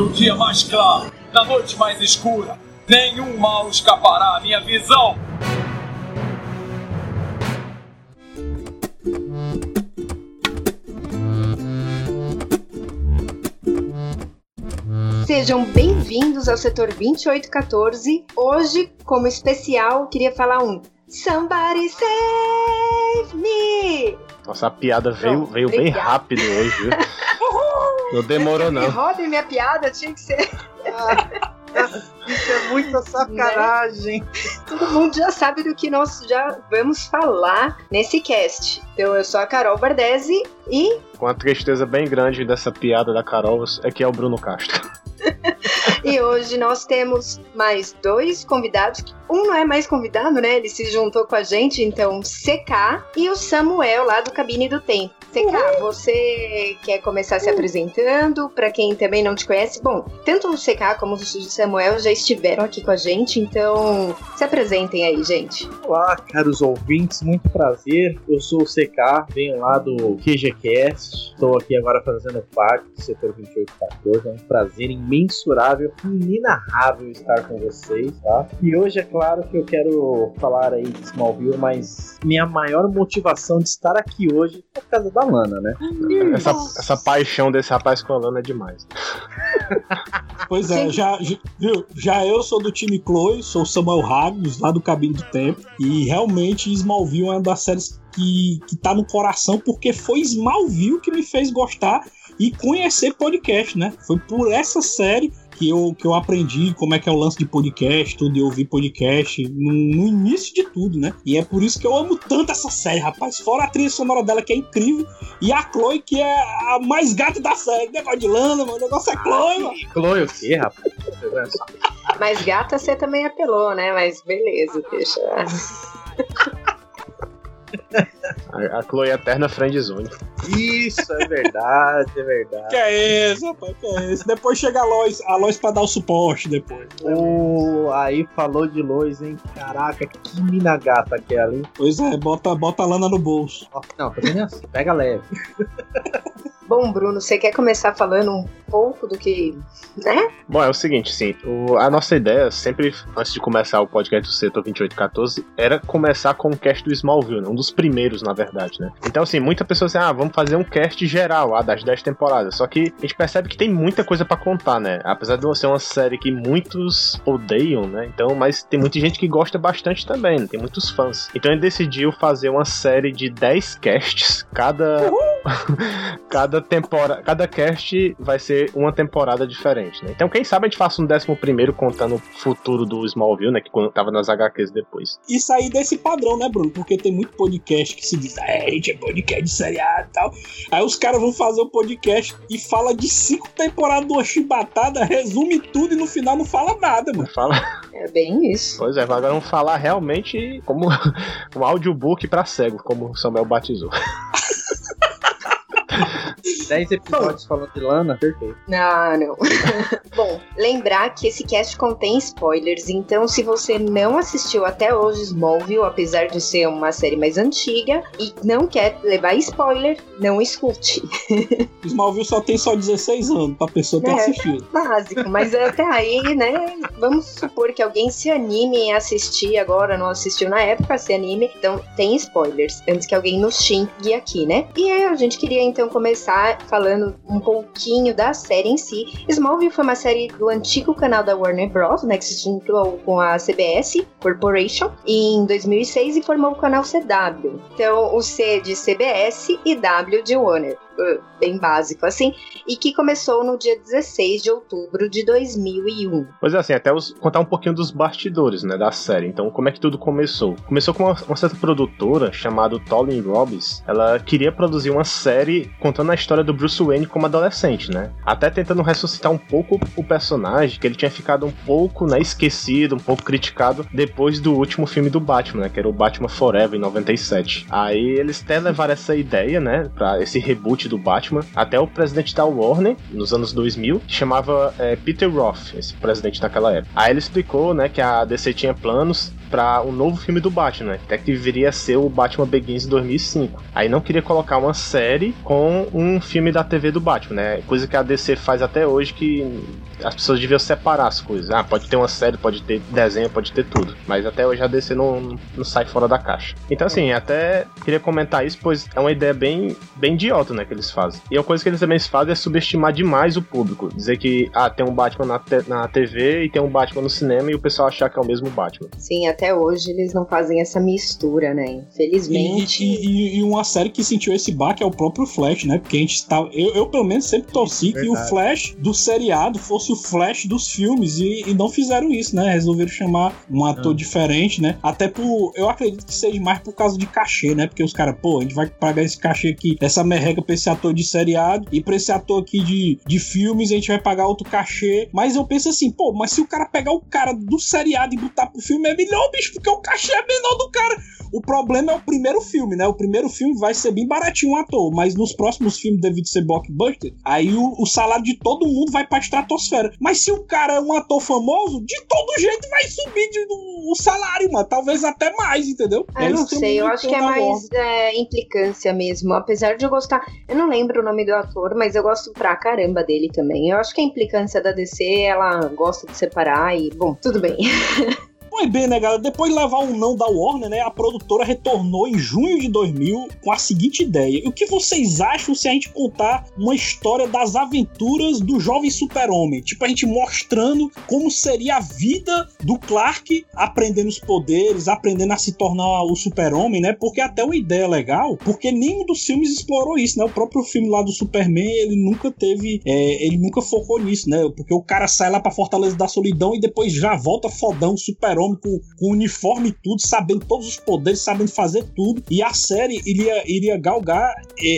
No dia mais claro, na noite mais escura, nenhum mal escapará à minha visão. Sejam bem-vindos ao setor 2814. Hoje, como especial, queria falar um Somebody Save Me! Nossa, a piada veio, veio bem rápido hoje, viu? Não demorou, não. Roubem minha piada, tinha que ser. Isso é muita sacanagem. Né? Todo mundo já sabe do que nós já vamos falar nesse cast. Então eu sou a Carol Bardesi e. Com a tristeza bem grande dessa piada da Carol, é que é o Bruno Castro. e hoje nós temos mais dois convidados. Um não é mais convidado, né? Ele se juntou com a gente, então CK e o Samuel lá do Cabine do Tempo. CK, você quer começar se apresentando? Para quem também não te conhece, bom, tanto o CK como o Samuel já estiveram aqui com a gente, então se apresentem aí, gente. Olá, caros ouvintes, muito prazer. Eu sou o CK, venho lá do QGCast, estou aqui agora fazendo parte do setor 2814. É um prazer imensurável, inenarrável estar com vocês, tá? E hoje é claro que eu quero falar aí de Smallville, mas minha maior motivação de estar aqui hoje é por causa da Lana, né? Essa, essa paixão desse rapaz com a Lana é demais. Pois é, já, já, viu, já eu sou do time Chloe, sou Samuel Ragnos, lá do Cabine do Tempo, e realmente Smallville é uma das séries que, que tá no coração, porque foi Smallville que me fez gostar e conhecer podcast, né? Foi por essa série que eu, que eu aprendi como é que é o lance de podcast, tudo, de ouvir podcast, no, no, início de tudo, né? E é por isso que eu amo tanto essa série, rapaz. Fora a trilha sonora dela, que é incrível, e a Chloe, que é a mais gata da série. Negócio de lana, mano. O negócio é Chloe, mano. Chloe o quê, rapaz? Mas gata você também apelou, né? Mas beleza, deixa. A, Chloe Eterna Friendzone. Isso, é verdade, é verdade. Que é isso, rapaz, que é isso. Depois chega a Lois, a Lois pra dar o suporte depois. Oh, aí falou de Lois, hein? Caraca, que mina gata aquela, hein? Pois é, bota, bota a lana no bolso. Não, tá vendo assim? Pega leve. Bom, Bruno, você quer começar falando um pouco do que. né? Bom, é o seguinte, sim. O, a nossa ideia, sempre antes de começar o podcast do Setor 2814, era começar com o cast do Smallville, né? um dos primeiros, na verdade, né? Então, assim, muita pessoa assim, ah, vamos fazer um cast geral, ah, das 10 temporadas. Só que a gente percebe que tem muita coisa para contar, né? Apesar de ser uma série que muitos odeiam, né? Então, mas tem muita gente que gosta bastante também, né? tem muitos fãs. Então ele decidiu fazer uma série de 10 casts, cada. cada temporada, cada cast vai ser uma temporada diferente, né? Então, quem sabe a gente faça um décimo primeiro contando o futuro do Smallville, né? Que quando tava nas HQs depois. E sair desse padrão, né, Bruno? Porque tem muito podcast que se diz, é, a gente é podcast de seriado e tal. Aí os caras vão fazer o um podcast e fala de cinco temporadas do chibatada, resume tudo e no final não fala nada, mano. Fala. É bem isso. Pois é, agora vamos falar realmente como um audiobook pra cego, como o Samuel batizou. 10 episódios falando de Lana, perfeito. Não, não. Bom, lembrar que esse cast contém spoilers, então se você não assistiu até hoje Smallville, apesar de ser uma série mais antiga, e não quer levar spoiler, não escute. Smallville só tem só 16 anos pra pessoa ter é, assistido. Básico, mas até aí, né? Vamos supor que alguém se anime a assistir agora, não assistiu na época, se anime. Então tem spoilers, antes que alguém nos xingue aqui, né? E aí a gente queria então começar falando um pouquinho da série em si. Smallville foi uma série do antigo canal da Warner Bros, né, que se juntou com a CBS Corporation em 2006 e formou o canal CW. Então, o C de CBS e W de Warner bem básico assim, e que começou no dia 16 de outubro de 2001. Pois é, assim, até os, contar um pouquinho dos bastidores, né, da série. Então, como é que tudo começou? Começou com uma, uma certa produtora chamada Tolin Robbins. Ela queria produzir uma série contando a história do Bruce Wayne como adolescente, né? Até tentando ressuscitar um pouco o personagem, que ele tinha ficado um pouco, né, esquecido, um pouco criticado depois do último filme do Batman, né, que era o Batman Forever em 97. Aí eles até levaram essa ideia, né, para esse reboot do Batman, até o presidente da Warner, nos anos 2000, chamava é, Peter Roth, esse presidente daquela época. Aí ele explicou, né, que a DC tinha planos para um novo filme do Batman, até que deveria ser o Batman Begins de 2005. Aí não queria colocar uma série com um filme da TV do Batman, né? Coisa que a DC faz até hoje que as pessoas deviam separar as coisas. Ah, pode ter uma série, pode ter desenho, pode ter tudo. Mas até hoje a DC não, não sai fora da caixa. Então, assim, até queria comentar isso, pois é uma ideia bem, bem idiota, né, que eles fazem. E a coisa que eles também fazem é subestimar demais o público. Dizer que, ah, tem um Batman na, na TV e tem um Batman no cinema e o pessoal achar que é o mesmo Batman. Sim, até hoje eles não fazem essa mistura, né? Infelizmente. E, e, e uma série que sentiu esse baque é o próprio Flash, né? Porque a gente tá. Eu, eu pelo menos, sempre torci Verdade. que o Flash do seriado fosse o Flash dos filmes e, e não fizeram isso, né? Resolveram chamar um ator ah. diferente, né? Até por. Eu acredito que seja mais por causa de cachê, né? Porque os caras, pô, a gente vai pagar esse cachê aqui, essa merreca pra esse ator de seriado e pra esse ator aqui de, de filmes a gente vai pagar outro cachê. Mas eu penso assim, pô, mas se o cara pegar o cara do seriado e botar pro filme é melhor, bicho, porque o cachê é menor do cara. O problema é o primeiro filme, né? O primeiro filme vai ser bem baratinho o ator, mas nos próximos filmes, devido ser blockbuster, aí o, o salário de todo mundo vai pra estratosfera. Mas se o cara é um ator famoso, de todo jeito vai subir de, o salário, mano. Talvez até mais, entendeu? Ah, eu não sei, eu acho que é mais é, implicância mesmo. Apesar de eu gostar. Eu não lembro o nome do ator, mas eu gosto pra caramba dele também. Eu acho que a implicância da DC, ela gosta de separar e, bom, tudo bem. Pois bem, né, galera? Depois de levar um não da Warner, né, a produtora retornou em junho de 2000 com a seguinte ideia: o que vocês acham se a gente contar uma história das aventuras do jovem super-homem? Tipo, a gente mostrando como seria a vida do Clark aprendendo os poderes, aprendendo a se tornar o super-homem, né? Porque até uma ideia legal, porque nenhum dos filmes explorou isso, né? O próprio filme lá do Superman, ele nunca teve, é, ele nunca focou nisso, né? Porque o cara sai lá pra Fortaleza da Solidão e depois já volta fodão, super super-homem com, com uniforme e tudo, sabendo todos os poderes, sabendo fazer tudo. E a série iria, iria galgar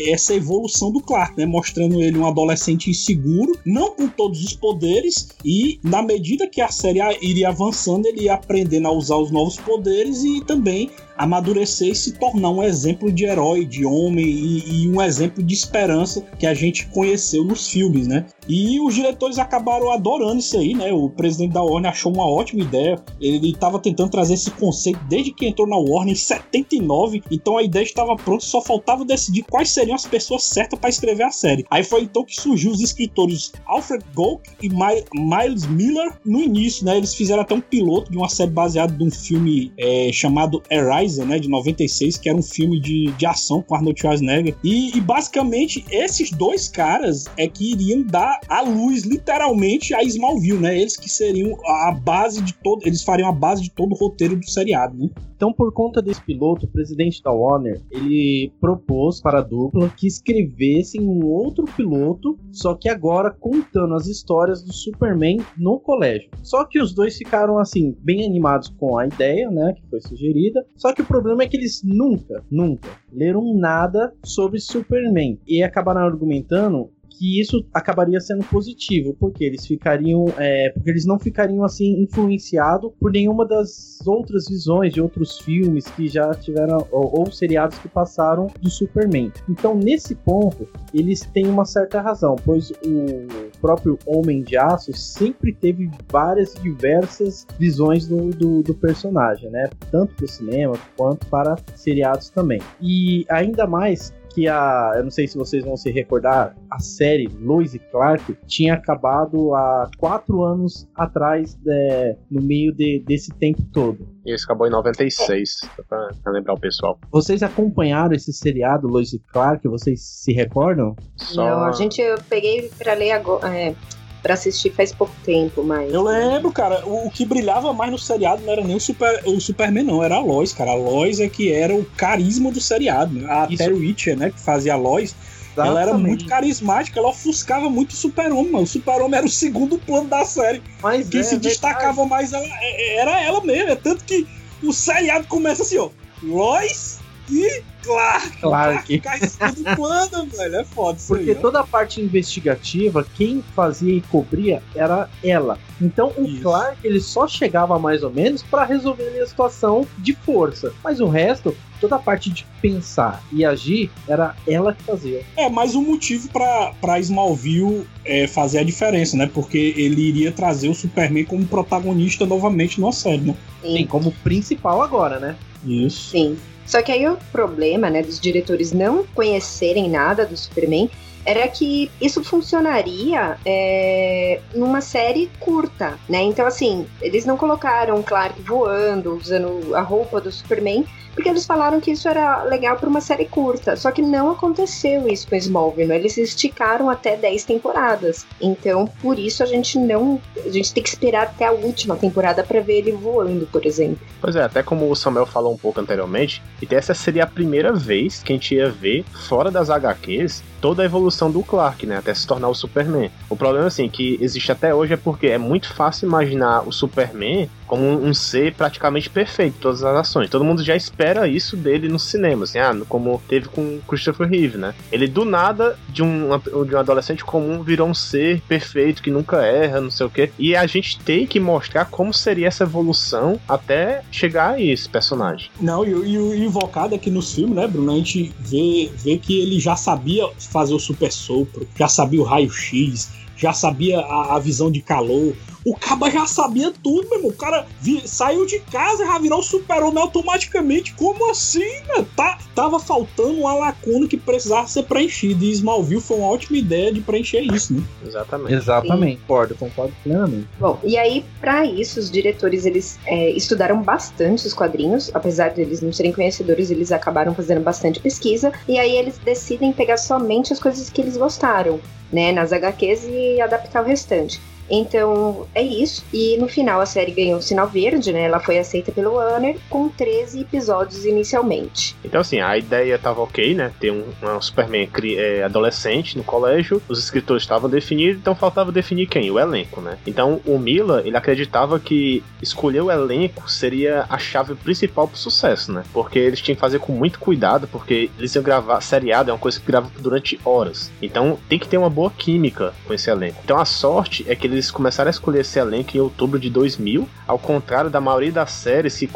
essa evolução do Clark, né? Mostrando ele um adolescente inseguro, não com todos os poderes, e na medida que a série iria avançando, ele ia aprendendo a usar os novos poderes e também amadurecer e se tornar um exemplo de herói, de homem e, e, um exemplo de esperança que a gente conheceu nos filmes, né? E os diretores acabaram adorando isso aí, né? O presidente da Warner achou uma ótima ideia. Ele estava tentando trazer esse conceito desde que entrou na Warner em 79, então a ideia estava pronta, só faltava decidir quais seriam as pessoas certas para escrever a série. Aí foi então que surgiu os escritores Alfred Golk e Miles Miller no início, né? Eles fizeram até um piloto de uma série baseada num filme é, chamado Horizon, né? De 96, que era um filme de, de ação com Arnold Schwarzenegger. E, e basicamente esses dois caras é que iriam dar a luz, literalmente, a Smallville, né? Eles que seriam a base de todo. Eles fariam a base de todo o roteiro do seriado, né? Então, por conta desse piloto, o presidente da Warner, ele propôs para a dupla que escrevessem um outro piloto, só que agora contando as histórias do Superman no colégio. Só que os dois ficaram, assim, bem animados com a ideia, né, que foi sugerida. Só que o problema é que eles nunca, nunca leram nada sobre Superman. E acabaram argumentando que isso acabaria sendo positivo, porque eles ficariam, é, porque eles não ficariam assim influenciados por nenhuma das outras visões de outros filmes que já tiveram ou, ou seriados que passaram do Superman. Então nesse ponto eles têm uma certa razão, pois o próprio Homem de Aço sempre teve várias diversas visões do, do, do personagem, né? Tanto para o cinema quanto para seriados também. E ainda mais que a. Eu não sei se vocês vão se recordar, a série Lois e Clark tinha acabado há quatro anos atrás, é, no meio de, desse tempo todo. E esse acabou em 96, só pra, pra lembrar o pessoal. Vocês acompanharam esse seriado Lois e Clark? Vocês se recordam? Só... Não, a gente eu peguei pra ler agora. É para assistir faz pouco tempo, mas. Eu lembro, cara, o, o, que brilhava mais no seriado não era nem o, super, o Superman, não, era a Lois, cara. A Lois é que era o carisma do seriado, né? A Isso. Terry Witcher, né, que fazia a Lois. Exatamente. Ela era muito carismática, ela ofuscava muito o Super-Homem, O Super-Homem era o segundo plano da série. Mas Quem é, se destacava mais ela, é, é, era ela mesmo. É tanto que o seriado começa assim, ó. Lois e Clark! Clark. Ficar escudo quando, velho? É foda isso Porque aí, toda a parte investigativa, quem fazia e cobria era ela. Então o Isso. Clark ele só chegava mais ou menos pra resolver a situação de força. Mas o resto, toda a parte de pensar e agir, era ela que fazia. É mais um motivo pra, pra Smallville é, fazer a diferença, né? Porque ele iria trazer o Superman como protagonista novamente numa série, né? Sim, como principal agora, né? Isso. Sim. Só que aí o problema, né, dos diretores não conhecerem nada do Superman era que isso funcionaria é, numa série curta, né? Então, assim, eles não colocaram Clark voando, usando a roupa do Superman, porque eles falaram que isso era legal para uma série curta. Só que não aconteceu isso com Smallville. né? Eles esticaram até 10 temporadas. Então, por isso a gente não. A gente tem que esperar até a última temporada para ver ele voando, por exemplo. Pois é, até como o Samuel falou um pouco anteriormente, e essa seria a primeira vez que a gente ia ver, fora das HQs, toda a evolução do Clark, né? Até se tornar o Superman. O problema, assim, que existe até hoje é porque é muito fácil imaginar o Superman como um, ser praticamente perfeito em todas as ações. Todo mundo já espera isso dele no cinema, assim, ah, como teve com Christopher Reeve, né? Ele do nada, de um, de um adolescente comum, virou um ser perfeito, que nunca erra, não sei o quê. E a gente tem que mostrar como seria essa evolução até chegar a esse personagem. Não, e, e o invocado aqui nos filmes, né, Bruno? A gente vê, vê que ele já sabia fazer o super sopro, já sabia o raio-x, já sabia a, a visão de calor. O Caba já sabia tudo, meu irmão. O cara vi- saiu de casa e já virou super-homem automaticamente. Como assim, né? Tá, tava faltando uma lacuna que precisava ser preenchida. E Smallville foi uma ótima ideia de preencher isso, né? Exatamente. Exatamente. Concordo, concordo plenamente. Bom, e aí, pra isso, os diretores eles é, estudaram bastante os quadrinhos, apesar de eles não serem conhecedores, eles acabaram fazendo bastante pesquisa, e aí eles decidem pegar somente as coisas que eles gostaram, né, nas HQs e adaptar o restante. Então, é isso. E no final a série ganhou o sinal verde, né? Ela foi aceita pelo Warner com 13 episódios inicialmente. Então, assim, a ideia tava ok, né? Ter um, um Superman é, adolescente no colégio, os escritores estavam definidos, então faltava definir quem? O elenco, né? Então, o Mila, ele acreditava que escolher o elenco seria a chave principal pro sucesso, né? Porque eles tinham que fazer com muito cuidado, porque eles iam gravar, seriado é uma coisa que grava durante horas. Então, tem que ter uma boa química com esse elenco. Então, a sorte é que eles começaram a escolher esse elenco em outubro de 2000, ao contrário da maioria das séries que,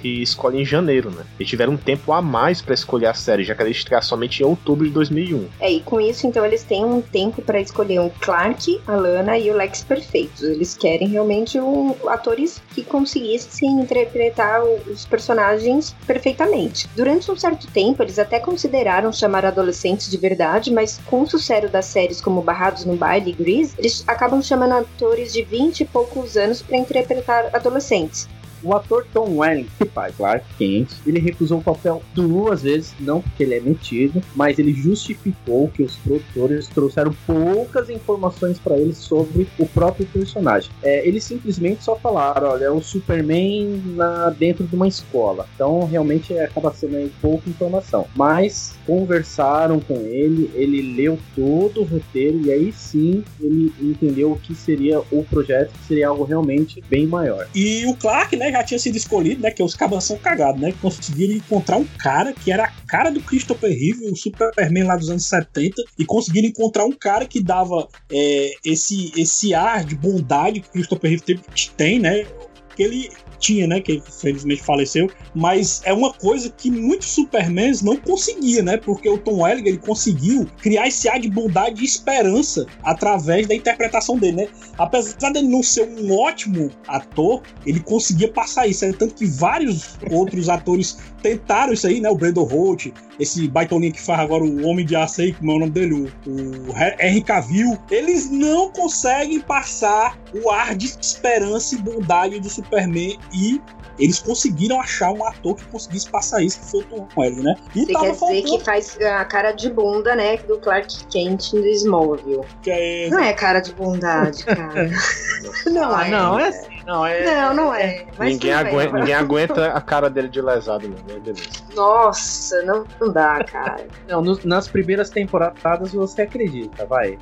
que escolhem em janeiro, né? Eles tiveram um tempo a mais pra escolher a série, já que ela estrear somente em outubro de 2001. É, e com isso, então, eles têm um tempo pra escolher um Clark, a Lana e o Lex perfeitos. Eles querem realmente um, atores que conseguissem interpretar o- os personagens perfeitamente. Durante um certo tempo, eles até consideraram chamar adolescentes de verdade, mas com o sucesso das séries como Barrados no Baile e Grease, eles acabam chamando atores de 20 e poucos anos pra interpretar adolescentes. O ator Tom Welling, que faz Clark Kent, ele recusou o papel duas vezes, não porque ele é metido, mas ele justificou que os produtores trouxeram poucas informações para ele sobre o próprio personagem. É, eles simplesmente só falaram, olha, é o Superman na, dentro de uma escola. Então, realmente, acaba sendo aí pouca informação. Mas conversaram com ele, ele leu todo o roteiro e aí sim ele entendeu o que seria o projeto, que seria algo realmente bem maior. E o Clark, né, já tinha sido escolhido, né? Que os cabas são cagados, né? Conseguiram encontrar um cara que era a cara do Christopher Reeve, o Superman lá dos anos 70, e conseguiram encontrar um cara que dava é, esse, esse ar de bondade que o Christopher Reeve tem, né? Que ele tinha, né? Que infelizmente faleceu. Mas é uma coisa que muitos Supermans não conseguiam, né? Porque o Tom Welling ele conseguiu criar esse ar de bondade e esperança através da interpretação dele, né? Apesar dele não ser um ótimo ator, ele conseguia passar isso. né? Tanto que vários outros atores tentaram isso aí, né? O Brandon Holt, esse baitolinho que faz agora o Homem de Aço aí, como é o nome dele? O, o Henry Cavill. Eles não conseguem passar o ar de esperança e bondade do Superman e eles conseguiram achar um ator que conseguisse passar isso, que foi o Tom Welling, né? E Você tava quer dizer faltando... que faz a cara de bunda, né, do Clark Kent do Smallville. que é- Não é cara de bondade, cara. não Ah, é. não, é assim, não, é. Não, não é. Mas ninguém, bem. aguenta, ninguém aguenta a cara dele de lesado, não. né? Beleza. Nossa, não, não dá, cara. Não, nos- nas primeiras temporadas você acredita, vai.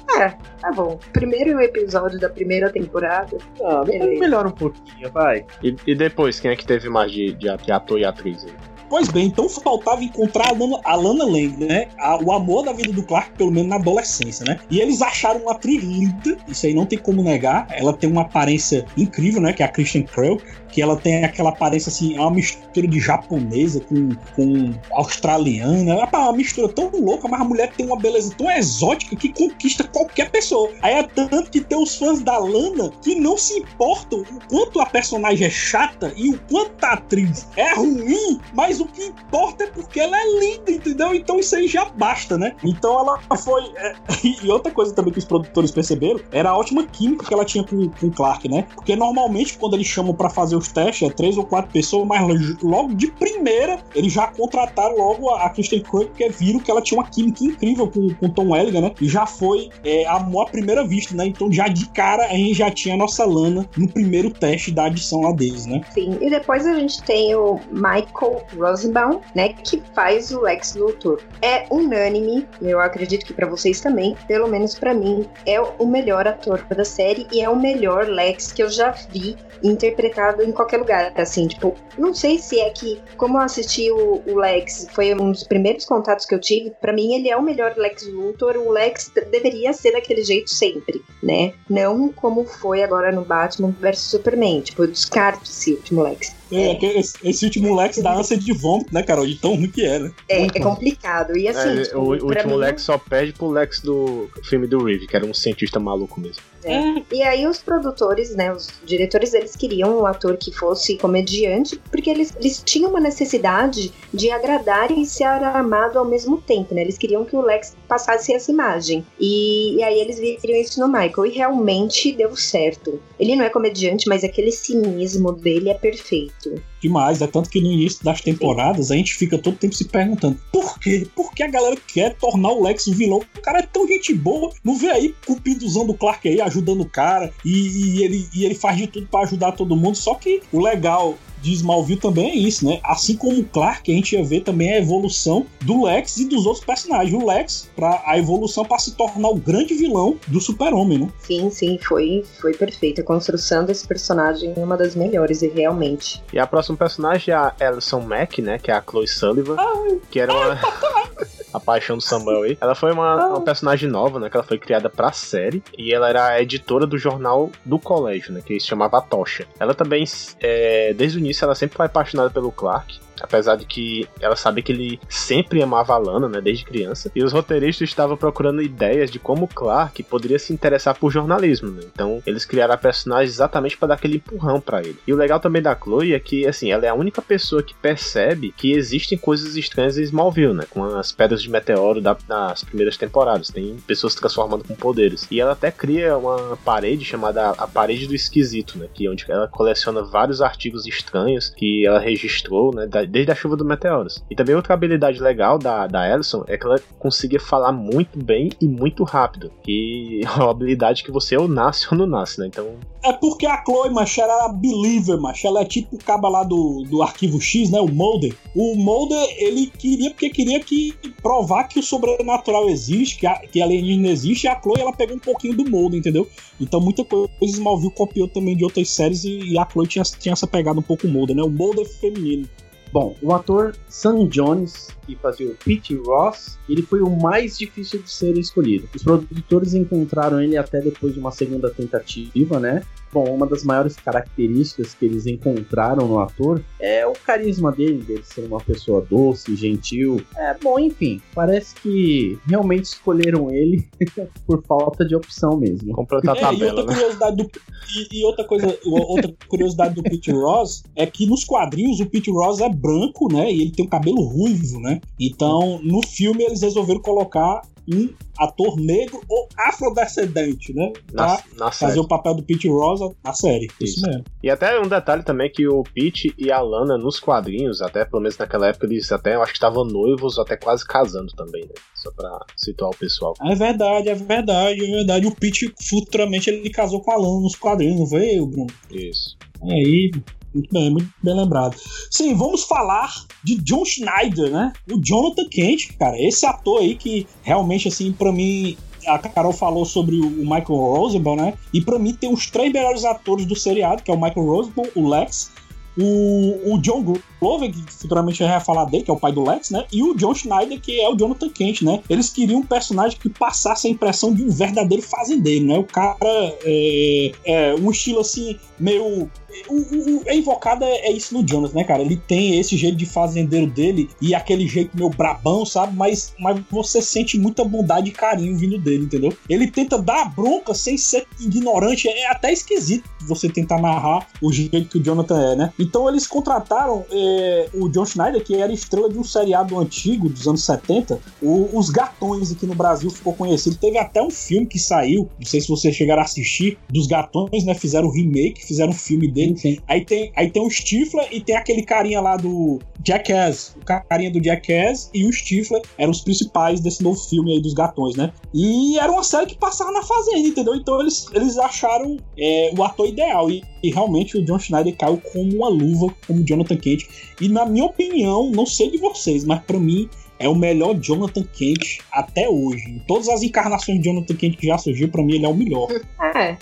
Tá bom. Primeiro episódio da primeira temporada. Depois Beleza. melhora um pouquinho, vai. E, e depois, quem é que teve mais de, de at- ator e atriz? aí? Pois bem, então faltava encontrar a Lana, a Lana Lang, né? A, o amor da vida do Clark, pelo menos na adolescência, né? E eles acharam uma atriz linda, isso aí não tem como negar. Ela tem uma aparência incrível, né? Que é a Christian Krell que ela tem aquela aparência assim, é uma mistura de japonesa com, com australiana. É uma mistura tão louca, mas a mulher tem uma beleza tão exótica que conquista qualquer pessoa. Aí é tanto que tem os fãs da Lana que não se importam o quanto a personagem é chata e o quanto a atriz é ruim, mas o que importa é porque ela é linda, entendeu? Então isso aí já basta, né? Então ela foi. É... E outra coisa também que os produtores perceberam era a ótima química que ela tinha com, com o Clark, né? Porque normalmente quando eles chamam para fazer os testes, é três ou quatro pessoas, mas logo de primeira eles já contrataram logo a, Kristen Krug, porque viram que ela tinha uma química incrível com, com Tom Welligan, né? E já foi é, amor à primeira vista, né? Então já de cara a gente já tinha a nossa Lana no primeiro teste da adição lá deles, né? Sim, e depois a gente tem o Michael Rosenbaum, né? Que faz o Lex Luthor. É unânime, eu acredito que para vocês também, pelo menos para mim, é o melhor ator da série e é o melhor Lex que eu já vi interpretado em qualquer lugar. Assim, tipo, não sei se é que, como eu assisti o, o Lex, foi um dos primeiros contatos que eu tive, para mim ele é o melhor Lex Luthor. O Lex deveria ser daquele jeito sempre, né? Não como foi agora no Batman vs Superman. Tipo, eu descarto esse último Lex. É, é. Esse, último Lex dá ânsia de vômito, né, Carol? De tão ruim que é, né? É, é complicado. E assim, é, tipo, o, o último mim... Lex só perde pro Lex do filme do Reeve, que era um cientista maluco mesmo. É. E aí os produtores, né, os diretores, eles queriam um ator que fosse comediante, porque eles, eles tinham uma necessidade de agradar e ser amado ao mesmo tempo, né? Eles queriam que o Lex passasse essa imagem. E, e aí eles viram isso no Michael e realmente deu certo. Ele não é comediante, mas aquele cinismo dele é perfeito demais. É tanto que no início das temporadas a gente fica todo tempo se perguntando por quê? Por que a galera quer tornar o Lex um vilão? O cara é tão gente boa. Não vê aí Cupido usando o Clark aí, ajudando o cara. E, e ele, e ele faz de tudo para ajudar todo mundo. Só que o legal de Smallville também é isso, né? Assim como o Clark, a gente ia ver também a evolução do Lex e dos outros personagens. O Lex, para a evolução para se tornar o grande vilão do Super-Homem, né? Sim, sim, foi, foi perfeito. A construção desse personagem é uma das melhores, e realmente. E a próxima personagem é a Alison Mack, né? Que é a Chloe Sullivan. Ai, que era uma. a paixão do Samuel aí. Ela foi uma, uma, personagem nova, né? Que ela foi criada pra série. E ela era a editora do jornal do colégio, né? Que se chamava Tocha. Ela também, é, desde o início, ela sempre foi apaixonada pelo Clark. Apesar de que ela sabia que ele sempre amava a Lana, né, desde criança. E os roteiristas estavam procurando ideias de como Clark poderia se interessar por jornalismo, né? Então, eles criaram a personagem exatamente para dar aquele empurrão para ele. E o legal também da Chloe é que, assim, ela é a única pessoa que percebe que existem coisas estranhas em Smallville, né? Com as pedras de meteoro da, das primeiras temporadas. Tem pessoas se transformando com poderes. E ela até cria uma parede chamada a Parede do Esquisito, né? Que é onde ela coleciona vários artigos estranhos que ela registrou, né? Desde a chuva dos meteoros. E também outra habilidade legal da, da Ellison é que ela conseguia falar muito bem e muito rápido. E é uma habilidade que você ou nasce ou não nasce, né? Então. É porque a Chloe, macho, era believer, macho. Ela é tipo o caba lá do, do arquivo X, né? O Mulder. O Mulder, ele queria, porque queria que provar que o sobrenatural existe, que a, que a alienígena existe, e a Chloe, ela pegou um pouquinho do Mulder, entendeu? Então muita coisa Smallville copiou também de outras séries e, e a Chloe tinha, tinha essa pegada um pouco Mulder, né? O Mulder feminino. Bom, o ator Sam Jones, que fazia o Pete Ross, ele foi o mais difícil de ser escolhido. Os produtores encontraram ele até depois de uma segunda tentativa, né? Bom, uma das maiores características que eles encontraram no ator é o carisma dele, dele ser uma pessoa doce, gentil. É, bom, enfim, parece que realmente escolheram ele por falta de opção mesmo. Completar a tabela, é, e outra né? curiosidade do e, e, outra coisa, outra curiosidade do Pete Ross é que nos quadrinhos o Pete Ross é branco, né? E ele tem um cabelo ruivo, né? Então, no filme eles resolveram colocar um ator negro ou afrodescendente, né? Pra na, na fazer o papel do Pete Rosa na série. Isso. Isso. mesmo. E até um detalhe também que o Pete e a Lana nos quadrinhos, até pelo menos naquela época, eles até eu acho que estavam noivos, até quase casando também, né? Só pra situar o pessoal. É verdade, é verdade, é verdade. O Pete futuramente ele casou com a Lana nos quadrinhos, não foi, Bruno? Isso. E aí, muito bem, muito bem lembrado. Sim, vamos falar de John Schneider, né? O Jonathan Kent, cara, esse ator aí que realmente, assim, para mim, a Carol falou sobre o Michael Rosenbaum, né? E para mim tem os três melhores atores do seriado, que é o Michael Rosenbaum, o Lex, o, o John Glover, que futuramente a gente vai falar dele, que é o pai do Lex, né? E o John Schneider, que é o Jonathan Kent, né? Eles queriam um personagem que passasse a impressão de um verdadeiro fazendeiro, né? O cara é, é um estilo assim, meio o, o, o invocado é, é, isso no Jonas, né, cara? Ele tem esse jeito de fazendeiro dele e aquele jeito meio brabão, sabe? Mas, mas você sente muita bondade e carinho vindo dele, entendeu? Ele tenta dar bronca sem ser ignorante. É até esquisito você tentar narrar o jeito que o Jonathan é, né? Então eles contrataram é, o John Schneider, que era estrela de um seriado antigo dos anos 70, o, Os Gatões, aqui no Brasil ficou conhecido. Teve até um filme que saiu, não sei se vocês chegaram a assistir, dos Gatões, né? Fizeram um remake, fizeram um filme dele. Sim. Aí tem, aí tem o Stifler e tem aquele carinha lá do Jackass. O carinha do Jackass e o Stifler eram os principais desse novo filme aí dos Gatões, né? E era uma série que passava na Fazenda, entendeu? Então eles, eles acharam é, o ator ideal. E, e, realmente o John Schneider caiu como uma luva, como Jonathan Kent. E na minha opinião, não sei de vocês, mas para mim é o melhor Jonathan Kent até hoje. Em todas as encarnações de Jonathan Kent que já surgiu, para mim ele é o melhor. É.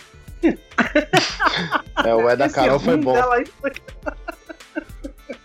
é, o é da Carol foi bom.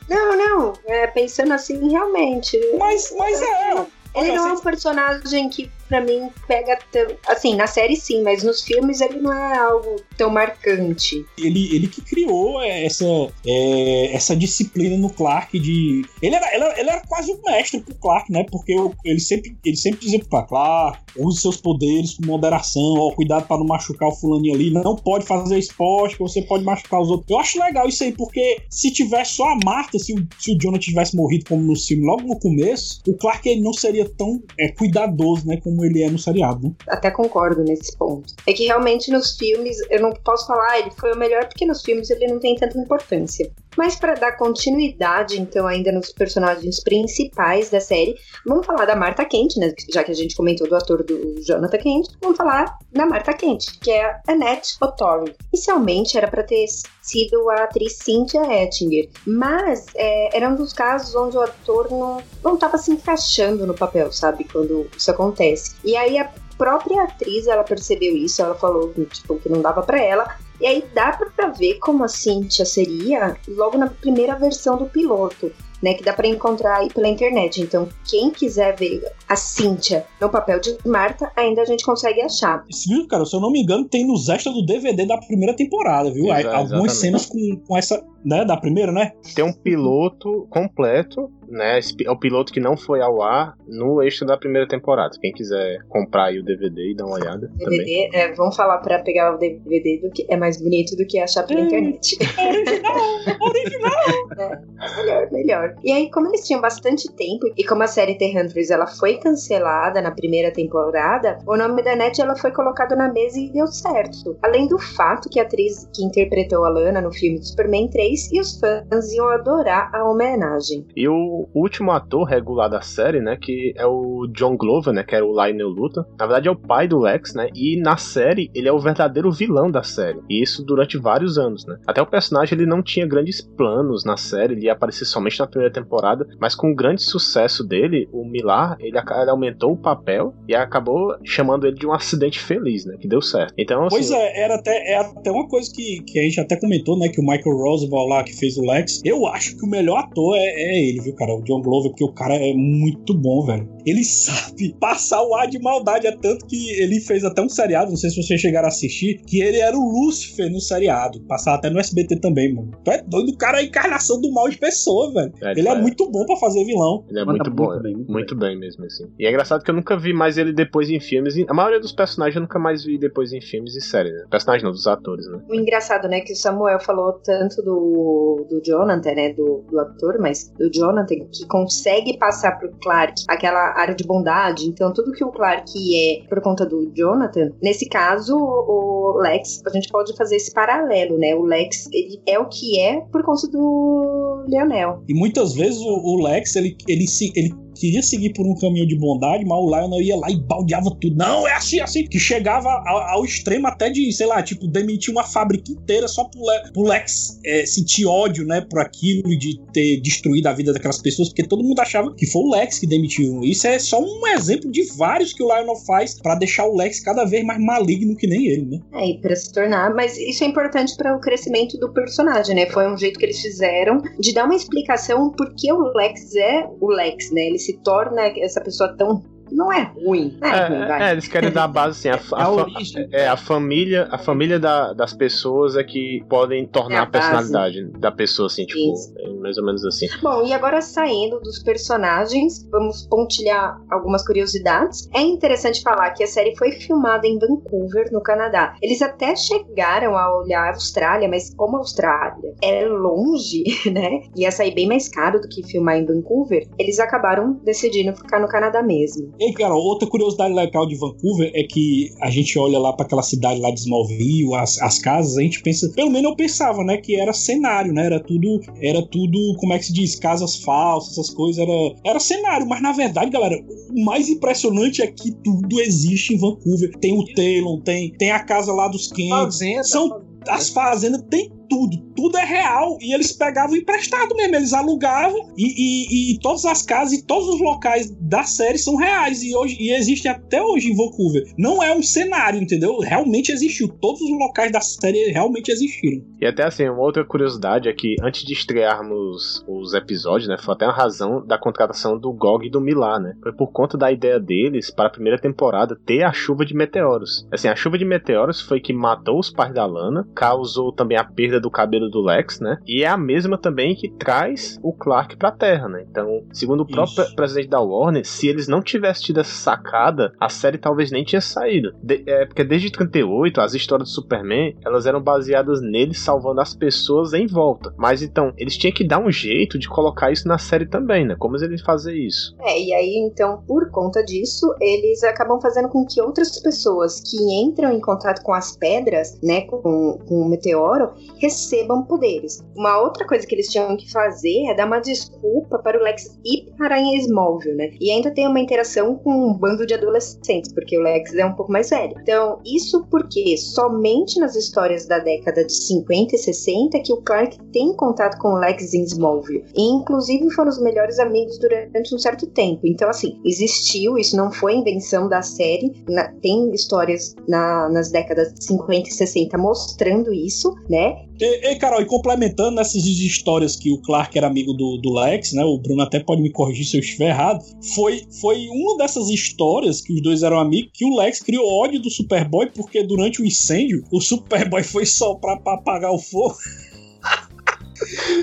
Não, não. É, pensando assim, realmente. Mas, mas é. Ele não é um personagem que para mim pega tão. Assim, na série sim, mas nos filmes ele não é algo tão marcante. Ele, ele que criou essa, é, essa disciplina no Clark de. Ele era, ele, ele era quase um mestre pro Clark, né? Porque ele sempre, ele sempre dizia pro Clark, use seus poderes com moderação, ó, cuidado para não machucar o fulaninho ali, não pode fazer esporte, você pode machucar os outros. Eu acho legal isso aí, porque se tivesse só a Marta, se o, se o Jonah tivesse morrido como no filme logo no começo, o Clark ele não seria tão é, cuidadoso, né? Como como ele é no seriado. Né? Até concordo nesse ponto. É que realmente nos filmes, eu não posso falar, ele foi o melhor, porque nos filmes ele não tem tanta importância. Mas para dar continuidade, então, ainda nos personagens principais da série, vamos falar da Martha Kent, né? Já que a gente comentou do ator do Jonathan Kent, vamos falar da Martha Kent, que é a Annette O'Torry. Inicialmente era para ter sido a atriz Cynthia Ettinger, mas é, era um dos casos onde o ator não, não tava se encaixando no papel, sabe? Quando isso acontece. E aí a própria atriz, ela percebeu isso, ela falou tipo, que não dava para ela, e aí dá pra ver como a Cynthia seria logo na primeira versão do piloto né, que dá para encontrar aí pela internet. Então, quem quiser ver a Cíntia no papel de Marta, ainda a gente consegue achar. Isso, viu, cara? Se eu não me engano, tem nos extras do DVD da primeira temporada, viu? Exato, Algumas cenas com, com essa, né, da primeira, né? Tem um piloto completo, né? É o piloto que não foi ao ar no extra da primeira temporada. Quem quiser comprar aí o DVD e dar uma olhada. DVD, é, vamos falar para pegar o DVD do que é mais bonito do que achar pela internet. Original! original! é, melhor, melhor. E aí, como eles tinham bastante tempo, e como a série The Hunters ela foi cancelada na primeira temporada, o nome da Net ela foi colocado na mesa e deu certo. Além do fato que a atriz que interpretou a Lana no filme de Superman 3 e os fãs iam adorar a homenagem. E o último ator regular da série, né, que é o John Glover, né, que era o Lionel Luthor, na verdade é o pai do Lex, né, e na série ele é o verdadeiro vilão da série. E isso durante vários anos, né. Até o personagem ele não tinha grandes planos na série, ele ia aparecer somente na primeira temporada, mas com o grande sucesso dele, o Milar, ele, ele, aumentou o papel e acabou chamando ele de um acidente feliz, né? Que deu certo. Então, assim, pois é, era até, era até uma coisa que, que a gente até comentou, né? Que o Michael Roosevelt lá, que fez o Lex, eu acho que o melhor ator é, é ele, viu, cara? O John Glover, porque o cara é muito bom, velho. Ele sabe passar o ar de maldade, é tanto que ele fez até um seriado, não sei se vocês chegaram a assistir, que ele era o Lúcifer no seriado. Passava até no SBT também, mano. Tu é doido, o cara é a encarnação do mal de pessoa, velho. É, ele é, é muito bom para fazer vilão. Ele é muito bom, muito bem, muito, muito bem. bem. mesmo, assim. E é engraçado que eu nunca vi mais ele depois em filmes. A maioria dos personagens eu nunca mais vi depois em filmes e séries, né? Personagens não, dos atores, né? O engraçado, né, que o Samuel falou tanto do, do Jonathan, né, do, do ator, mas do Jonathan, que consegue passar pro Clark aquela área de bondade. Então, tudo que o Clark é por conta do Jonathan, nesse caso, o Lex, a gente pode fazer esse paralelo, né? O Lex, é o que é por conta do Leonel. E muitas vezes o, o Lex, ele, ele, se, ele queria seguir por um caminho de bondade, mas o Lionel ia lá e baldeava tudo. Não, é assim, assim. Que chegava ao, ao extremo até de, sei lá, tipo, demitir uma fábrica inteira só pro, Le, pro Lex é, sentir ódio, né, por aquilo e de ter destruído a vida daquelas pessoas, porque todo mundo achava que foi o Lex que demitiu. Isso é só um exemplo de vários que o Lionel faz para deixar o Lex cada vez mais maligno que nem ele, né? É, e pra se tornar. Mas isso é importante para o crescimento do personagem, né? Foi um jeito que eles fizeram de dar uma explicação por que o Lex é o Lex, né? Ele se torna essa pessoa tão não é ruim. Não é, É, ruim, é, eles querem dar a base assim, a, É a fa- origem. é, a família, a família da- das pessoas é que podem tornar É a a personalidade da pessoa, assim, tipo, é mais ou menos assim. Bom, e agora saindo dos personagens, vamos pontilhar algumas curiosidades. É interessante falar que a série foi filmada em Vancouver, no Canadá. Eles até chegaram a olhar a Austrália, mas como a Austrália é longe, né? Ia sair bem mais caro do que filmar em Vancouver, eles acabaram decidindo ficar no Canadá mesmo. E, cara, outra curiosidade legal de Vancouver é que a gente olha lá para aquela cidade lá de Smallville, as, as casas, a gente pensa, pelo menos eu pensava, né, que era cenário, né, era tudo, era tudo, como é que se diz, casas falsas, essas coisas, era, era cenário, mas na verdade, galera, o mais impressionante é que tudo existe em Vancouver. Tem o Talon, tem, tem a casa lá dos Fazenda, são as fazendas tem tudo, tudo é real. E eles pegavam emprestado mesmo, eles alugavam e, e, e todas as casas e todos os locais da série são reais e hoje e existem até hoje em Vancouver. Não é um cenário, entendeu? Realmente existiu. Todos os locais da série realmente existiram. E até assim, uma outra curiosidade é que antes de estrearmos os episódios, né, foi até a razão da contratação do GOG e do Milá, né? Foi por conta da ideia deles para a primeira temporada ter a chuva de meteoros. Assim, a chuva de meteoros foi que matou os pais da Lana, causou também a perda do cabelo do Lex, né? E é a mesma também que traz o Clark pra Terra, né? Então, segundo o próprio Isso. presidente da Warner, se eles não tivessem tido essa sacada, a série talvez nem tinha saído. De- é porque desde 38, as histórias do Superman, elas eram baseadas nele salvando as pessoas em volta. Mas então, eles tinham que dar um jeito de colocar isso na série também, né? Como eles fazer isso? É, e aí, então, por conta disso, eles acabam fazendo com que outras pessoas que entram em contato com as pedras, né, com, com o meteoro, recebam poderes. Uma outra coisa que eles tinham que fazer é dar uma desculpa para o Lex ir para em Smallville, né? E ainda tem uma interação com um bando de adolescentes, porque o Lex é um pouco mais velho. Então, isso porque somente nas histórias da década de 50 e 60 que o Clark tem contato com o Lex em Smallville. E, inclusive, foram os melhores amigos durante um certo tempo. Então, assim, existiu, isso não foi invenção da série. Na- tem histórias na- nas décadas de 50 e 60 mostrando isso, né? E, e, Carol, e complementando nessas histórias que o Clark era amigo do, do Lex, né? O Bruno até pode me corrigir se eu estiver errado. Foi, foi uma dessas histórias que os dois eram amigos que o Lex criou ódio do Superboy porque durante o incêndio o Superboy foi soprar pra apagar o fogo.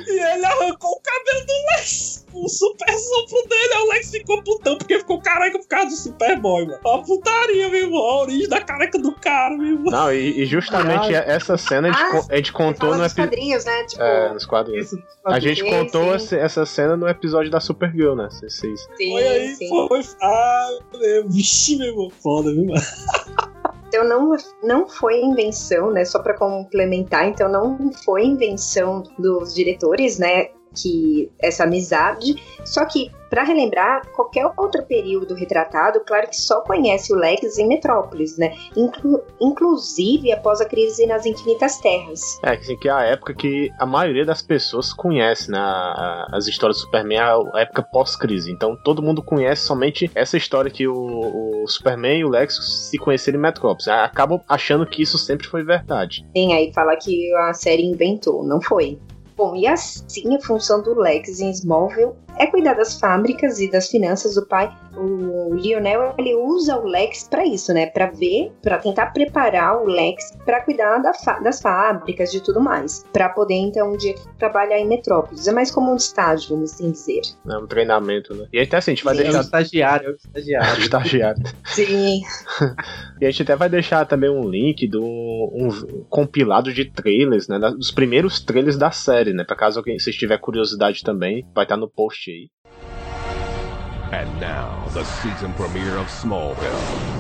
E ele arrancou o cabelo do Lex. O super sopro dele, aí o Lex ficou putão porque ficou careca por causa do Superboy, mano. Uma putaria, meu irmão. A origem da careca do cara, meu irmão. Não, e, e justamente essa cena a gente, Ah, a gente contou no episódio. quadrinhos, né? Tipo, É, nos quadrinhos. Isso, A gente Sim, contou sim. essa- cena no episódio da Supergirl, né? Vocês- sim, Foi aí, sim. foi. Ah, meu, vixe, meu irmão. Foda, viu, mano? Então não, não foi invenção, né? Só para complementar, então não foi invenção dos diretores, né? Que essa amizade. Só que para relembrar qualquer outro período retratado, claro que só conhece o Lex em Metrópolis, né? Inclu- inclusive após a crise nas Infinitas Terras. É, assim, que é a época que a maioria das pessoas conhece, né? As histórias do Superman, a a época pós-crise. Então todo mundo conhece somente essa história que o, o Superman e o Lex se conheceram em Metrópolis. Acabam achando que isso sempre foi verdade. Tem aí falar que a série inventou, não foi. Bom, e assim a função do Lex em Smallville é cuidar das fábricas e das finanças do pai. O Lionel ele usa o Lex para isso, né? Para ver, para tentar preparar o Lex para cuidar da das fábricas de tudo mais, para poder então um dia trabalhar em Metrópolis. É mais como um estágio, vamos assim dizer. Né? Um treinamento, né? E até assim, a gente vai Sim. É o deixar. estagiário, é o estagiário. Estagiário. Sim. E a gente até vai deixar também um link do um compilado de trailers, né? Dos primeiros trailers da série, né? Pra caso alguém, se tiver curiosidade também, vai estar no post And now, the season premiere of Smallville.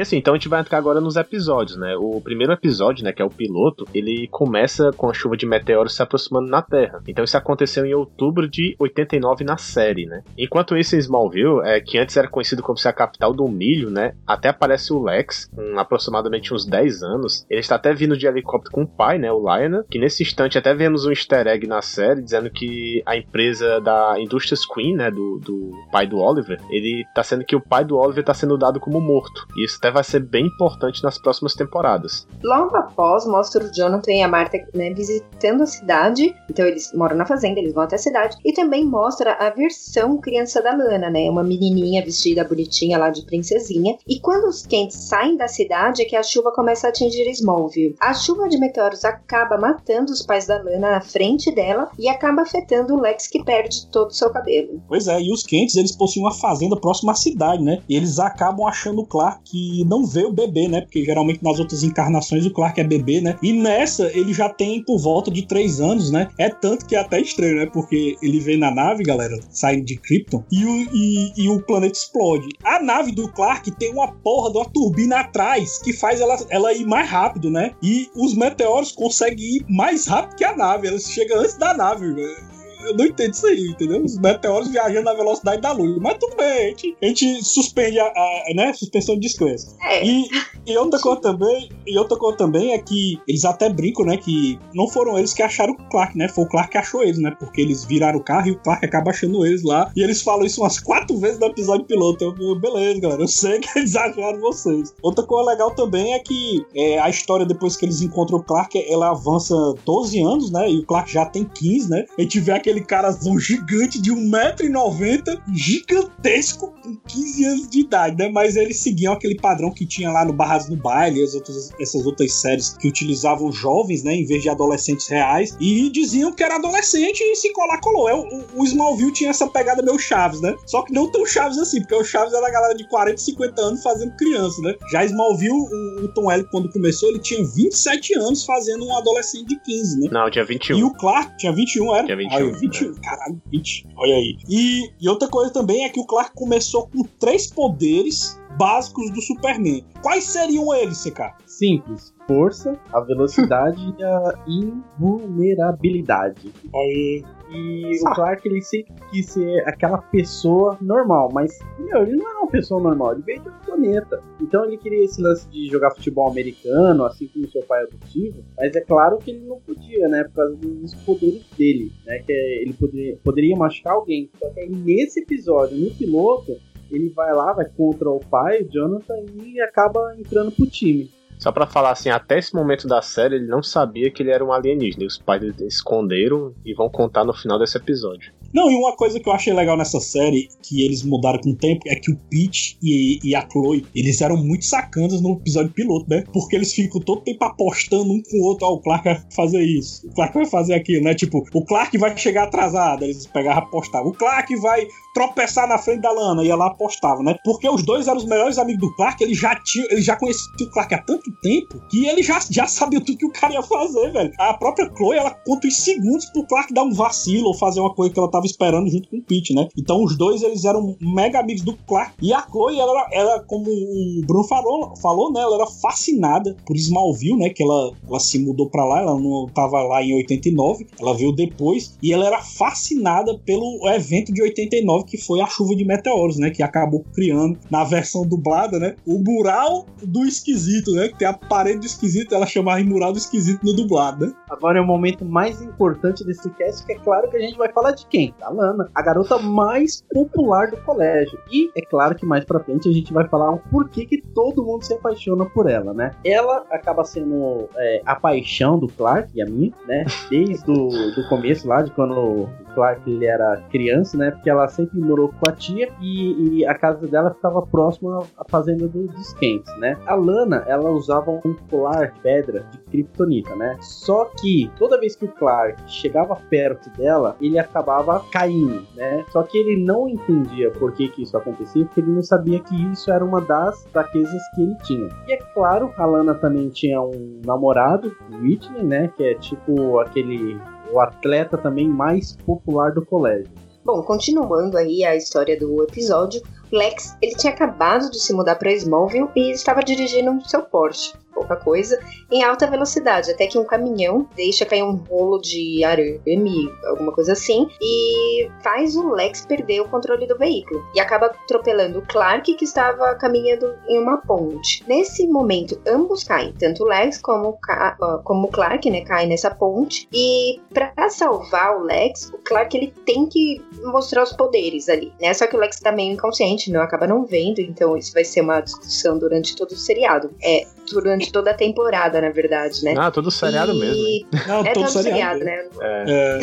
E assim, então a gente vai entrar agora nos episódios, né? O primeiro episódio, né, que é o piloto, ele começa com a chuva de meteoros se aproximando na Terra. Então isso aconteceu em outubro de 89 na série, né? Enquanto isso em Smallville, é, que antes era conhecido como ser a capital do milho, né? Até aparece o Lex, com aproximadamente uns 10 anos. Ele está até vindo de helicóptero com o pai, né, o Lionel, que nesse instante até vemos um easter egg na série dizendo que a empresa da Industries Queen, né, do, do pai do Oliver, ele tá sendo que o pai do Oliver tá sendo dado como morto. E isso até vai ser bem importante nas próximas temporadas. Logo após, mostra o Jonathan e a Martha né, visitando a cidade. Então eles moram na fazenda, eles vão até a cidade. E também mostra a versão criança da Lana, né? Uma menininha vestida bonitinha lá de princesinha. E quando os Kents saem da cidade é que a chuva começa a atingir Smallville. A chuva de meteoros acaba matando os pais da Lana na frente dela e acaba afetando o Lex que perde todo o seu cabelo. Pois é, e os Kents, eles possuem uma fazenda próxima à cidade, né? E eles acabam achando o Clark que não vê o bebê, né? Porque geralmente nas outras encarnações o Clark é bebê, né? E nessa ele já tem por volta de três anos, né? É tanto que é até estranho, né? Porque ele vem na nave, galera, saindo de Krypton, e o, e, e o planeta explode. A nave do Clark tem uma porra de uma turbina atrás que faz ela, ela ir mais rápido, né? E os meteoros conseguem ir mais rápido que a nave. Ela chega antes da nave, velho eu não entendo isso aí, entendeu? Os meteoros viajando na velocidade da luz. Mas tudo bem, a gente, a gente suspende a, a né, suspensão de descrença. É. E, e outra coisa também, e outra coisa também é que eles até brincam, né, que não foram eles que acharam o Clark, né? Foi o Clark que achou eles, né? Porque eles viraram o carro e o Clark acaba achando eles lá. E eles falam isso umas quatro vezes no episódio piloto. Eu, beleza, galera, eu sei que eles acharam vocês. Outra coisa legal também é que é, a história depois que eles encontram o Clark, ela avança 12 anos, né? E o Clark já tem 15, né? A gente vê aquele carazão gigante de 1,90m, gigantesco, com 15 anos de idade, né? Mas eles seguiam aquele padrão que tinha lá no Barras no Baile, as outras, essas outras séries que utilizavam jovens, né? Em vez de adolescentes reais, e diziam que era adolescente e se colar colou. É, o, o Smallville tinha essa pegada meio Chaves, né? Só que não tão Chaves assim, porque o Chaves era a galera de 40, 50 anos fazendo criança, né? Já Smallville, o, o Tom L, quando começou, ele tinha 27 anos fazendo um adolescente de 15, né? Não, tinha 21. E o Clark tinha 21, era? Tinha 21, 21. Caralho, 20. Olha aí. E, e outra coisa também é que o Clark começou com três poderes básicos do Superman. Quais seriam eles, CK? Simples. Força, a velocidade e a invulnerabilidade. Aí. E o Clark, ele sempre quis ser aquela pessoa normal, mas, meu, ele não é uma pessoa normal, ele veio de outro planeta. Então ele queria esse lance de jogar futebol americano, assim como seu pai adotivo, mas é claro que ele não podia, né, por causa dos poderes dele, né, que é, ele poderia, poderia machucar alguém. Só que aí nesse episódio, no piloto, ele vai lá, vai contra o pai, o Jonathan, e acaba entrando pro time. Só pra falar assim, até esse momento da série ele não sabia que ele era um alienígena. E os pais dele esconderam e vão contar no final desse episódio. Não, e uma coisa que eu achei legal nessa série, que eles mudaram com o tempo, é que o Pete e, e a Chloe, eles eram muito sacanas no episódio piloto, né? Porque eles ficam todo tempo apostando um com o outro, ó, o Clark vai fazer isso, o Clark vai fazer aquilo, né? Tipo, o Clark vai chegar atrasado, eles pegavam e apostavam. O Clark vai tropeçar na frente da Lana, ia lá apostava, né? Porque os dois eram os melhores amigos do Clark, ele já tinha, ele já conhecia o Clark há tanto tempo que ele já, já sabia tudo que o cara ia fazer, velho. A própria Chloe, ela conta os segundos pro Clark dar um vacilo ou fazer uma coisa que ela tava esperando junto com o Pete, né? Então os dois, eles eram mega amigos do Clark. E a Chloe, ela, ela como o Bruno falou, falou, né? Ela era fascinada por Smallville, né? Que ela, ela se mudou pra lá, ela não tava lá em 89, ela veio depois. E ela era fascinada pelo evento de 89, que foi a chuva de meteoros, né? Que acabou criando, na versão dublada, né? O mural do esquisito, né? Que tem a parede do esquisito, ela chamava de mural do esquisito no dublado, né? Agora é o momento mais importante desse cast, que é claro que a gente vai falar de quem? Da Lana, a garota mais popular do colégio. E é claro que mais pra frente a gente vai falar o porquê que todo mundo se apaixona por ela, né? Ela acaba sendo é, a paixão do Clark e a minha, né? Desde o do começo lá, de quando o Clark ele era criança, né? Porque ela sempre morou com a tia e, e a casa dela ficava próxima à fazenda do- dos Kents, né? A Lana, ela usava um colar de pedra de kryptonita, né? Só que toda vez que o Clark chegava perto dela, ele acabava caindo, né? Só que ele não entendia por que, que isso acontecia, porque ele não sabia que isso era uma das fraquezas que ele tinha. E é claro, a Lana também tinha um namorado, Whitney, né? Que é tipo aquele o atleta também mais popular do colégio. Bom, continuando aí a história do episódio, Lex, ele tinha acabado de se mudar para Smallville e estava dirigindo seu Porsche, pouca coisa, em alta velocidade, até que um caminhão deixa cair um rolo de arame, alguma coisa assim, e faz o Lex perder o controle do veículo e acaba atropelando o Clark que estava caminhando em uma ponte. Nesse momento, ambos caem, tanto o Lex como, como o Clark, né, caem nessa ponte e para salvar o Lex, o Clark ele tem que mostrar os poderes ali, né? Só que o Lex tá meio inconsciente, não acaba não vendo, então isso vai ser uma discussão durante todo o seriado. É, durante toda a temporada, na verdade, né? Ah, todo o seriado E- mesmo. Não, É todo todo seriado. seriado, né? É. É,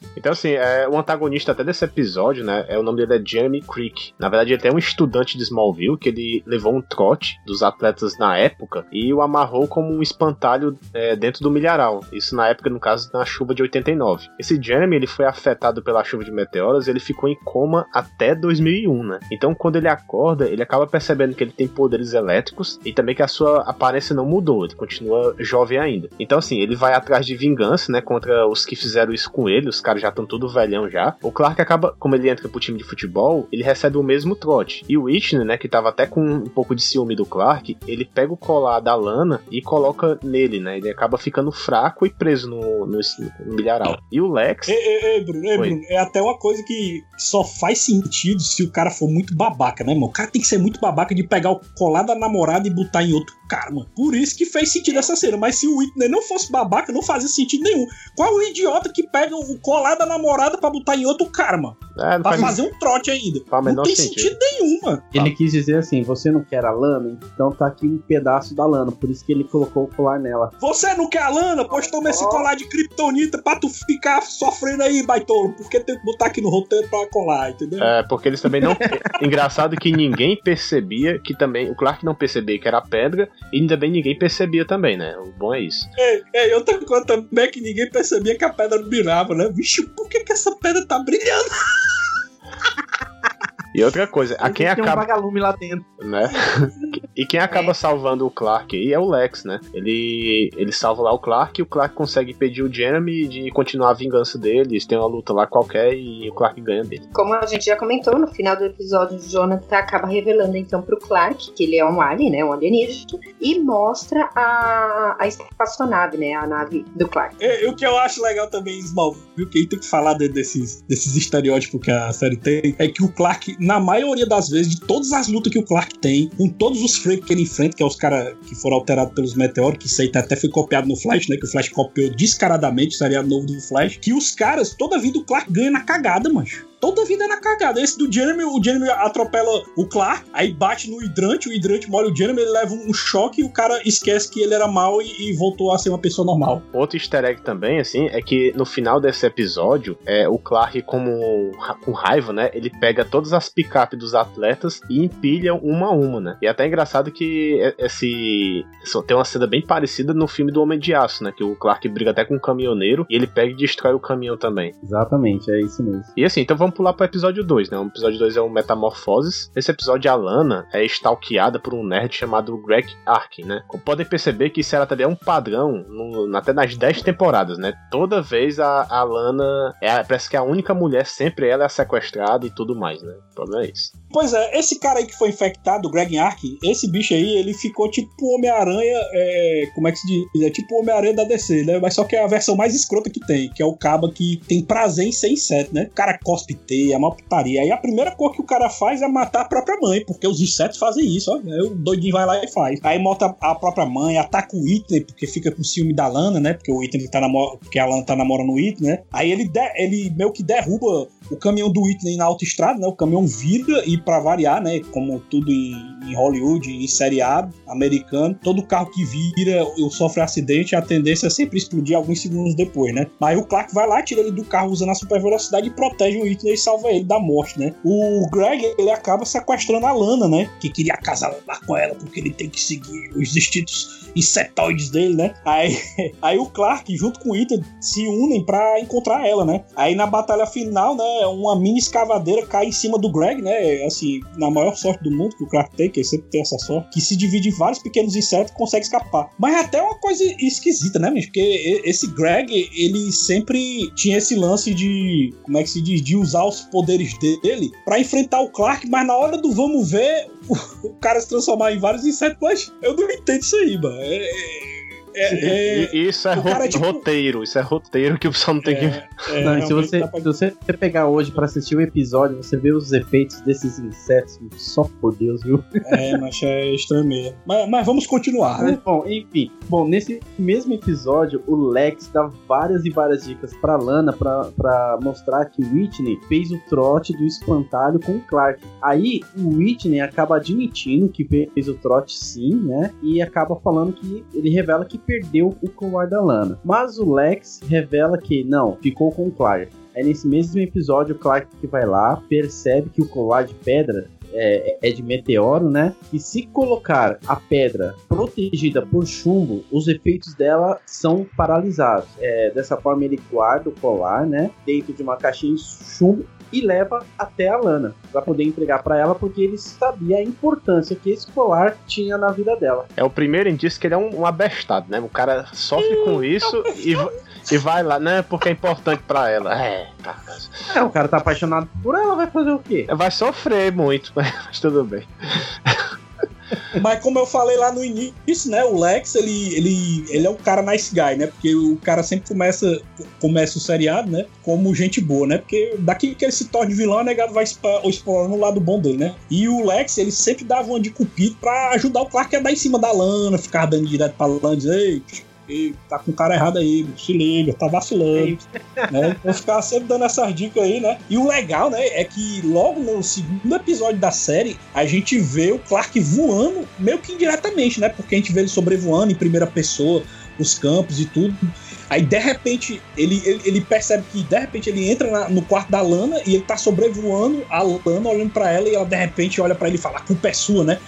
Então, assim, é, o antagonista até desse episódio, né? É, o nome dele é Jeremy Creek. Na verdade, ele é um estudante de Smallville que ele levou um trote dos atletas na época e o amarrou como um espantalho é, dentro do milharal. Isso na época, no caso, na chuva de 89. Esse Jeremy, ele foi afetado pela chuva de meteoros e ele ficou em coma até 2001, né? Então, quando ele acorda, ele acaba percebendo que ele tem poderes elétricos e também que a sua aparência não mudou, ele continua jovem ainda. Então, assim, ele vai atrás de vingança, né, contra os que fizeram isso com ele, os caras já estão tudo velhão já. O Clark acaba, como ele entra pro time de futebol, ele recebe o mesmo trote. E o Whitney, né, que tava até com um pouco de ciúme do Clark, ele pega o colar da Lana e coloca nele, né, ele acaba ficando fraco e preso no, no, no milharal. E o Lex... Ei, ei, ei, Bruno, ei. Bruno, é até uma coisa que só faz sentido se o cara for muito babaca, né, mano? O cara tem que ser muito babaca de pegar o colar da namorada e botar em outro cara, mano. Por isso que fez sentido essa cena. Mas se o Whitney não fosse babaca, não fazia sentido nenhum. Qual o idiota que pega o colar da namorada pra botar em outro cara, mano? É, não Pra faz, fazer um trote ainda. Não tem sentido. sentido nenhum, mano. Ele quis dizer assim: você não quer a lana? Então tá aqui um pedaço da lana. Por isso que ele colocou o colar nela. Você não quer a lana? Pois toma esse colar de kryptonita pra tu ficar sofrendo aí, baitolo. Porque tem que botar aqui no roteiro pra colar, entendeu? É, porque eles também não. Engraçado que ninguém percebia que também. O Clark não percebia que era pedra, e ainda bem ninguém percebia também, né? O bom é isso. Ei, ei, outra coisa também é que ninguém percebia que a pedra brilhava, né? Vixe, por que, que essa pedra tá brilhando? E outra coisa, a quem Tem um acaba. vagalume lá dentro. né? E quem acaba salvando o Clark aí é o Lex, né? Ele, ele salva lá o Clark e o Clark consegue impedir o Jeremy de continuar a vingança dele. Eles têm uma luta lá qualquer e o Clark ganha dele. Como a gente já comentou, no final do episódio, o Jonathan acaba revelando então pro Clark que ele é um alien, né? Um alienígena, e mostra a, a espaçonave, né? A nave do Clark. E, o que eu acho legal também em Smallville, que aí tem que falar de- desses, desses estereótipos que a série tem, é que o Clark, na maioria das vezes, de todas as lutas que o Clark tem, com todos os freaks que ele enfrenta, que é os caras que foram alterados pelos meteoros, que isso aí até foi copiado no Flash, né? Que o Flash copiou descaradamente o seriado novo do Flash, que os caras, toda vida o Clark ganha na cagada, mancho. Toda vida é na cagada. Esse do Jeremy, o Jeremy atropela o Clark, aí bate no hidrante, o hidrante molha o Jeremy, ele leva um choque e o cara esquece que ele era mal e, e voltou a ser uma pessoa normal. Outro easter egg também, assim, é que no final desse episódio, é, o Clark, como com raiva, né? Ele pega todas as picapes dos atletas e empilha uma a uma, né? E é até engraçado que esse. só Tem uma cena bem parecida no filme do Homem de Aço, né? Que o Clark briga até com um caminhoneiro e ele pega e destrói o caminhão também. Exatamente, é isso mesmo. E assim, então vamos pular pro episódio 2, né? O episódio 2 é o Metamorfoses. Nesse episódio, a Lana é stalkeada por um nerd chamado Greg Arkin, né? Podem perceber que isso era também um padrão, no- até nas 10 temporadas, né? Toda vez a, a Lana é, parece que a única mulher, sempre ela é sequestrada e tudo mais, né? O problema é isso. Pois é, esse cara aí que foi infectado, o Greg Arkin, esse bicho aí, ele ficou tipo Homem-Aranha, é, como é que se diz? É tipo Homem-Aranha da DC, né? Mas só que é a versão mais escrota que tem, que é o caba que tem prazer em ser inseto, né? O cara cospe teia, é uma putaria. Aí a primeira coisa que o cara faz é matar a própria mãe, porque os insetos fazem isso, ó. Aí o doidinho vai lá e faz. Aí mata a própria mãe, ataca o Whitney, porque fica com ciúme da Lana, né? Porque o Whitney tá namorando, porque a Lana tá namorando o Whitney, né? Aí ele, de- ele meio que derruba o caminhão do Whitney na autoestrada, né? O caminhão vira e para variar, né? Como tudo em, em Hollywood, em seriado americano, todo carro que vira ou sofre acidente, a tendência é sempre explodir alguns segundos depois, né? Aí o Clark vai lá, tira ele do carro usando a super velocidade e protege o Whitney e salva ele da morte, né? O Greg, ele acaba sequestrando a Lana, né? Que queria casar lá com ela porque ele tem que seguir os instintos insetoides dele, né? Aí, aí o Clark, junto com o Ethan, se unem pra encontrar ela, né? Aí na batalha final, né? Uma mini escavadeira cai em cima do Greg, né? Assim, na maior sorte do mundo que o Clark tem, que sempre tem essa sorte, que se divide em vários pequenos insetos e consegue escapar. Mas é até uma coisa esquisita, né, bicho? Porque esse Greg, ele sempre tinha esse lance de, como é que se diz, de usar os poderes dele para enfrentar o Clark, mas na hora do vamos ver, o, cara se transformar em vários insetos, mas eu não entendo isso aí, mano. É, é é, é, isso é, ro é tipo... roteiro, isso é roteiro que o pessoal não tem que ver. É, não, se você, pra... se você pegar hoje pra assistir o episódio, você vê os efeitos desses insetos, só por Deus, viu? É, mas é estranho mesmo. Mas, mas vamos continuar, né? bom, enfim. Bom, nesse mesmo episódio, o Lex dá várias e várias dicas pra Lana pra, pra mostrar que o Whitney fez o trote do espantalho com o Clark. Aí o Whitney acaba admitindo que fez o trote sim, né? E acaba falando que ele revela que perdeu o colar da Lana. Mas o Lex revela que não, ficou com o Clark. Aí nesse mesmo episódio, o Clark que vai lá, percebe que o colar de pedra é, é, de meteoro, né? E se colocar a pedra protegida por chumbo, os efeitos dela são paralisados. É, dessa forma, ele guarda o colar, né? Dentro de uma caixinha de chumbo e leva até a Lana para poder entregar para ela porque ele sabia a importância que esse colar tinha na vida dela. É o primeiro indício que ele é um, um abestado, né? O cara sofre com isso e, e vai lá, né? Porque é importante para ela. É, tá. É, o cara tá apaixonado por ela, vai fazer o quê? Vai sofrer muito, mas tudo bem. Mas como eu falei lá no início, né? O Lex, ele, ele, ele é o cara nice guy, né? Porque o cara sempre começa, começa o seriado, né? Como gente boa, né? Porque daqui que ele se torna vilão, o negado vai explorando o lado bom dele, né? E o Lex, ele sempre dava uma de cupido pra ajudar o Clark a dar em cima da lana, ficar dando direto pra lana, dizer, ei, tá com o cara errado aí, se liga, tá vacilando. né? Vou ficar sempre dando essas dicas aí, né? E o legal, né, é que logo no segundo episódio da série, a gente vê o Clark voando, meio que indiretamente, né? Porque a gente vê ele sobrevoando em primeira pessoa, os campos e tudo. Aí de repente ele, ele, ele, percebe que de repente ele entra na, no quarto da Lana e ele tá sobrevoando a Lana, olhando para ela e ela de repente olha para ele e fala: a culpa é sua, né?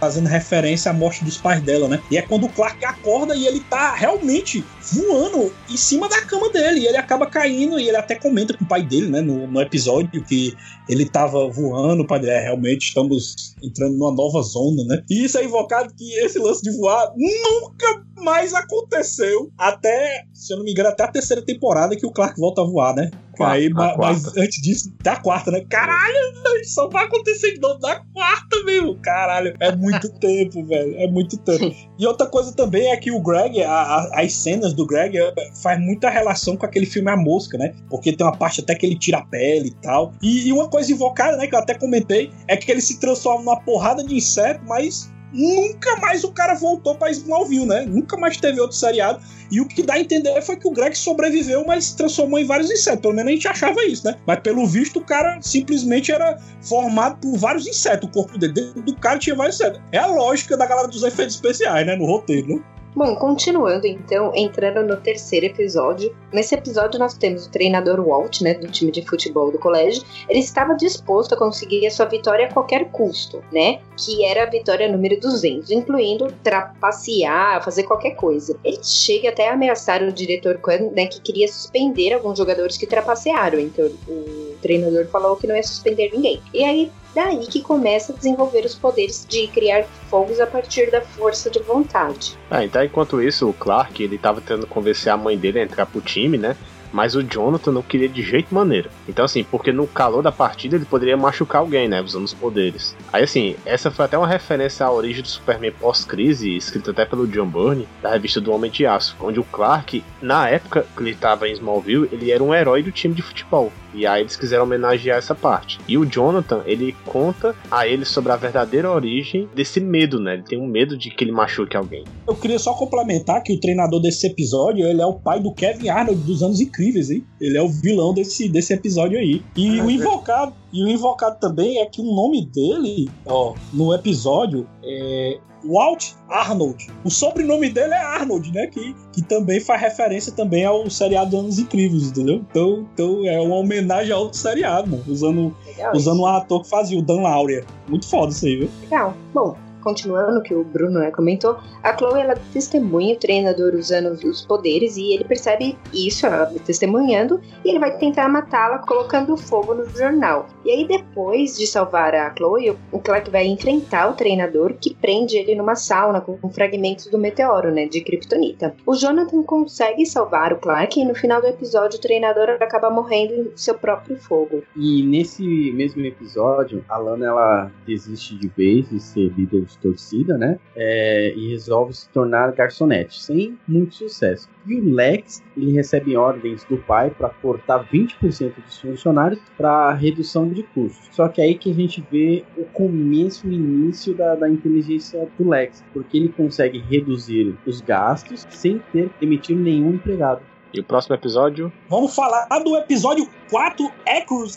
Fazendo referência à morte dos pais dela, né? E é quando o Clark acorda e ele tá realmente voando em cima da cama dele. E ele acaba caindo e ele até comenta com o pai dele, né? No, no episódio que ele tava voando, o pai dele, é, realmente estamos entrando numa nova zona, né? E isso é invocado que esse lance de voar nunca mais aconteceu até se eu não me engano, até a terceira temporada que o Clark volta a voar, né? Quarta, Aí, mas antes disso, até a quarta, né? Caralho, só vai acontecer de novo da quarta, mesmo. Caralho, é muito tempo, velho. É muito tempo. E outra coisa também é que o Greg, a, a, as cenas do Greg é, faz muita relação com aquele filme A Mosca, né? Porque tem uma parte até que ele tira a pele e tal. E, e uma coisa invocada, né, que eu até comentei, é que ele se transforma numa porrada de inseto, mas nunca mais o cara voltou pra Smallville, né? Nunca mais teve outro seriado. E o que dá a entender foi que o Greg sobreviveu, mas se transformou em vários insetos. Pelo menos a gente achava isso, né? Mas pelo visto, o cara simplesmente era formado por vários insetos. O corpo dele, dentro do cara tinha vários insetos. É a lógica da galera dos efeitos especiais, né? No roteiro, né? Bom, continuando então, entrando no terceiro episódio. Nesse episódio nós temos o treinador Walt, né, do time de futebol do colégio. Ele estava disposto a conseguir a sua vitória a qualquer custo, né? Que era a vitória número 200, incluindo trapacear, fazer qualquer coisa. Ele chega até a ameaçar o diretor Kwan, né, que queria suspender alguns jogadores que trapacearam. Então o treinador falou que não ia suspender ninguém. E aí Daí que começa a desenvolver os poderes de criar fogos a partir da força de vontade. Ah, então enquanto isso, o Clark, ele tava tentando convencer a mãe dele a entrar pro time, né? mas o Jonathan não queria de jeito maneira. Então, assim, porque no calor da partida ele poderia machucar alguém, né? Usando os poderes. Aí, assim, essa foi até uma referência à origem do Superman pós-crise, escrita até pelo John Byrne, da revista do Homem de Aço, onde o Clark, na época que ele estava em Smallville, ele era um herói do time de futebol. E aí eles quiseram homenagear essa parte. E o Jonathan, ele conta a ele sobre a verdadeira origem desse medo, né? Ele tem um medo de que ele machuque alguém. Eu queria só complementar que o treinador desse episódio, ele é o pai do Kevin Arnold dos anos incríveis, hein? Ele é o vilão desse, desse episódio aí. E ah, o invocado, e o invocado também é que o nome dele, ó, no episódio é Walt Arnold. O sobrenome dele é Arnold, né? Que, que também faz referência também ao seriado Anos Incríveis, entendeu? Então, então é uma homenagem ao outro seriado, mano. Usando, usando um ator que fazia, o Dan Lauria. Muito foda isso aí, viu? Legal. Bom, continuando o que o Bruno né, comentou, a Chloe ela testemunha o treinador usando os poderes e ele percebe isso, ela testemunhando, e ele vai tentar matá-la colocando fogo no jornal. E aí depois de salvar a Chloe, o Clark vai enfrentar o treinador que prende ele numa sauna com fragmentos do meteoro, né, de Kryptonita. O Jonathan consegue salvar o Clark e no final do episódio o treinador acaba morrendo em seu próprio fogo. E nesse mesmo episódio, a Lana ela desiste de vez de ser líder de torcida, né? É, e resolve se tornar garçonete, sem muito sucesso. E o Lex, ele recebe ordens do pai para cortar 20% dos funcionários para redução de custos. Só que aí que a gente vê o começo, o início da, da inteligência do Lex, porque ele consegue reduzir os gastos sem ter emitir nenhum empregado. E o próximo episódio? Vamos falar do episódio 4,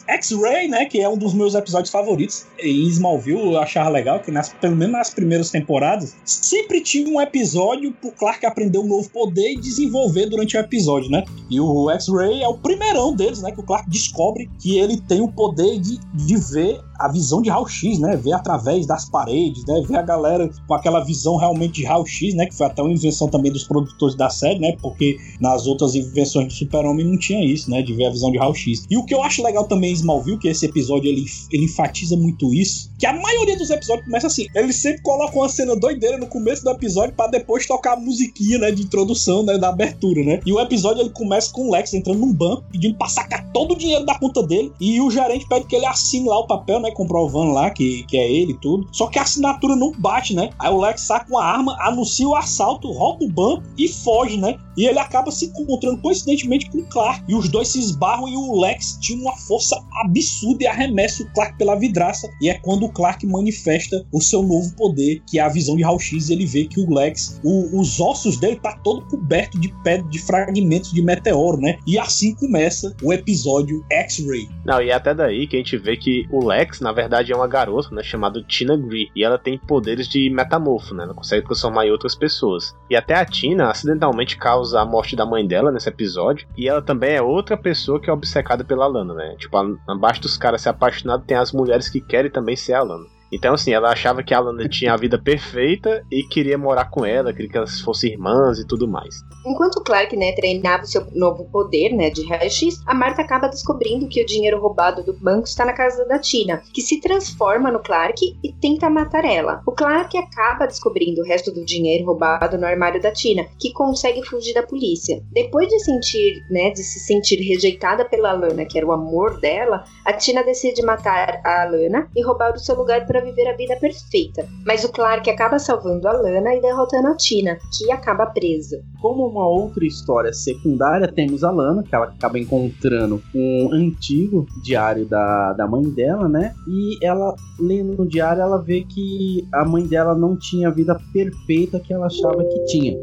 X-Ray, né? Que é um dos meus episódios favoritos. Em Smallville eu achava legal que, nas, pelo menos nas primeiras temporadas, sempre tinha um episódio pro Clark aprender um novo poder e desenvolver durante o episódio, né? E o X-Ray é o primeirão deles, né? Que o Clark descobre que ele tem o poder de, de ver a visão de raio-x, né? Ver através das paredes, né? Ver a galera com aquela visão realmente de raio-x, né? Que foi até uma invenção também dos produtores da série, né? Porque nas outras invenções do Super-Homem não tinha isso, né? De ver a visão de raio-x. E o que eu acho legal também em Smallville, que esse episódio ele, ele enfatiza muito isso, que a maioria dos episódios começa assim. Ele sempre coloca uma cena doideira no começo do episódio para depois tocar a musiquinha, né? De introdução, né? Da abertura, né? E o episódio ele começa com o Lex entrando num banco, pedindo pra sacar todo o dinheiro da conta dele. E o gerente pede que ele assine lá o papel, né? Comprovando lá que, que é ele e tudo. Só que a assinatura não bate, né? Aí o Lex saca uma arma, anuncia o assalto, rouba o banco e foge, né? E ele acaba se encontrando coincidentemente com o Clark. E os dois se esbarram e o Lex tinha uma força absurda e arremessa o Clark pela vidraça. E é quando o Clark manifesta o seu novo poder, que é a visão de raio-x. Ele vê que o Lex, o, os ossos dele tá todo coberto de pedra, de fragmentos de meteoro, né? E assim começa o episódio X-Ray. Não, e é até daí que a gente vê que o Lex, na verdade, é uma garota, né? Chamada Tina Gree. E ela tem poderes de metamorfo, né? Ela consegue transformar em outras pessoas. E até a Tina acidentalmente causa a morte da mãe dela nesse episódio. E ela também é outra pessoa que é obcecada pela Lana, né? Tipo, abaixo dos caras se apaixonados tem as mulheres que querem também ser a Lana. Então, assim, ela achava que a Lana tinha a vida perfeita e queria morar com ela, queria que elas fossem irmãs e tudo mais. Enquanto Clark, né, treinava o seu novo poder, né, de raio-x, a Marta acaba descobrindo que o dinheiro roubado do banco está na casa da Tina, que se transforma no Clark e tenta matar ela. O Clark acaba descobrindo o resto do dinheiro roubado no armário da Tina, que consegue fugir da polícia. Depois de sentir, né, de se sentir rejeitada pela Lana, que era o amor dela, a Tina decide matar a Lana e roubar o seu lugar para viver a vida perfeita. Mas o Clark acaba salvando a Lana e derrotando a Tina, que acaba presa. Como uma outra história secundária, temos a Lana, que ela acaba encontrando um antigo diário da, da mãe dela, né? E ela, lendo no diário, ela vê que a mãe dela não tinha a vida perfeita que ela achava que tinha.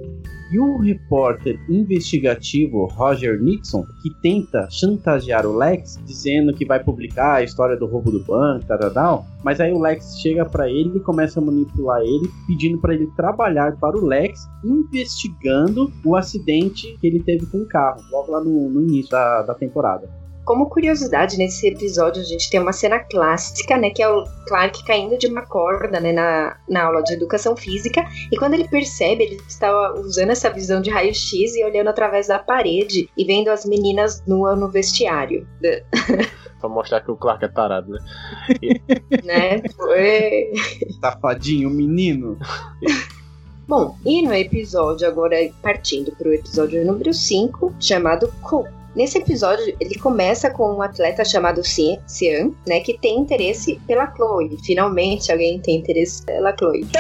E o repórter investigativo Roger Nixon, que tenta chantagear o Lex, dizendo que vai publicar a história do roubo do banco, tal. Mas aí o Lex chega para ele e começa a manipular ele, pedindo para ele trabalhar para o Lex, investigando o acidente que ele teve com o carro, logo lá no, no início da, da temporada. Como curiosidade, nesse episódio a gente tem uma cena clássica, né? Que é o Clark caindo de uma corda, né? Na, na aula de educação física. E quando ele percebe, ele está usando essa visão de raio-x e olhando através da parede e vendo as meninas nuas no vestiário. pra mostrar que o Clark é tarado, né? E... né? Foi... Safadinho, menino. Bom, e no episódio, agora partindo pro episódio número 5, chamado Cool. Nesse episódio, ele começa com um atleta chamado Cian, né, que tem interesse pela Chloe. Finalmente alguém tem interesse pela Chloe.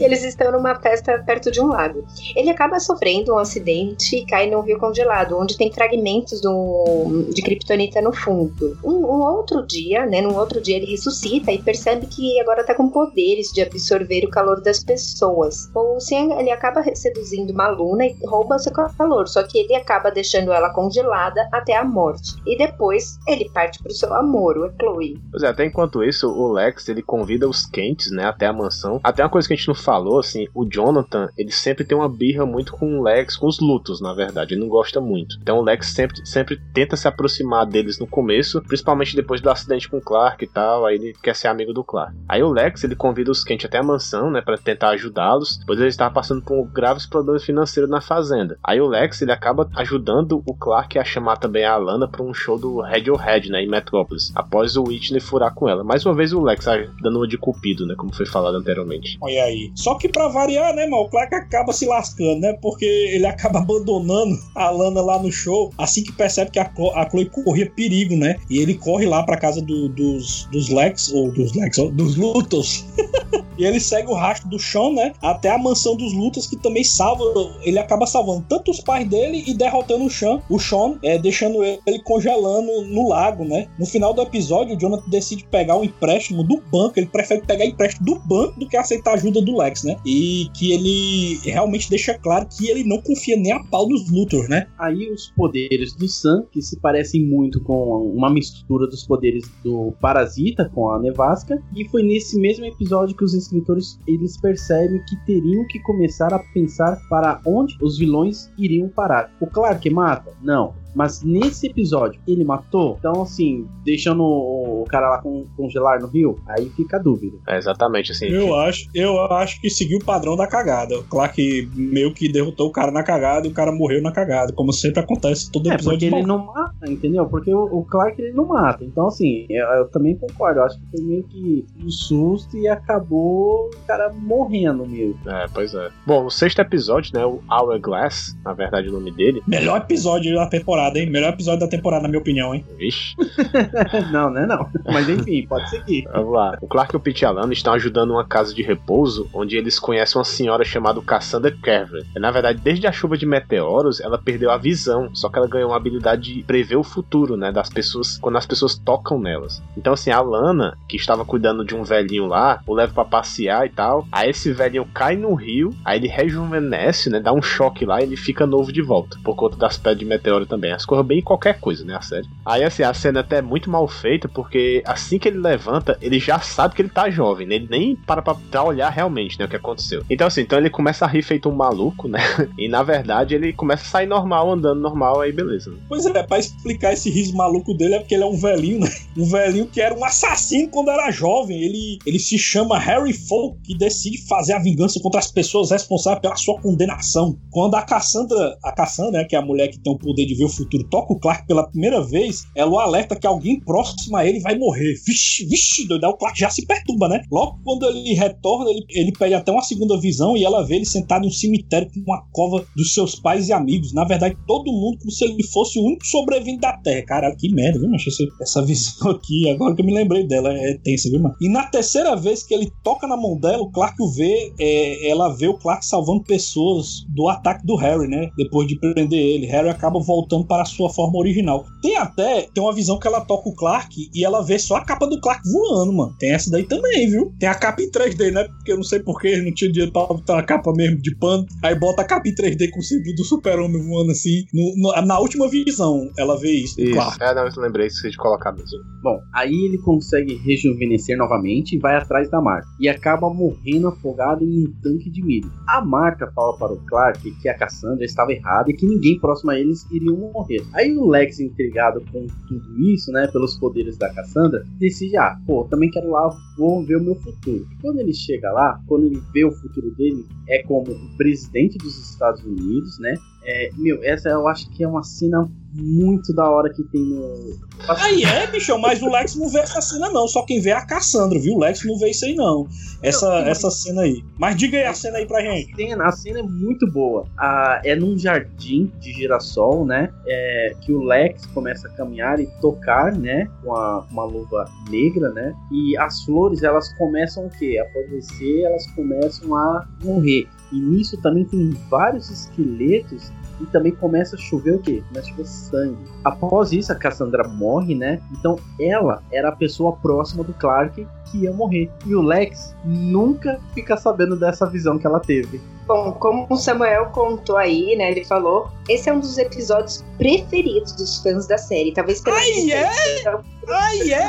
Eles estão numa festa perto de um lago. Ele acaba sofrendo um acidente e cai num rio congelado, onde tem fragmentos do, de kryptonita no fundo. Um, um, outro dia, né, num outro dia ele ressuscita e percebe que agora tá com poderes de absorver o calor das pessoas. O Cian, ele acaba seduzindo uma aluna e rouba seu calor, só que ele acaba deixando ela congelada até a morte. E depois ele parte pro seu amor, o Chloe. Pois é, até enquanto isso, o Lex ele convida os quentes, né, até a mansão. Até uma coisa que a gente não falou, assim, o Jonathan, ele sempre tem uma birra muito com o Lex, com os lutos, na verdade. Ele não gosta muito. Então o Lex sempre, sempre tenta se aproximar deles no começo, principalmente depois do acidente com o Clark e tal. Aí ele quer ser amigo do Clark. Aí o Lex, ele convida os Kent até a mansão, né, para tentar ajudá-los, pois ele estava passando por graves problemas financeiros na fazenda. Aí o Lex, ele acaba ajudando o Clark a chamar também a Alana para um show do Radiohead, né, em Metrópolis, após o Whitney furar com ela. Mais uma vez o Lex dando uma de cupido, né, como foi falado anteriormente. Olha aí. Só que para variar, né, mano, o Clark acaba se lascando, né, porque ele acaba abandonando a Alana lá no show, assim que percebe que a, a Chloe corria perigo, né, e ele corre lá pra casa do, dos, dos Lex, ou dos Lex, ou dos Lutos. E ele segue o rastro do Sean, né? Até a mansão dos Lutas, que também salva. Ele acaba salvando tanto os pais dele e derrotando o Sean, o Sean é, deixando ele congelando no lago, né? No final do episódio, o Jonathan decide pegar um empréstimo do banco. Ele prefere pegar empréstimo do banco do que aceitar a ajuda do Lex, né? E que ele realmente deixa claro que ele não confia nem a pau nos Luthor, né? Aí os poderes do Sam, que se parecem muito com uma mistura dos poderes do Parasita com a Nevasca. E foi nesse mesmo episódio que os escritores eles percebem que teriam que começar a pensar para onde os vilões iriam parar. O Clark mata? Não. Mas nesse episódio, ele matou? Então, assim, deixando o cara lá com, congelar no rio, aí fica a dúvida. É exatamente assim. Eu acho, eu acho que seguiu o padrão da cagada. Claro que meio que derrotou o cara na cagada e o cara morreu na cagada, como sempre acontece todo é, episódio. É, porque ele não mata, entendeu? Porque o, o Clark ele não mata. Então, assim, eu, eu, também concordo. Eu acho que foi meio que um susto e acabou o cara morrendo mesmo. É, pois é. Bom, o sexto episódio, né? O Hourglass, na verdade, o nome dele. Melhor episódio da temporada temporada, hein? Melhor episódio da temporada, na minha opinião, hein? Vixe. não, né? Não. Mas enfim, pode seguir. Vamos lá. O Clark e o Pete Alano estão ajudando uma casa de repouso onde eles conhecem uma senhora chamada Cassandra Carver. Na verdade, desde a chuva de meteoros, ela perdeu a visão, só que ela ganhou uma habilidade de prever o futuro, né? Das pessoas, quando as pessoas tocam nelas. Então, assim, a Lana, que estava cuidando de um velhinho lá, o leva para passear e tal. Aí esse velhinho cai no rio, aí ele rejuvenesce, né? Dá um choque lá e ele fica novo de volta, por conta das pedras de meteoro também escorra bem em qualquer coisa, né? A série. Aí, assim, a cena até é muito mal feita, porque assim que ele levanta, ele já sabe que ele tá jovem, né? Ele nem para pra olhar realmente, né? O que aconteceu. Então, assim, então ele começa a rir feito um maluco, né? E na verdade ele começa a sair normal, andando normal, aí beleza. Né? Pois é, pra explicar esse riso maluco dele é porque ele é um velhinho, né? Um velhinho que era um assassino quando era jovem. Ele, ele se chama Harry Folk e decide fazer a vingança contra as pessoas responsáveis pela sua condenação. Quando a Cassandra, a Cassandra, né, que é a mulher que tem o poder de ver o futuro futuro toca o Clark pela primeira vez, ela o alerta que alguém próximo a ele vai morrer. Vixe, vixe, doido. o Clark já se perturba, né? Logo quando ele retorna, ele, ele pede até uma segunda visão e ela vê ele sentado em um cemitério com uma cova dos seus pais e amigos. Na verdade, todo mundo como se ele fosse o único sobrevivente da Terra. Cara, que merda, viu, macho? Essa visão aqui, agora que eu me lembrei dela, é tensa, viu, mano? E na terceira vez que ele toca na mão dela, o Clark o vê, é, ela vê o Clark salvando pessoas do ataque do Harry, né? Depois de prender ele. Harry acaba voltando para a sua forma original. Tem até, tem uma visão que ela toca o Clark e ela vê só a capa do Clark voando, mano. Tem essa daí também, viu? Tem a capa em 3D, né? Porque eu não sei porquê, não tinha dinheiro pra botar a capa mesmo de pano. Aí bota a capa em 3D com o símbolo do super-homem voando assim. No, no, na última visão, ela vê isso, isso. Clark. É, não, eu lembrei, esqueci de colocar mesmo. Bom, aí ele consegue rejuvenescer novamente e vai atrás da Marta. E acaba morrendo afogado em um tanque de milho. A Marta fala para o Clark que a Cassandra estava errada e que ninguém próximo a eles iriam morrer. Aí o Lex, intrigado com tudo isso, né, pelos poderes da Cassandra, decide, ah, pô, também quero lá, vou ver o meu futuro. Quando ele chega lá, quando ele vê o futuro dele, é como o presidente dos Estados Unidos, né, é, meu, essa eu acho que é uma cena muito da hora que tem no. Aí é, bicho, mas o Lex não vê essa cena, não. Só quem vê é a Cassandra, viu? O Lex não vê isso aí, não. Essa, não, essa cena aí. Mas diga aí a cena aí pra gente. A cena, a cena é muito boa. Ah, é num jardim de girassol, né? É, que o Lex começa a caminhar e tocar, né? Com a, uma luva negra, né? E as flores, elas começam o quê? A apodrecer, elas começam a morrer. E nisso também tem vários esqueletos e também começa a chover o quê? Começa a chover sangue. Após isso, a Cassandra morre, né? Então ela era a pessoa próxima do Clark que ia morrer. E o Lex nunca fica sabendo dessa visão que ela teve. Bom, como o Samuel contou aí, né? Ele falou, esse é um dos episódios preferidos dos fãs da série. Talvez pela Ai, é? Ai, é?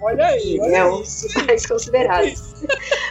Olha aí, olha é um isso. dos mais considerados.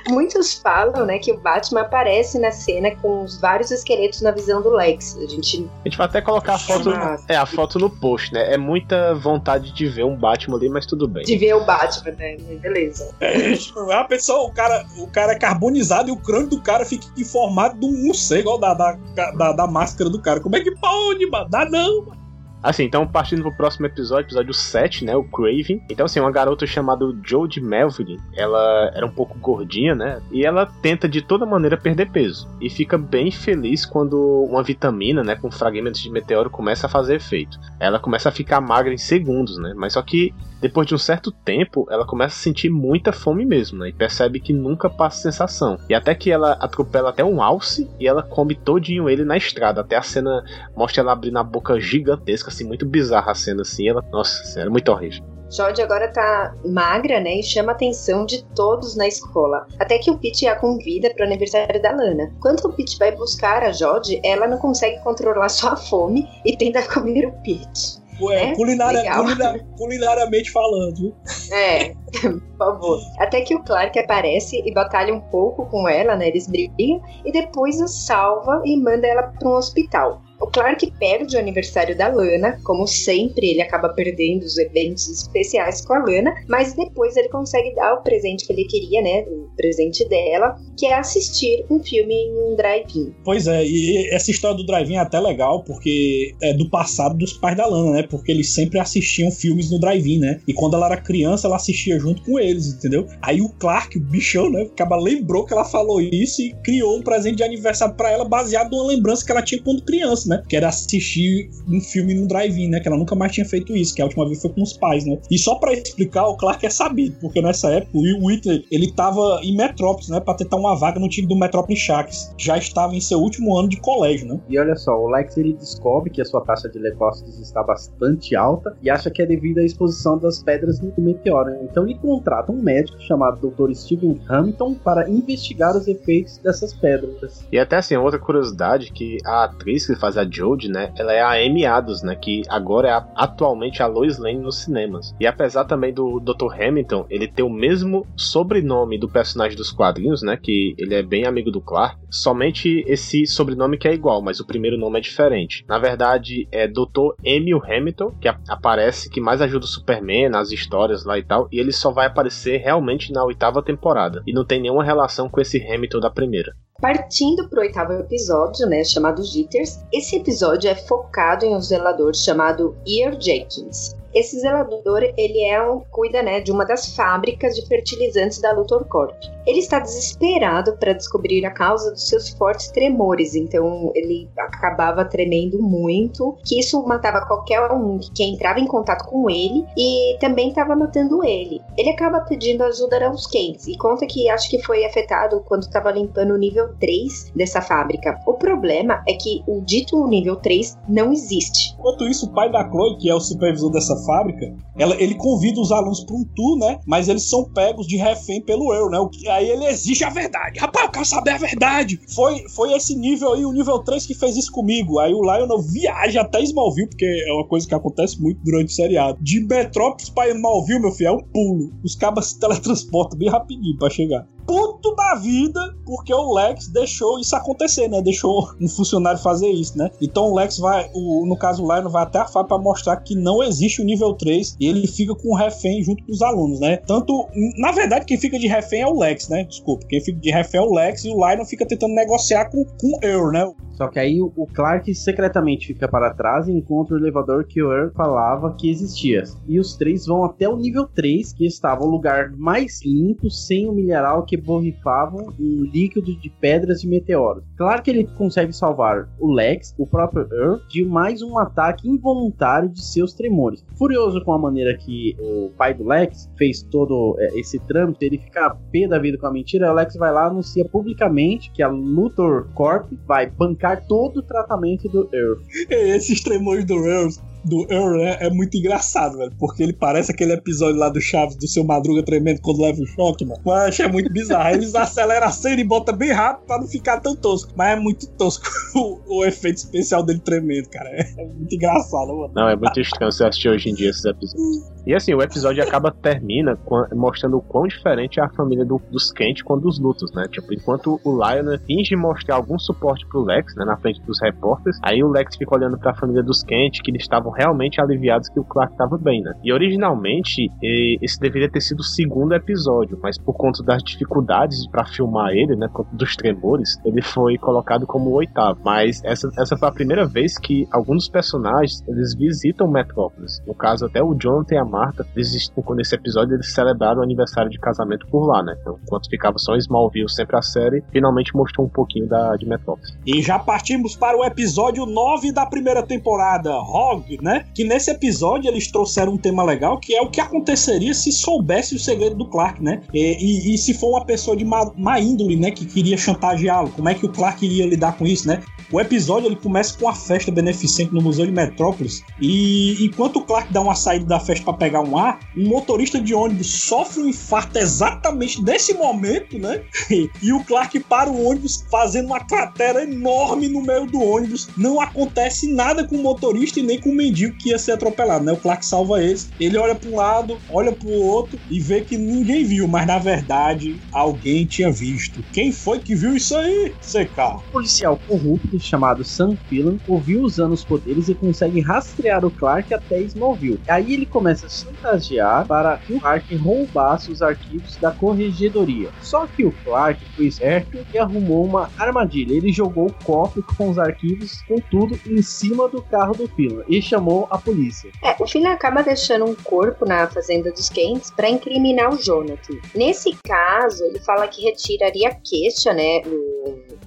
Muitos falam, né, que o Batman aparece na cena com os vários esqueletos na visão do Lex. A gente. A gente vai até colocar a foto, Nossa. é, a foto no post, né? É muita vontade de ver um Batman ali, mas tudo bem. De ver o Batman, né? Beleza. É, a pessoa, o cara, o cara é carbonizado e o crânio do cara fica em formato de um morcego, igual da, da, da, da máscara do cara. Como é que pode, mano? Dá não, mano. Assim, então partindo pro próximo episódio, episódio 7, né? O Craven. Então, assim, uma garota chamada Jodie Melville, ela era um pouco gordinha, né? E ela tenta de toda maneira perder peso. E fica bem feliz quando uma vitamina, né? Com fragmentos de meteoro começa a fazer efeito. Ela começa a ficar magra em segundos, né? Mas só que depois de um certo tempo, ela começa a sentir muita fome mesmo, né? E percebe que nunca passa sensação. E até que ela atropela até um alce e ela come todinho ele na estrada. Até a cena mostra ela abrindo a boca gigantesca, assim, muito bizarra a cena, assim. Ela, nossa, era muito horrível. Jodie agora tá magra, né? E chama a atenção de todos na escola. Até que o Pete a convida pro aniversário da Lana. Quando o Pete vai buscar a Jodie, ela não consegue controlar sua fome e tenta comer o Pete. Ué, culinária, legal. culinária- culinariamente falando. É, por favor. Até que o Clark aparece e batalha um pouco com ela, né? Eles brigam e depois a salva e manda ela para um hospital. O Clark perde o aniversário da Lana, como sempre, ele acaba perdendo os eventos especiais com a Lana, mas depois ele consegue dar o presente que ele queria, né? O presente dela, que é assistir um filme em um drive-in. Pois é, e essa história do drive-in é até legal, porque é do passado dos pais da Lana, né? Porque eles sempre assistiam filmes no drive-in, né? E quando ela era criança, ela assistia junto com eles, entendeu? Aí o Clark, o bichão, né? Acaba lembrou que ela falou isso e criou um presente de aniversário pra ela baseado numa lembrança que ela tinha quando criança, né? Que era assistir um filme no drive-in, né? Que ela nunca mais tinha feito isso, que a última vez foi com os pais, né? E só pra explicar, o Clark é sabido, porque nessa época o Will Whitley, ele tava em Metrópolis, né? Pra tentar uma vaga no time do Metrópolis Sharks. Já estava em seu último ano de colégio, né? E olha só, o Lex ele descobre que a sua taxa de leucócitos está bastante alta e acha que é devido à exposição das pedras do meteoro. né? Então ele contrata um médico chamado Dr. Steven Hamilton para investigar os efeitos dessas pedras. E até assim, outra curiosidade que a atriz que faz a Jodie, né, ela é a Amy Adams, né, que agora é a- atualmente a Lois Lane nos cinemas. E apesar também do Dr. Hamilton, ele ter o mesmo sobrenome do personagem dos quadrinhos, né, que ele é bem amigo do Clark, somente esse sobrenome que é igual, mas o primeiro nome é diferente. Na verdade, é Dr. Emil Hamilton, que aparece, que mais ajuda o Superman nas histórias lá e tal, e ele só vai aparecer realmente na oitava temporada. E não tem nenhuma relação com esse Hamilton da primeira. Partindo pro oitavo episódio, né, chamado Jitters, esse episódio é focado em um zelador chamado Ear Jenkins. Esse zelador, ele é um, cuida, né, de uma das fábricas de fertilizantes da Luthor Corp. Ele está desesperado para descobrir a causa dos seus fortes tremores, então ele acabava tremendo muito, que isso matava qualquer um que entrava em contato com ele e também estava matando ele. Ele acaba pedindo ajuda aos Kents e conta que acho que foi afetado quando estava limpando o nível 3 dessa fábrica. O problema é que o dito nível 3 não existe. Enquanto isso, o pai da Chloe, que é o supervisor dessa fábrica, ela- ele convida os alunos para um tour, né? Mas eles são pegos de refém pelo eu, né? O que- aí ele exige a verdade. Rapaz, eu quero saber a verdade. Foi, foi esse nível aí, o nível 3, que fez isso comigo. Aí o Lionel viaja até Smallville, porque é uma coisa que acontece muito durante o seriado. De Metrópolis pra Smallville, meu filho, é um pulo. Os cabas se teletransportam bem rapidinho pra chegar. Puto da vida, porque o Lex deixou isso acontecer, né? Deixou um funcionário fazer isso, né? Então o Lex vai, o, no caso o Lion vai até a fábrica pra mostrar que não existe o nível 3 ele fica com o refém junto com os alunos, né? Tanto, na verdade, quem fica de refém é o Lex, né? Desculpa, quem fica de refém é o Lex e o Lion fica tentando negociar com, com o Earl, né? Só que aí o o Clark secretamente fica para trás e encontra o elevador que o Earl falava que existia. E os três vão até o nível 3, que estava o lugar mais limpo, sem o mineral que borrifavam um líquido de pedras e meteoros. Claro que ele consegue salvar o Lex, o próprio Earl, de mais um ataque involuntário de seus tremores. Furioso com a maneira que o pai do Lex fez todo é, esse trâmite, ele fica pé da vida com a mentira, o Lex vai lá anuncia publicamente que a Luthor Corp vai bancar todo o tratamento do Earth. Esses tremores do Earl, do Earl né, é muito engraçado, velho. Porque ele parece aquele episódio lá do Chaves, do seu Madruga tremendo quando leva o choque, mano. Acho é muito bizarro. Eles aceleram a cena e botam bem rápido pra não ficar tão tosco. Mas é muito tosco o, o efeito especial dele tremendo, cara. É, é muito engraçado, mano. Não, é muito estranho você assistir hoje em dia esses episódios. E assim, o episódio acaba termina mostrando o quão diferente é a família do, dos Kent quando dos lutos, né? Tipo, enquanto o Lionel finge mostrar algum suporte pro Lex, né, na frente dos repórteres, aí o Lex fica olhando para a família dos Kent, que eles estavam realmente aliviados que o Clark estava bem, né? E originalmente, esse deveria ter sido o segundo episódio, mas por conta das dificuldades para filmar ele, né, dos tremores, ele foi colocado como o oitavo. Mas essa, essa foi a primeira vez que alguns dos personagens eles visitam Metrópolis. No caso, até o Jonathan e a Martha, eles, nesse episódio, eles celebraram o aniversário de casamento por lá, né? Então, enquanto ficava só Smallville, sempre a série, finalmente mostrou um pouquinho da, de Metrópolis. E já partimos para o episódio 9 da primeira temporada, Hog, né? Que nesse episódio eles trouxeram um tema legal, que é o que aconteceria se soubesse o segredo do Clark, né? E, e, e se for uma pessoa de má, má índole, né, que queria chantageá-lo, como é que o Clark iria lidar com isso, né? O episódio ele começa com a festa beneficente no Museu de Metrópolis e enquanto o Clark dá uma saída da festa para pegar um ar, um motorista de ônibus sofre um infarto exatamente nesse momento, né? e o Clark para o ônibus fazendo uma cratera enorme no meio do ônibus. Não acontece nada com o motorista e nem com o mendigo que ia ser atropelado, né? O Clark salva eles. Ele olha para um lado, olha para o outro e vê que ninguém viu, mas na verdade alguém tinha visto. Quem foi que viu isso aí? CK. Um policial corrupto chamado Sam Phelan ouviu usando os poderes e consegue rastrear o Clark até Smallville. Aí ele começa a chantagear para que o Clark roubasse os arquivos da corregedoria. Só que o Clark foi esperto e arrumou uma armadilha. Ele jogou o cofre com os arquivos, com tudo, em cima do carro do Phelan e chamou a polícia. É, o Phelan acaba deixando um corpo na fazenda dos Kents para incriminar o Jonathan. Nesse caso, ele fala que retiraria a queixa, né,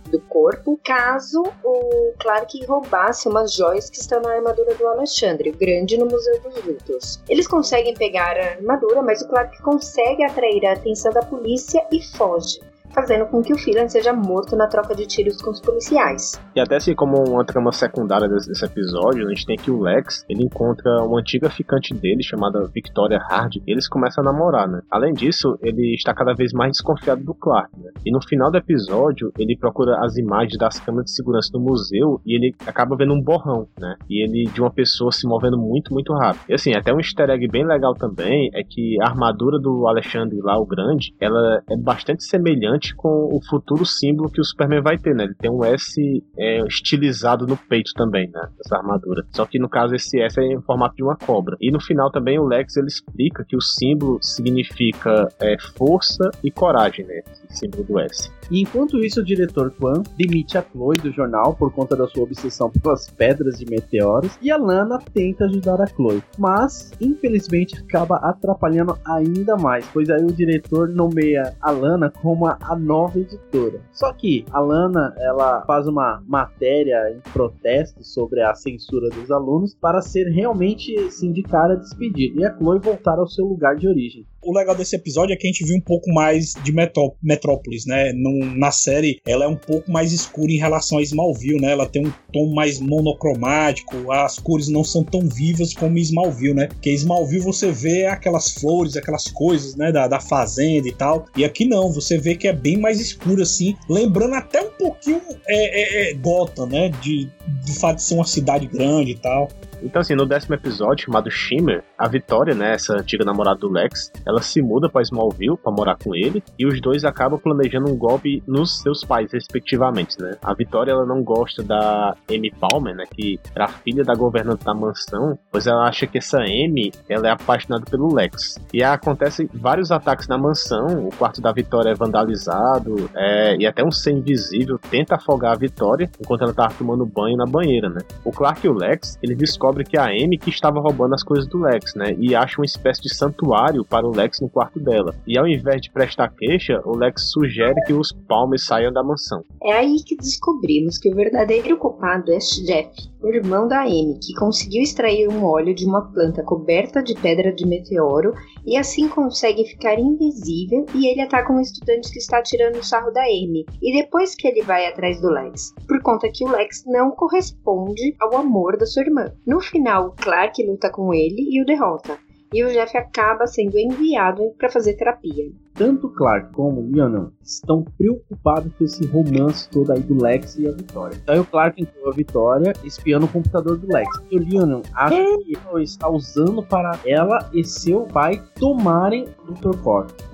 do corpo, caso o Clark roubasse umas joias que estão na armadura do Alexandre, o grande no Museu dos Lutos. Eles conseguem pegar a armadura, mas o Clark consegue atrair a atenção da polícia e foge fazendo com que o Phelan seja morto na troca de tiros com os policiais. E até assim como uma trama secundária desse episódio, a gente tem que o Lex, ele encontra uma antiga ficante dele chamada Victoria Hard, e eles começam a namorar, né? Além disso, ele está cada vez mais desconfiado do Clark, né? E no final do episódio, ele procura as imagens das câmeras de segurança do museu e ele acaba vendo um borrão, né? E ele de uma pessoa se movendo muito, muito rápido. E assim, até um easter egg bem legal também é que a armadura do Alexandre lá, o grande, ela é bastante semelhante com o futuro símbolo que o Superman vai ter, né? Ele tem um S é, estilizado no peito também, né? Essa armadura. Só que no caso esse S é em formato de uma cobra. E no final também o Lex ele explica que o símbolo significa é, força e coragem, né? Esse símbolo do S. E enquanto isso, o diretor Kwan demite a Chloe do jornal por conta da sua obsessão pelas pedras de meteoros e a Lana tenta ajudar a Chloe, mas infelizmente acaba atrapalhando ainda mais, pois aí o diretor nomeia a Lana como a nova editora. Só que a Lana ela faz uma matéria em protesto sobre a censura dos alunos para ser realmente sindicada despedida e a Chloe voltar ao seu lugar de origem o legal desse episódio é que a gente viu um pouco mais de Metró Metrópolis, né? Na série, ela é um pouco mais escura em relação a Smallville, né? Ela tem um tom mais monocromático, as cores não são tão vivas como Smallville, né? Porque Smallville você vê aquelas flores, aquelas coisas, né? Da, da fazenda e tal. E aqui não, você vê que é bem mais escuro, assim, lembrando até um pouquinho é, é, é Gotham, né? De, de fato de ser uma cidade grande e tal. Então, assim, no décimo episódio, chamado Shimmer, a Vitória, né, essa antiga namorada do Lex, ela se muda para Smallville para morar com ele e os dois acabam planejando um golpe nos seus pais, respectivamente, né? A Vitória, ela não gosta da Amy Palmer, né, que era a filha da governante da mansão, pois ela acha que essa Amy, ela é apaixonada pelo Lex. E acontecem vários ataques na mansão, o quarto da Vitória é vandalizado, é, e até um ser invisível tenta afogar a Vitória enquanto ela tava tomando banho na banheira, né? O Clark e o Lex, eles descobrem descobre que é a Amy que estava roubando as coisas do Lex, né? E acha uma espécie de santuário para o Lex no quarto dela. E ao invés de prestar queixa, o Lex sugere que os Palmes saiam da mansão. É aí que descobrimos que o verdadeiro culpado é Jeff, o irmão da Amy, que conseguiu extrair um óleo de uma planta coberta de pedra de meteoro e assim consegue ficar invisível e ele ataca um estudante que está tirando o sarro da Amy. E depois que ele vai atrás do Lex, por conta que o Lex não corresponde ao amor da sua irmã. No final, Clark luta com ele e o derrota. E o Jeff acaba sendo enviado para fazer terapia. Tanto Clark como Lionel estão preocupados com esse romance todo aí do Lex e a Vitória. Então o Clark entrou a Vitória espiando o computador do Lex. E o Lionel acha que ele está usando para ela e seu pai tomarem o Dr.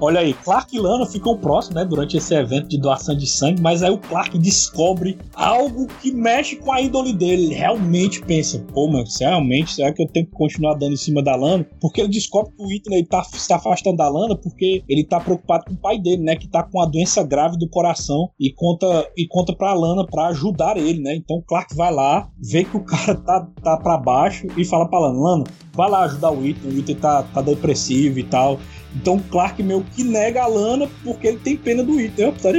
Olha aí, Clark e Lana ficam próximos, né, durante esse evento de doação de sangue, mas aí o Clark descobre algo que mexe com a índole dele. Ele realmente pensa, pô, mano, realmente, será que eu tenho que continuar dando em cima da Lana? Porque ele descobre que o Whitney tá se afastando da Lana porque ele tá preocupado com o pai dele, né, que tá com a doença grave do coração e conta e conta pra Lana pra ajudar ele, né? Então o Clark vai lá, vê que o cara tá, tá pra baixo e fala pra Lana, Lana, vai lá ajudar o Whitney, o Whitney tá, tá depressivo e tal. Então Clark meio que nega a Lana porque ele tem pena do Whitney, tá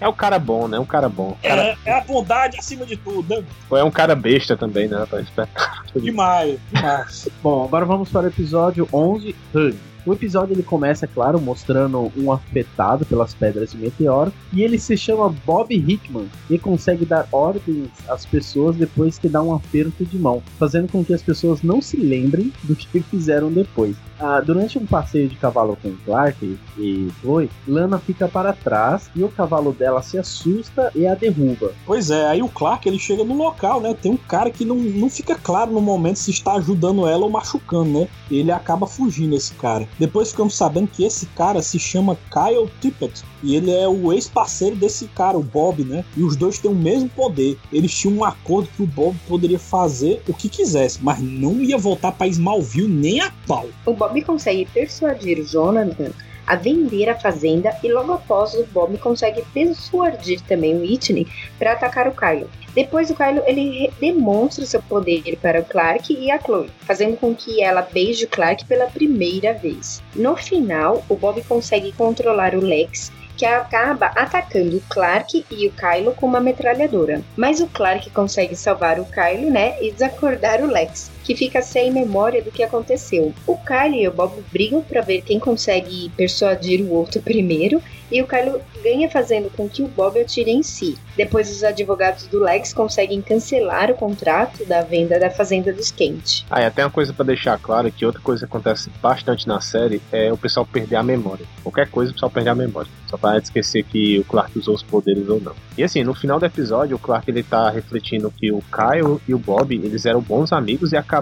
É um cara bom, né? Um cara bom. Cara... É, é, a bondade acima de tudo, né? Ou é um cara besta também, né? demais, demais. bom, agora vamos para o episódio 11, Hug. O episódio ele começa, claro, mostrando um afetado pelas pedras de meteoro e ele se chama Bob Hickman e consegue dar ordens às pessoas depois que dá um aperto de mão, fazendo com que as pessoas não se lembrem do que fizeram depois. Ah, durante um passeio de cavalo com Clark e Chloe, Lana fica para trás e o cavalo dela se assusta e a derruba. Pois é, aí o Clark ele chega no local, né? Tem um cara que não, não fica claro no momento se está ajudando ela ou machucando, né? Ele acaba fugindo, esse cara. Depois ficamos sabendo que esse cara se chama Kyle Tippett e ele é o ex-parceiro desse cara, o Bob, né? E os dois têm o mesmo poder. Eles tinham um acordo que o Bob poderia fazer o que quisesse, mas não ia voltar para Smallville nem a pau. O Bob consegue persuadir o Jonathan a vender a fazenda e logo após o Bob consegue persuadir também o Whitney para atacar o Kyle. Depois o Kylo ele demonstra seu poder para o Clark e a Chloe, fazendo com que ela beije o Clark pela primeira vez. No final, o Bob consegue controlar o Lex que acaba atacando o Clark e o Kylo com uma metralhadora. Mas o Clark consegue salvar o Kylo, né, e desacordar o Lex, que fica sem memória do que aconteceu. O Kylo e o Bob brigam para ver quem consegue persuadir o outro primeiro, e o Kylo ganha fazendo com que o Bob atire em si. Depois, os advogados do Lex conseguem cancelar o contrato da venda da Fazenda dos Kent. Ah, e até uma coisa para deixar claro que outra coisa que acontece bastante na série é o pessoal perder a memória. Qualquer coisa o pessoal perder a memória. Só para esquecer que o Clark usou os poderes ou não. E assim, no final do episódio, o Clark ele tá refletindo que o Kyle e o Bob, eles eram bons amigos e acabaram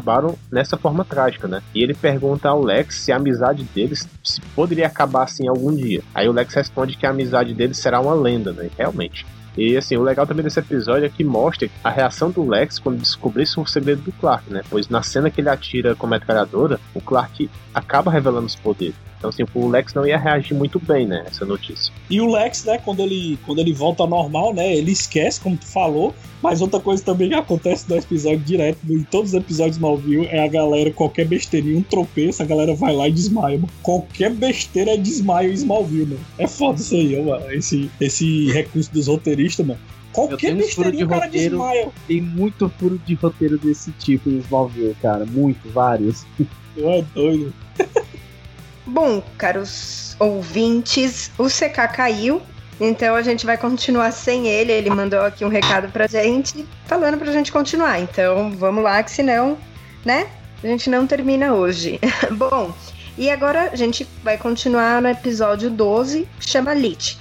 nessa forma trágica, né? E ele pergunta ao Lex se a amizade deles se poderia acabar assim algum dia. Aí o Lex responde que a amizade deles será uma lenda, né? Realmente. E assim, o legal também desse episódio é que mostra a reação do Lex quando descobrisse o segredo do Clark, né? Pois na cena que ele atira com a metralhadora, o Clark acaba revelando os poderes. Então, assim, o Lex não ia reagir muito bem, né, essa notícia. E o Lex, né, quando ele, quando ele volta ao normal, né, ele esquece, como tu falou, mas outra coisa também que acontece no episódio direto, em todos os episódios Malview, é a galera, qualquer besteirinha, um tropeço, a galera vai lá e desmaia. Mano. Qualquer besteira é desmaio em Smallville, mano. É foda isso aí, mano. Esse, esse recurso dos roteiristas, mano. Qualquer besteirinha o cara roteiro, desmaia. Tem muito furo de roteiro desse tipo em Smallville, cara. Muito, vários. Tu é doido. Bom, caros ouvintes, o CK caiu, então a gente vai continuar sem ele. Ele mandou aqui um recado pra gente, falando pra gente continuar. Então vamos lá, que senão, né? A gente não termina hoje. Bom, e agora a gente vai continuar no episódio 12, chama Lit.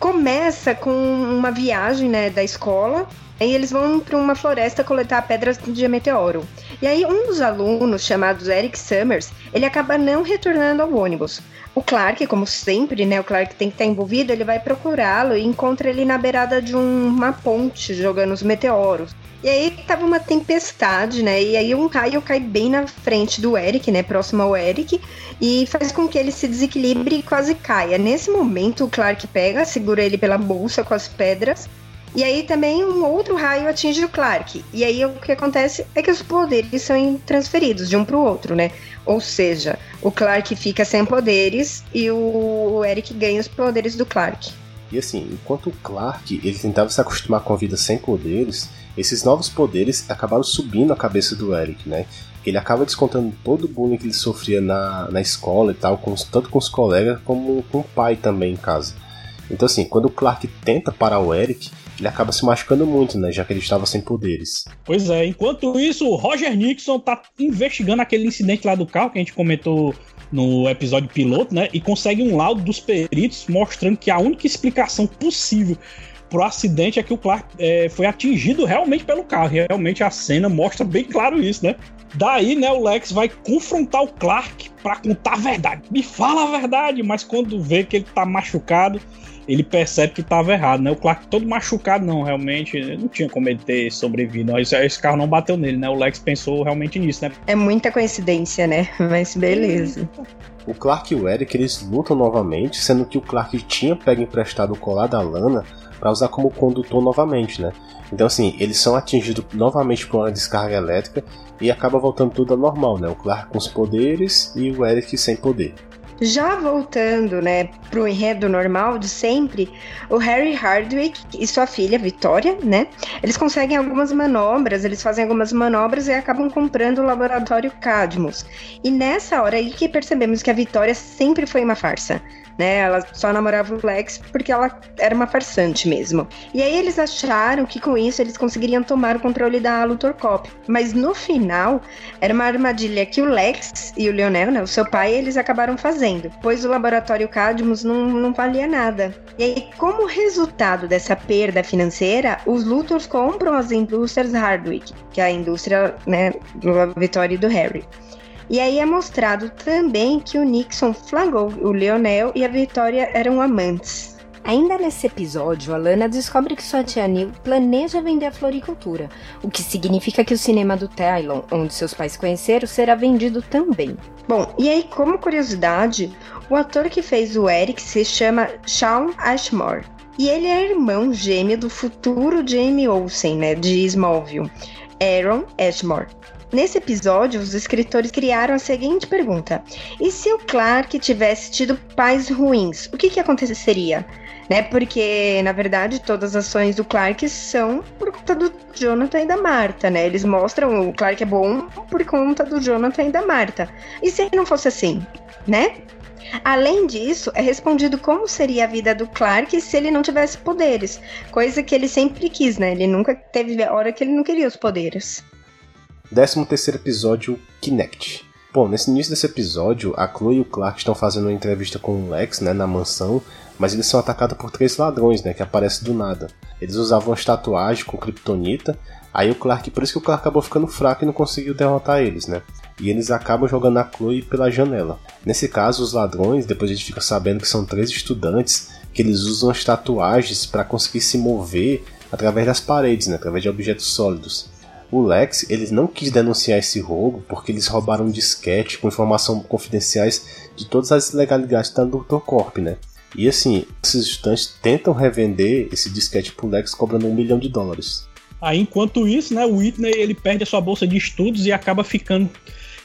Começa com uma viagem, né, da escola Aí eles vão para uma floresta coletar pedras de meteoro. E aí um dos alunos, chamado Eric Summers, ele acaba não retornando ao ônibus. O Clark, como sempre, né, o Clark tem que estar envolvido, ele vai procurá-lo e encontra ele na beirada de um, uma ponte jogando os meteoros. E aí tava uma tempestade, né? E aí um raio cai bem na frente do Eric, né? Próximo ao Eric, e faz com que ele se desequilibre e quase caia. Nesse momento, o Clark pega, segura ele pela bolsa com as pedras e aí também um outro raio atinge o Clark. E aí o que acontece é que os poderes são transferidos de um para o outro, né? Ou seja, o Clark fica sem poderes e o Eric ganha os poderes do Clark. E assim, enquanto o Clark ele tentava se acostumar com a vida sem poderes, esses novos poderes acabaram subindo a cabeça do Eric, né? Ele acaba descontando todo o bullying que ele sofria na, na escola e tal, com, tanto com os colegas como com o pai também em casa. Então assim, quando o Clark tenta parar o Eric, ele acaba se machucando muito, né? Já que ele estava sem poderes. Pois é, enquanto isso, o Roger Nixon tá investigando aquele incidente lá do carro que a gente comentou no episódio piloto, né? E consegue um laudo dos peritos mostrando que a única explicação possível pro acidente é que o Clark é, foi atingido realmente pelo carro. E realmente a cena mostra bem claro isso, né? Daí, né, o Lex vai confrontar o Clark para contar a verdade. Me fala a verdade, mas quando vê que ele tá machucado, ele percebe que estava errado, né? O Clark todo machucado, não, realmente, não tinha como ele ter sobrevivido. Esse, esse carro não bateu nele, né? O Lex pensou realmente nisso, né? É muita coincidência, né? Mas beleza. O Clark e o Eric eles lutam novamente, sendo que o Clark tinha pego emprestado o colar da Lana para usar como condutor novamente, né? Então assim, eles são atingidos novamente por uma descarga elétrica e acaba voltando tudo ao normal, né? O Clark com os poderes e o Eric sem poder. Já voltando, né, pro enredo normal de sempre, o Harry Hardwick e sua filha Victoria, né, eles conseguem algumas manobras, eles fazem algumas manobras e acabam comprando o laboratório Cadmus. E nessa hora aí que percebemos que a Victoria sempre foi uma farsa né? Ela só namorava o Lex porque ela era uma farsante mesmo. E aí eles acharam que com isso eles conseguiriam tomar o controle da Luthor Cop. Mas no final, era uma armadilha que o Lex e o Leonel, né, o seu pai, eles acabaram fazendo, pois o laboratório Cadmus não, não valia nada. E aí, como resultado dessa perda financeira, os Luthors compram as indústrias Hardwick, que é a indústria né, do Vitória e do Harry. E aí é mostrado também que o Nixon flagrou o Leonel e a Vitória eram amantes. Ainda nesse episódio, a Lana descobre que sua tia Neil planeja vender a floricultura, o que significa que o cinema do Tylon, onde seus pais conheceram, será vendido também. Bom, e aí, como curiosidade, o ator que fez o Eric se chama Sean Ashmore. E ele é irmão gêmeo do futuro Jamie Olsen, né, de Smallville, Aaron Ashmore. Nesse episódio, os escritores criaram a seguinte pergunta: e se o Clark tivesse tido pais ruins, o que, que aconteceria? Né? Porque, na verdade, todas as ações do Clark são por conta do Jonathan e da Marta, né? Eles mostram o Clark é bom por conta do Jonathan e da Marta. E se não fosse assim, né? Além disso, é respondido como seria a vida do Clark se ele não tivesse poderes, coisa que ele sempre quis, né? Ele nunca teve hora que ele não queria os poderes. 13 terceiro episódio, Kinect. Bom, nesse início desse episódio, a Chloe e o Clark estão fazendo uma entrevista com o Lex, né, na mansão, mas eles são atacados por três ladrões, né, que aparecem do nada. Eles usavam uma tatuagem com kryptonita, aí o Clark, por isso que o Clark acabou ficando fraco e não conseguiu derrotar eles, né. E eles acabam jogando a Chloe pela janela. Nesse caso, os ladrões, depois a gente fica sabendo que são três estudantes, que eles usam as tatuagens para conseguir se mover através das paredes, né, através de objetos sólidos. O Lex ele não quis denunciar esse roubo porque eles roubaram um disquete com informações confidenciais de todas as ilegalidades da Dr. Corp, né? E assim, esses estudantes tentam revender esse disquete pro Lex cobrando um milhão de dólares. Aí, enquanto isso, né, o Whitney ele perde a sua bolsa de estudos e acaba ficando.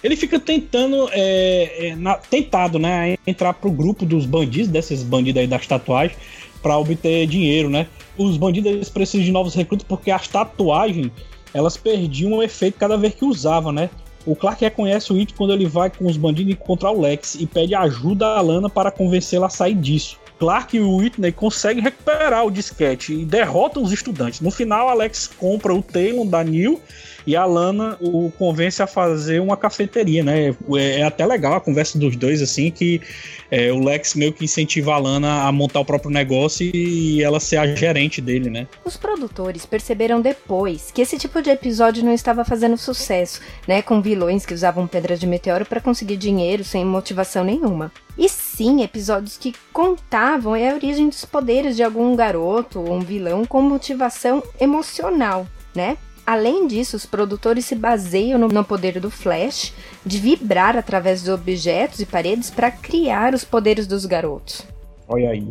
Ele fica tentando, é, é, na, tentado, né, entrar pro grupo dos bandidos, desses bandidos aí das tatuagens, para obter dinheiro, né? Os bandidos eles precisam de novos recrutos porque as tatuagens elas perdiam o efeito cada vez que usavam, né? O Clark reconhece o It quando ele vai com os bandidos encontrar o Lex e pede ajuda a Lana para convencê-la a sair disso. Clark e o Whitney conseguem recuperar o disquete e derrotam os estudantes. No final, Alex compra o Talon da Neil e a Lana o convence a fazer uma cafeteria, né? É, é até legal a conversa dos dois, assim, que é, o Lex meio que incentiva a Lana a montar o próprio negócio e ela ser a gerente dele, né? Os produtores perceberam depois que esse tipo de episódio não estava fazendo sucesso, né? Com vilões que usavam pedras de meteoro para conseguir dinheiro sem motivação nenhuma. E sim, episódios que contavam a origem dos poderes de algum garoto ou um vilão com motivação emocional, né? Além disso, os produtores se baseiam no poder do Flash de vibrar através de objetos e paredes para criar os poderes dos garotos. Olha aí.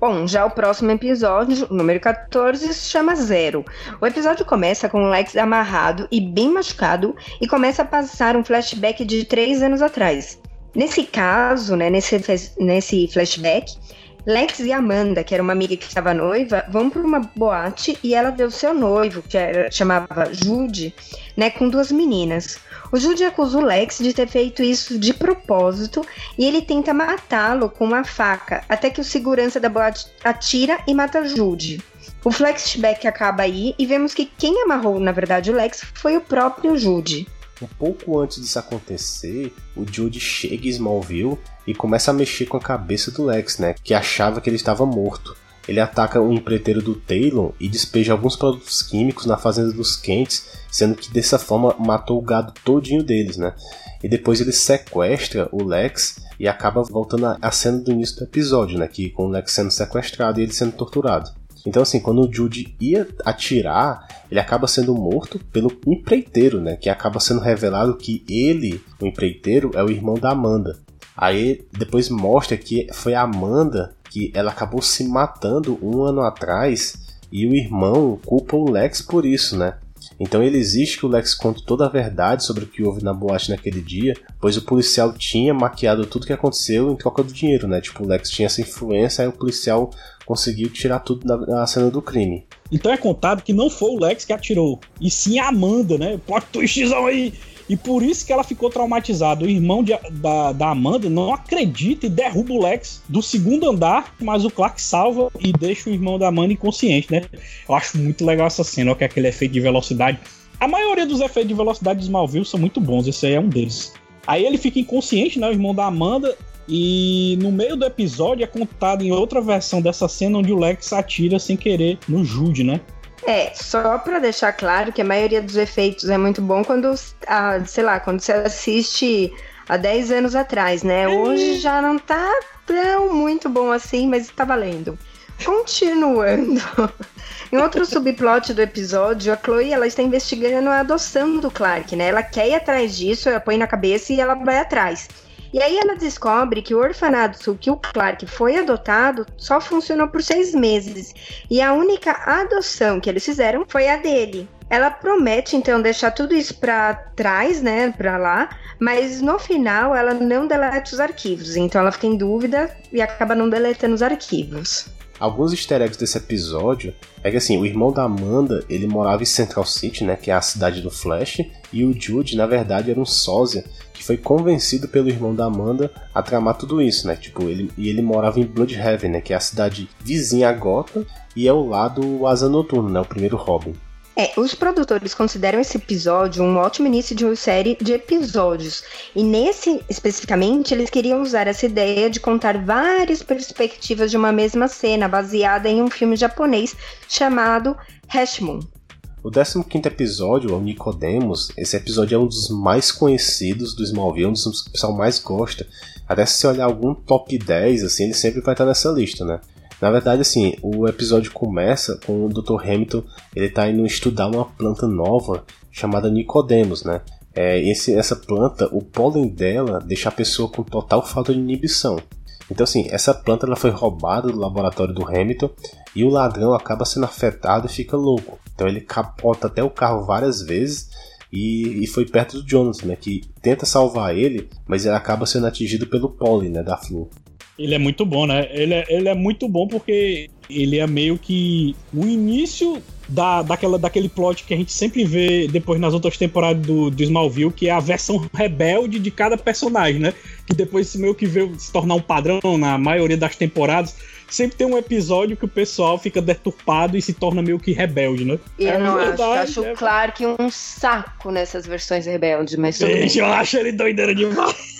Bom, já o próximo episódio, número 14, se chama Zero. O episódio começa com o Lex amarrado e bem machucado e começa a passar um flashback de três anos atrás. Nesse caso, né, nesse, nesse flashback, Lex e Amanda, que era uma amiga que estava noiva, vão para uma boate e ela vê o seu noivo, que era, chamava Jude, né, com duas meninas. O Jude acusa o Lex de ter feito isso de propósito e ele tenta matá-lo com uma faca, até que o segurança da boate atira e mata Jude. O flashback acaba aí e vemos que quem amarrou, na verdade, o Lex foi o próprio Jude. Um pouco antes disso acontecer, o Jude chega em Smallville e começa a mexer com a cabeça do Lex, né? Que achava que ele estava morto. Ele ataca um empreiteiro do Taylor e despeja alguns produtos químicos na fazenda dos Kents, sendo que dessa forma matou o gado todinho deles, né? E depois ele sequestra o Lex e acaba voltando à cena do início do episódio, né? Que com o Lex sendo sequestrado e ele sendo torturado. Então, assim, quando o Jude ia atirar, ele acaba sendo morto pelo empreiteiro, né? Que acaba sendo revelado que ele, o empreiteiro, é o irmão da Amanda. Aí depois mostra que foi a Amanda que ela acabou se matando um ano atrás e o irmão culpa o Lex por isso, né? Então ele exige que o Lex conte toda a verdade sobre o que houve na boate naquele dia, pois o policial tinha maquiado tudo o que aconteceu em troca do dinheiro, né? Tipo, o Lex tinha essa influência, aí o policial conseguiu tirar tudo da, da cena do crime. Então é contado que não foi o Lex que atirou, e sim a Amanda, né? Plot twistzão aí. E por isso que ela ficou traumatizada. O irmão de, da, da Amanda não acredita e derruba o Lex do segundo andar, mas o Clark salva e deixa o irmão da Amanda inconsciente, né? Eu acho muito legal essa cena, ó, que é aquele efeito de velocidade. A maioria dos efeitos de velocidade de Smallville são muito bons, esse aí é um deles. Aí ele fica inconsciente, né? O irmão da Amanda, e no meio do episódio é contado em outra versão dessa cena onde o Lex atira sem querer no Jude, né? É, só para deixar claro que a maioria dos efeitos é muito bom quando, ah, sei lá, quando você assiste há 10 anos atrás, né? Hoje já não tá tão muito bom assim, mas tá valendo. Continuando. em outro subplot do episódio, a Chloe ela está investigando a adoção do Clark, né? Ela quer ir atrás disso, ela põe na cabeça e ela vai atrás. E aí ela descobre que o orfanato que o Clark foi adotado só funcionou por seis meses. E a única adoção que eles fizeram foi a dele. Ela promete então deixar tudo isso para trás, né, para lá, mas no final ela não deleta os arquivos. Então ela fica em dúvida e acaba não deletando os arquivos. Alguns easter eggs desse episódio é que assim, o irmão da Amanda, ele morava em Central City, né, que é a cidade do Flash, e o Jude, na verdade, era um sósia que foi convencido pelo irmão da Amanda a tramar tudo isso, né? Tipo, ele e ele morava em Bloodhaven, né, que é a cidade vizinha a Gotham e é o lado Asa Noturno, né, o primeiro Robin. É, os produtores consideram esse episódio um ótimo início de uma série de episódios. E nesse, especificamente, eles queriam usar essa ideia de contar várias perspectivas de uma mesma cena, baseada em um filme japonês chamado Hashmoon. O 15 episódio, o Nicodemus, esse episódio é um dos mais conhecidos do Smallville, um dos que o pessoal mais gosta. Até se você olhar algum top 10, assim, ele sempre vai estar nessa lista, né? Na verdade, assim, o episódio começa com o Dr. Hamilton, ele tá indo estudar uma planta nova chamada Nicodemus, né? É, esse, essa planta, o pólen dela deixa a pessoa com total falta de inibição. Então, assim, essa planta ela foi roubada do laboratório do Hamilton e o ladrão acaba sendo afetado e fica louco. Então ele capota até o carro várias vezes e, e foi perto do Jonathan, né, que tenta salvar ele, mas ele acaba sendo atingido pelo pólen, né, da flor. Ele é muito bom, né? Ele é, ele é muito bom porque ele é meio que o início da, daquela, daquele plot que a gente sempre vê depois nas outras temporadas do, do Smallville, que é a versão rebelde de cada personagem, né? Que depois meio que veio se tornar um padrão na maioria das temporadas. Sempre tem um episódio que o pessoal fica deturpado e se torna meio que rebelde, né? Eu é não verdade, acho, acho é... claro que um saco nessas versões rebeldes, mas. Gente, eu acho ele doideira demais.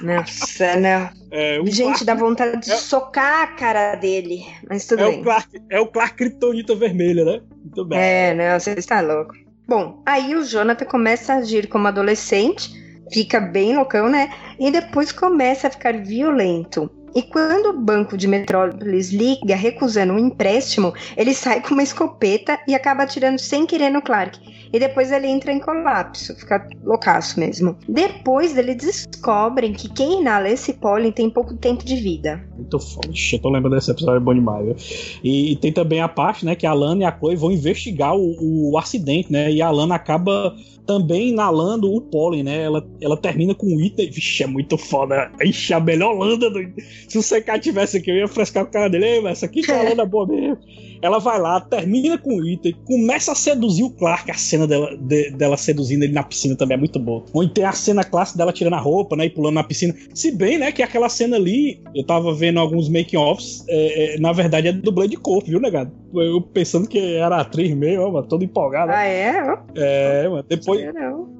Nossa, não. É, Gente, Clark... dá vontade de é... socar a cara dele. Mas tudo é bem. O Clark, é o Clark Kryptonita vermelha, né? Muito bem. É, não, você está louco. Bom, aí o Jonathan começa a agir como adolescente, fica bem loucão, né? E depois começa a ficar violento. E quando o banco de Metrópolis liga recusando um empréstimo, ele sai com uma escopeta e acaba atirando sem querer no Clark. E depois ele entra em colapso, fica loucaço mesmo. Depois eles descobrem que quem inala esse pólen tem pouco tempo de vida. Muito foda. Eu tô lembrando desse episódio, é bom demais. E, e, tem também a parte, né, que a Lana e a Chloe vão investigar o, o acidente, né? E a Lana acaba também inalando o pólen, né? Ela, ela termina com o item. Vixe, é muito foda. Ixi, a melhor Landa do. Se o CK tivesse aqui, eu ia frescar o cara dele. Ei, mas essa aqui tá Landa boa mesmo. Ela vai lá, termina com o item, começa a seduzir o Clark. A cena cena dela, de- dela seduzindo ele na piscina também é muito boa. Onde tem a cena clássica dela tirando a roupa, né? E pulando na piscina. Se bem, né, que aquela cena ali, eu tava vendo alguns making-offs, é, é, na verdade é dublê de corpo, viu, negado? Eu pensando que era atriz mesmo, mano, todo empolgado. Ah, é? É, mano. Depois,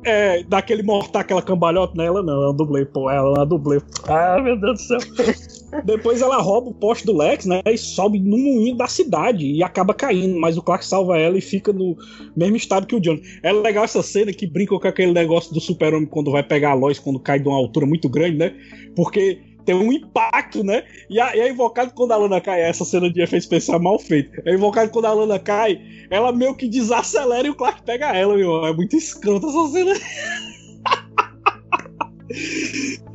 é, daquele mortar aquela cambalhota nela, não, um dublê, pô, ela dublê. Ah, meu Deus do céu. Depois ela rouba o poste do Lex, né? E sobe no moinho da cidade e acaba caindo. Mas o Clark salva ela e fica no mesmo estado que o John. É legal essa cena que brinca com aquele negócio do super-homem quando vai pegar a Lois quando cai de uma altura muito grande, né? Porque tem um impacto, né? E a, e a invocado quando a Lana cai, essa cena de efeito especial mal feita. É invocado quando a Lana cai, ela meio que desacelera e o Clark pega ela, meu. É muito escrota essa cena.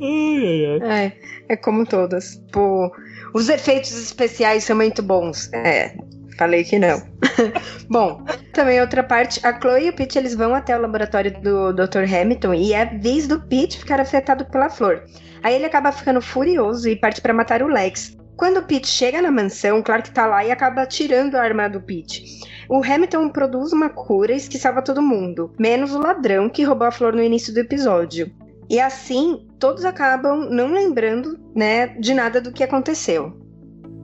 ai, ai, ai. É, é como todas. Pô, os efeitos especiais são muito bons. É, falei que não. Bom, também outra parte, a Chloe e o Pete eles vão até o laboratório do Dr. Hamilton e é vez do Pete ficar afetado pela flor. Aí ele acaba ficando furioso e parte pra matar o Lex. Quando o Pete chega na mansão, Clark tá lá e acaba tirando a arma do Pete. O Hamilton produz uma cura que salva todo mundo, menos o ladrão que roubou a flor no início do episódio. E assim, todos acabam não lembrando, né, de nada do que aconteceu.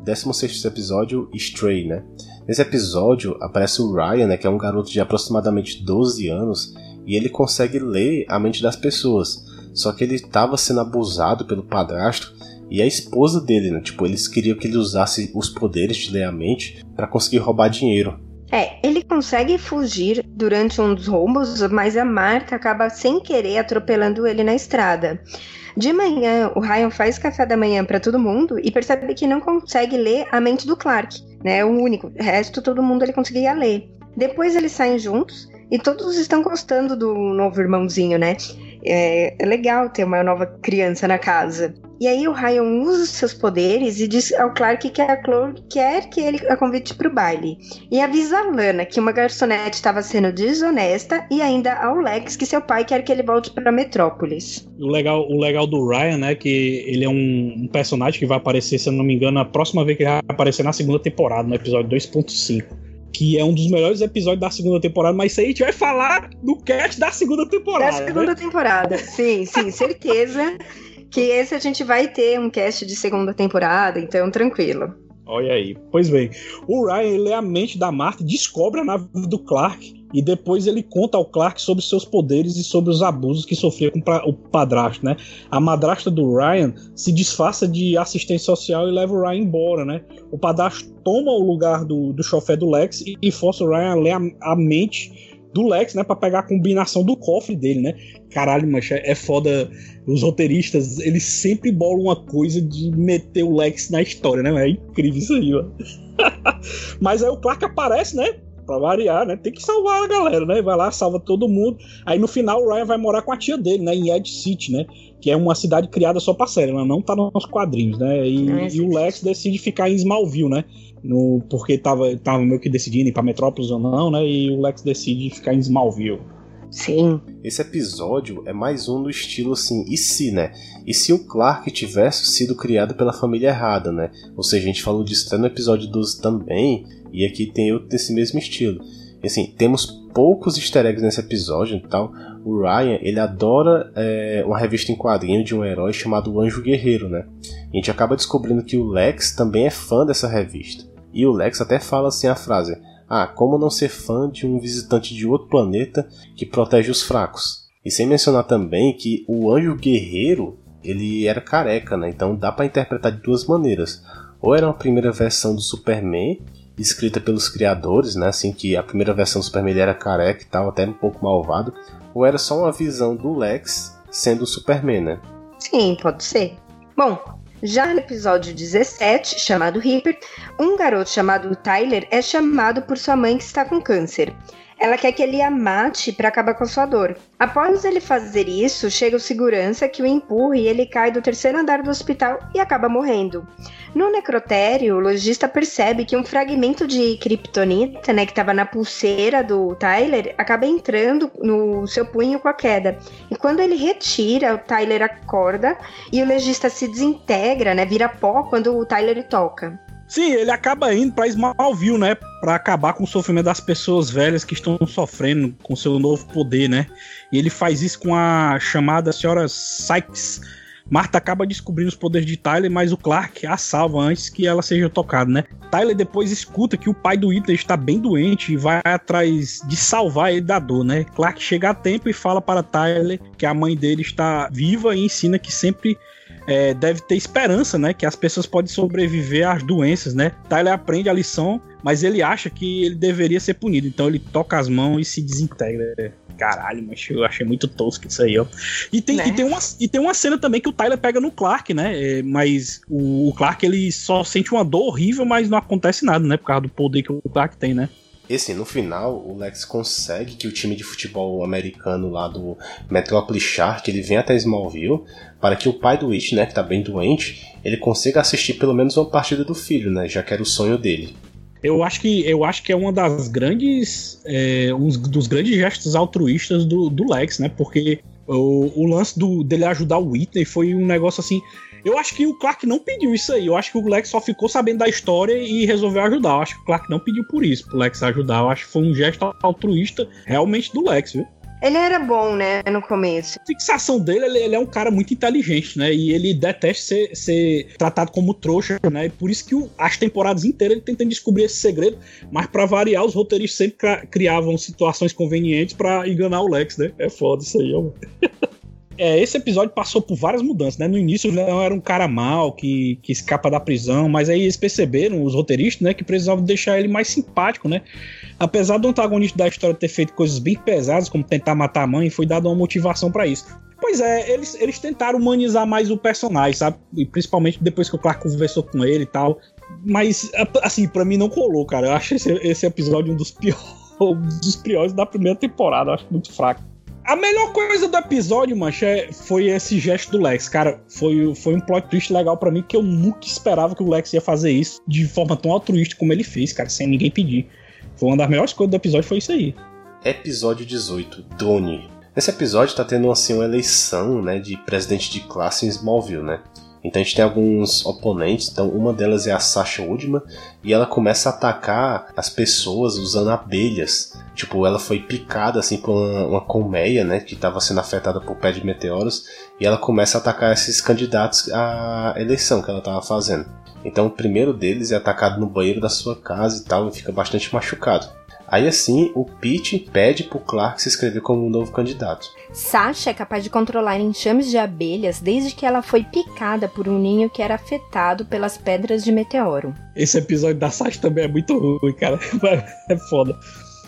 16 episódio, Stray, né? Nesse episódio aparece o Ryan, né, que é um garoto de aproximadamente 12 anos, e ele consegue ler a mente das pessoas. Só que ele estava sendo abusado pelo padrasto e a esposa dele, né? Tipo, eles queriam que ele usasse os poderes de ler a mente para conseguir roubar dinheiro. É, ele consegue fugir durante um dos roubos, mas a Marta acaba sem querer atropelando ele na estrada. De manhã, o Ryan faz café da manhã para todo mundo e percebe que não consegue ler a mente do Clark, né? O único. O resto, todo mundo ele conseguia ler. Depois eles saem juntos e todos estão gostando do novo irmãozinho, né? É, é legal ter uma nova criança na casa. E aí o Ryan usa os seus poderes e diz ao Clark que a Chloe quer que ele a convide para o baile. E avisa a Lana que uma garçonete estava sendo desonesta e ainda ao Lex que seu pai quer que ele volte para Metrópolis. O legal, o legal do Ryan, né, que ele é um, um personagem que vai aparecer, se eu não me engano, a próxima vez que ele vai aparecer na segunda temporada, no episódio 2.5. Que é um dos melhores episódios da segunda temporada, mas isso aí a gente vai falar no cast da segunda temporada. Da segunda né? temporada, sim, sim, certeza que esse a gente vai ter um cast de segunda temporada, então tranquilo. Olha aí. Pois bem, o Ryan ele é a mente da Marta, descobre a nave do Clark e depois ele conta ao Clark sobre seus poderes e sobre os abusos que sofria com o padrasto, né? A madrasta do Ryan se disfarça de assistente social e leva o Ryan embora, né? O padrasto toma o lugar do, do chofé do Lex e, e força o Ryan a ler a, a mente do Lex, né, para pegar a combinação do cofre dele, né? Caralho, mas é foda. Os roteiristas, eles sempre bolam uma coisa de meter o Lex na história, né? É incrível isso aí, mano. mas aí o Clark aparece, né? Pra variar, né? Tem que salvar a galera, né? Vai lá, salva todo mundo. Aí no final o Ryan vai morar com a tia dele, né? Em Ed City, né? Que é uma cidade criada só pra série, ela não tá nos quadrinhos, né? E, e o Lex decide ficar em Smallville, né? No, porque tava, tava meio que decidindo ir pra Metrópolis ou não, né? E o Lex decide ficar em Smallville. Sim. Esse episódio é mais um do estilo assim, e se, né? E se o Clark tivesse sido criado pela família errada, né? Ou seja, a gente falou disso até no episódio 12 também, e aqui tem outro desse mesmo estilo. E, assim, temos poucos easter eggs nesse episódio e tal. O Ryan, ele adora é, uma revista em quadrinho de um herói chamado Anjo Guerreiro, né? E a gente acaba descobrindo que o Lex também é fã dessa revista. E o Lex até fala assim a frase: Ah, como não ser fã de um visitante de outro planeta que protege os fracos? E sem mencionar também que o Anjo Guerreiro ele era careca, né? Então dá para interpretar de duas maneiras. Ou era uma primeira versão do Superman, escrita pelos criadores, né? Assim que a primeira versão do Superman era careca e tal, até um pouco malvado. Ou era só uma visão do Lex sendo o Superman, né? Sim, pode ser. Bom, já no episódio 17, chamado Reaper, um garoto chamado Tyler é chamado por sua mãe que está com câncer. Ela quer que ele a mate para acabar com a sua dor. Após ele fazer isso, chega o segurança que o empurra e ele cai do terceiro andar do hospital e acaba morrendo. No necrotério, o lojista percebe que um fragmento de kryptonita, né, que estava na pulseira do Tyler, acaba entrando no seu punho com a queda. E quando ele retira, o Tyler acorda e o legista se desintegra, né, vira pó quando o Tyler toca. Sim, ele acaba indo pra Smallville, né? Pra acabar com o sofrimento das pessoas velhas que estão sofrendo com seu novo poder, né? E ele faz isso com a chamada senhora Sykes. Marta acaba descobrindo os poderes de Tyler, mas o Clark a salva antes que ela seja tocada, né? Tyler depois escuta que o pai do Ethan está bem doente e vai atrás de salvar ele da dor, né? Clark chega a tempo e fala para Tyler que a mãe dele está viva e ensina que sempre é, deve ter esperança, né? Que as pessoas podem sobreviver às doenças, né? Tyler aprende a lição, mas ele acha que ele deveria ser punido. Então ele toca as mãos e se desintegra. Caralho, mas eu achei muito tosco isso aí, ó. E tem, Né? e, tem uma, e tem uma cena também que o Tyler pega no Clark, né? É, mas o, o Clark ele só sente uma dor horrível, mas não acontece nada, né? Por causa do poder que o Clark tem, né? E assim, no final, o Lex consegue que o time de futebol americano lá do Metropolis Shark, ele venha até Smallville, para que o pai do It, né, que tá bem doente, ele consiga assistir pelo menos uma partida do filho, né, já que era o sonho dele. Eu acho que, eu acho que é uma das grandes. É, um dos grandes gestos altruístas do, do Lex, né? Porque o, o lance do, dele ajudar o Whitney foi um negócio assim. Eu acho que o Clark não pediu isso aí. Eu acho que o Lex só ficou sabendo da história e resolveu ajudar. Eu acho que o Clark não pediu por isso, pro Lex ajudar. Eu acho que foi um gesto altruísta realmente do Lex, viu? Ele era bom, né, no começo. A fixação dele, ele, ele é um cara muito inteligente, né? E ele detesta ser, ser tratado como trouxa, né? E por isso que o- as temporadas inteiras ele tentando descobrir esse segredo, mas pra variar, os roteiristas sempre criavam situações convenientes pra enganar o Lex, né? É foda isso aí, ó. É, esse episódio passou por várias mudanças, né? No início o Leão era um cara mau, que, que escapa da prisão, mas aí eles perceberam, os roteiristas, né, que precisavam deixar ele mais simpático, né? Apesar do antagonista da história ter feito coisas bem pesadas, como tentar matar a mãe, foi dada uma motivação pra isso. Pois é, eles, eles tentaram humanizar mais o personagem, sabe? E principalmente depois que o Clark conversou com ele e tal. Mas, assim, pra mim não colou, cara. Eu acho esse, esse episódio um dos piores, um dos piores da primeira temporada. Eu acho muito fraco. A melhor coisa do episódio, mancha, é- foi esse gesto do Lex. Cara, foi, foi um plot twist legal pra mim, que eu nunca esperava que o Lex ia fazer isso de forma tão altruísta como ele fez, cara, sem ninguém pedir. Foi uma das melhores coisas do episódio, foi isso aí. Episódio 18, Drone. Nesse episódio tá tendo assim uma eleição, né, de presidente de classe em Smallville, né? Então a gente tem alguns oponentes, então uma delas é a Sasha Woodman e ela começa a atacar as pessoas usando abelhas. Tipo, ela foi picada assim por uma, uma colmeia, né, que estava sendo afetada por pé de meteoros e ela começa a atacar esses candidatos à eleição que ela estava fazendo. Então o primeiro deles é atacado no banheiro da sua casa e tal e fica bastante machucado. Aí assim, o Pete pede pro Clark se inscrever como um novo candidato. Sasha é capaz de controlar enxames de abelhas desde que ela foi picada por um ninho que era afetado pelas pedras de meteoro. Esse episódio da Sasha também é muito ruim, cara. É foda.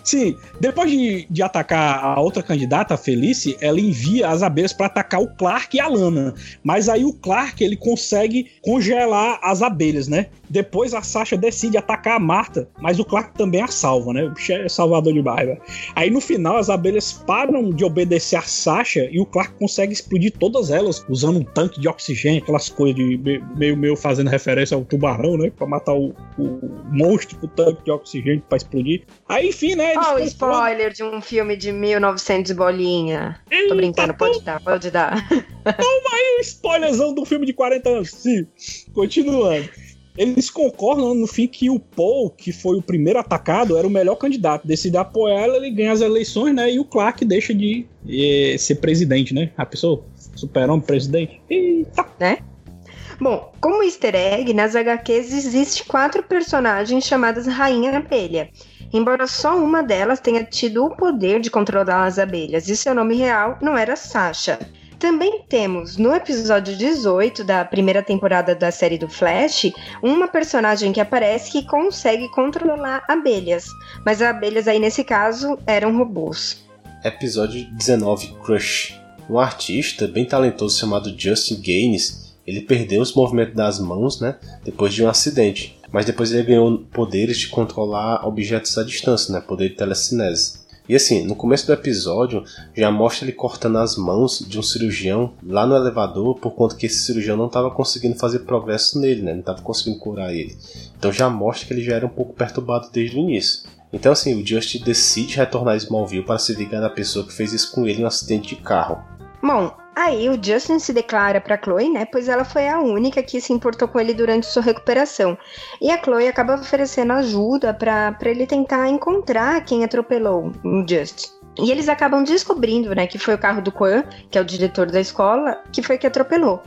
Sim, depois de, de atacar a outra candidata, a Felice, ela envia as abelhas para atacar o Clark e a Lana. Mas aí o Clark ele consegue congelar as abelhas, né? Depois a Sasha decide atacar a Marta, mas o Clark também a salva, né? O bicho é salvador de barra. Aí no final as abelhas param de obedecer a Sasha e o Clark consegue explodir todas elas usando um tanque de oxigênio, aquelas coisas de me- meio meio fazendo referência ao tubarão, né? Pra matar o, o monstro com o tanque de oxigênio pra explodir. Aí enfim, né? eles Olha o controlam- spoiler de um filme de 1900 bolinha. Tô brincando, pode dar, pode dar. um spoilerzão do filme de 40 anos. Sim, continuando. Eles concordam no fim que o Paul, que foi o primeiro atacado, era o melhor candidato. Decide apoiar ela, ele ganha as eleições, né? E o Clark deixa de ser presidente, né? A pessoa, super-homem presidente. Eita! Bom, como easter egg, nas HQs existe quatro personagens chamadas Rainha Abelha. Embora só uma delas tenha tido o poder de controlar as abelhas e seu nome real não era Sasha. Também temos no episódio 18 da primeira temporada da série do Flash uma personagem que aparece que consegue controlar abelhas, mas as abelhas aí nesse caso eram robôs. Episódio 19, Crush. Um artista bem talentoso chamado Justin Gaines, ele perdeu os movimentos das mãos, né, depois de um acidente. Mas depois ele ganhou poderes de controlar objetos à distância, né, poder de telecinese. E assim, no começo do episódio, já mostra ele cortando as mãos de um cirurgião lá no elevador, por conta que esse cirurgião não estava conseguindo fazer progresso nele, né? Não estava conseguindo curar ele. Então já mostra que ele já era um pouco perturbado desde o início. Então assim, o Just decide retornar a Smallville para se vingar da pessoa que fez isso com ele um acidente de carro. Bom, Aí o Justin se declara para Chloe, né? Pois ela foi a única que se importou com ele durante sua recuperação. E a Chloe acaba oferecendo ajuda para ele tentar encontrar quem atropelou o Justin. E eles acabam descobrindo, né, que foi o carro do Quan, que é o diretor da escola, que foi que atropelou.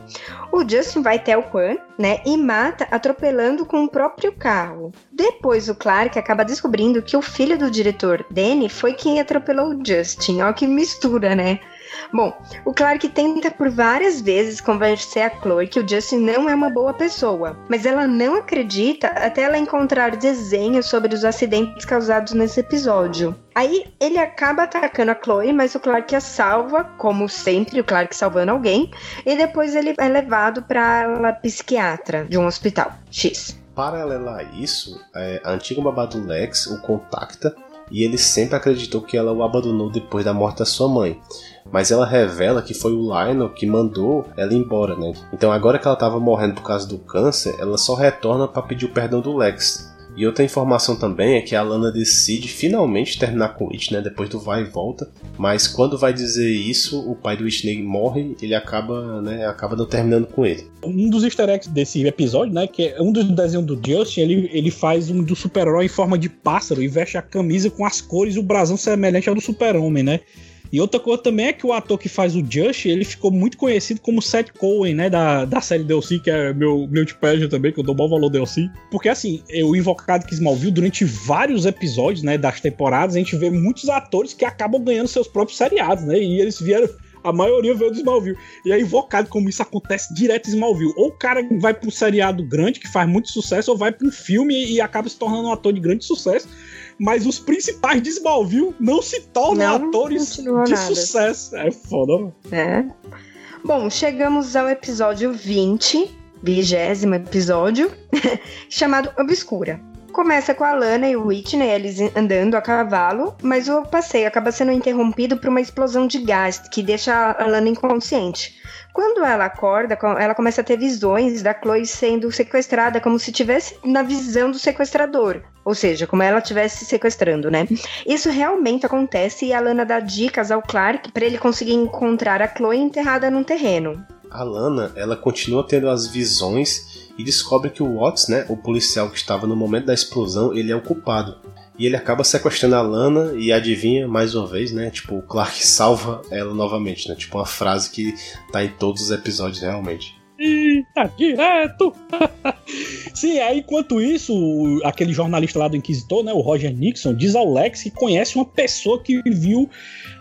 O Justin vai até o Quan, né, e mata atropelando com o próprio carro. Depois o Clark acaba descobrindo que o filho do diretor, Danny, foi quem atropelou o Justin. Ó que mistura, né? Bom, o Clark tenta por várias vezes convencer a Chloe que o Justin não é uma boa pessoa, mas ela não acredita até ela encontrar desenhos sobre os acidentes causados nesse episódio. Aí ele acaba atacando a Chloe, mas o Clark a salva, como sempre, o Clark salvando alguém, e depois ele é levado para a psiquiatra de um hospital X. Paralela a isso, é, a antiga babá do Lex o contacta e ele sempre acreditou que ela o abandonou depois da morte da sua mãe. Mas ela revela que foi o Lionel que mandou ela embora, né? Então agora que ela estava morrendo por causa do câncer, ela só retorna para pedir o perdão do Lex. E outra informação também é que a Lana decide finalmente terminar com o Whitney, né, depois do vai e volta. Mas quando vai dizer isso, o pai do Whitney morre, ele acaba, né, acaba não terminando com ele. Um dos easter eggs desse episódio, né, que é um dos desenhos do Justin, ele, ele faz um do super-herói em forma de pássaro e veste a camisa com as cores e o brasão semelhante ao do super-homem, né? E outra coisa também é que o ator que faz o Just, ele ficou muito conhecido como Seth Cohen, né? Da, da série DLC, que é meu, meu pleasure também, que eu dou bom valor DLC. Porque assim, o Invocado que Smallville, durante vários episódios, né, das temporadas, a gente vê muitos atores que acabam ganhando seus próprios seriados, né? E eles vieram a maioria veio do Smallville. E é invocado como isso acontece direto em Smallville. Ou o cara vai para um seriado grande que faz muito sucesso, ou vai para um filme e acaba se tornando um ator de grande sucesso mas os principais de Smallville não se tornam não, atores de nada. sucesso. É foda, mano. É. Bom, chegamos ao episódio 20, vigésimo episódio, chamado Obscura. Começa com a Lana e o Whitney, eles andando a cavalo, mas o passeio acaba sendo interrompido por uma explosão de gás que deixa a Lana inconsciente. Quando ela acorda, ela começa a ter visões da Chloe sendo sequestrada, como se tivesse na visão do sequestrador. Ou seja, como ela estivesse sequestrando, né? Isso realmente acontece e a Lana dá dicas ao Clark para ele conseguir encontrar a Chloe enterrada num terreno. A Lana, ela continua tendo as visões e descobre que o Watts, né, o policial que estava no momento da explosão, ele é o culpado. E ele acaba sequestrando a Lana e adivinha mais uma vez, né? Tipo, o Clark salva ela novamente, né? Tipo uma frase que tá em todos os episódios realmente. Eita, tá direto! Sim, aí enquanto isso, aquele jornalista lá do Inquisitor, né, o Roger Nixon, diz ao Lex que conhece uma pessoa que viu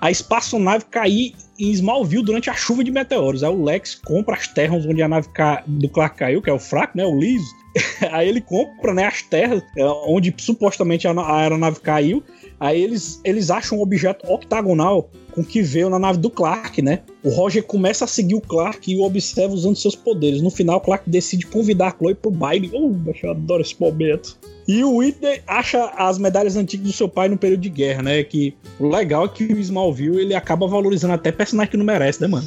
a espaçonave cair em Smallville durante a chuva de meteoros. Aí o Lex compra as terras onde a nave do Clark caiu, que é o fraco, né, o liso. Aí ele compra né, as terras é, onde supostamente a aeronave caiu. Aí eles, eles acham um objeto octagonal com que veio na nave do Clark, né? O Roger começa a seguir o Clark e o observa usando seus poderes. No final, o Clark decide convidar a Chloe pro baile. Oh, eu adoro esse momento. E o Whitney acha as medalhas antigas do seu pai no período de guerra, né? Que o legal é que o Smallville ele acaba valorizando até personagem que não merece, né, mano?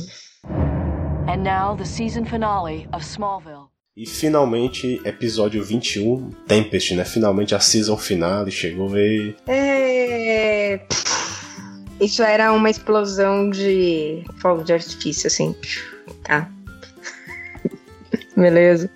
And now the season finale of Smallville. E finalmente, episódio 21, Tempest, né? Finalmente a season finale chegou e. É. Isso era uma explosão de fogo de artifício, assim. Tá. Beleza.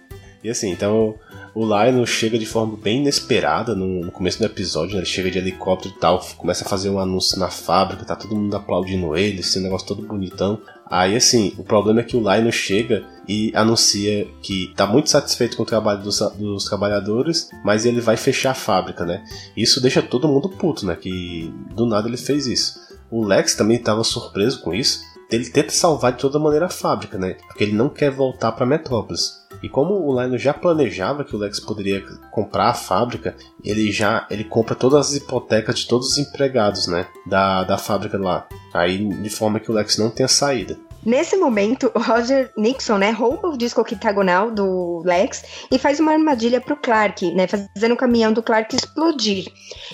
E assim, então o Lionel chega de forma bem inesperada no, começo do episódio, né? ele chega de helicóptero e tal, começa a fazer um anúncio na fábrica, tá todo mundo aplaudindo ele, esse negócio todo bonitão. Aí assim, o problema é que o Lionel chega e anuncia que tá muito satisfeito com o trabalho dos, dos, trabalhadores, mas ele vai fechar a fábrica, né? Isso deixa todo mundo puto, né? Que do nada ele fez isso. O Lex também estava surpreso com isso. Ele tenta salvar de toda maneira a fábrica, né? Porque ele não quer voltar para Metrópolis. E como o Lionel já planejava que o Lex poderia comprar a fábrica, ele já ele compra todas as hipotecas de todos os empregados, né, da, da fábrica lá. Aí de forma que o Lex não tenha saída. Nesse momento, o Roger Nixon, né, rouba o disco octagonal do Lex e faz uma armadilha pro Clark, né, fazendo o caminhão do Clark explodir.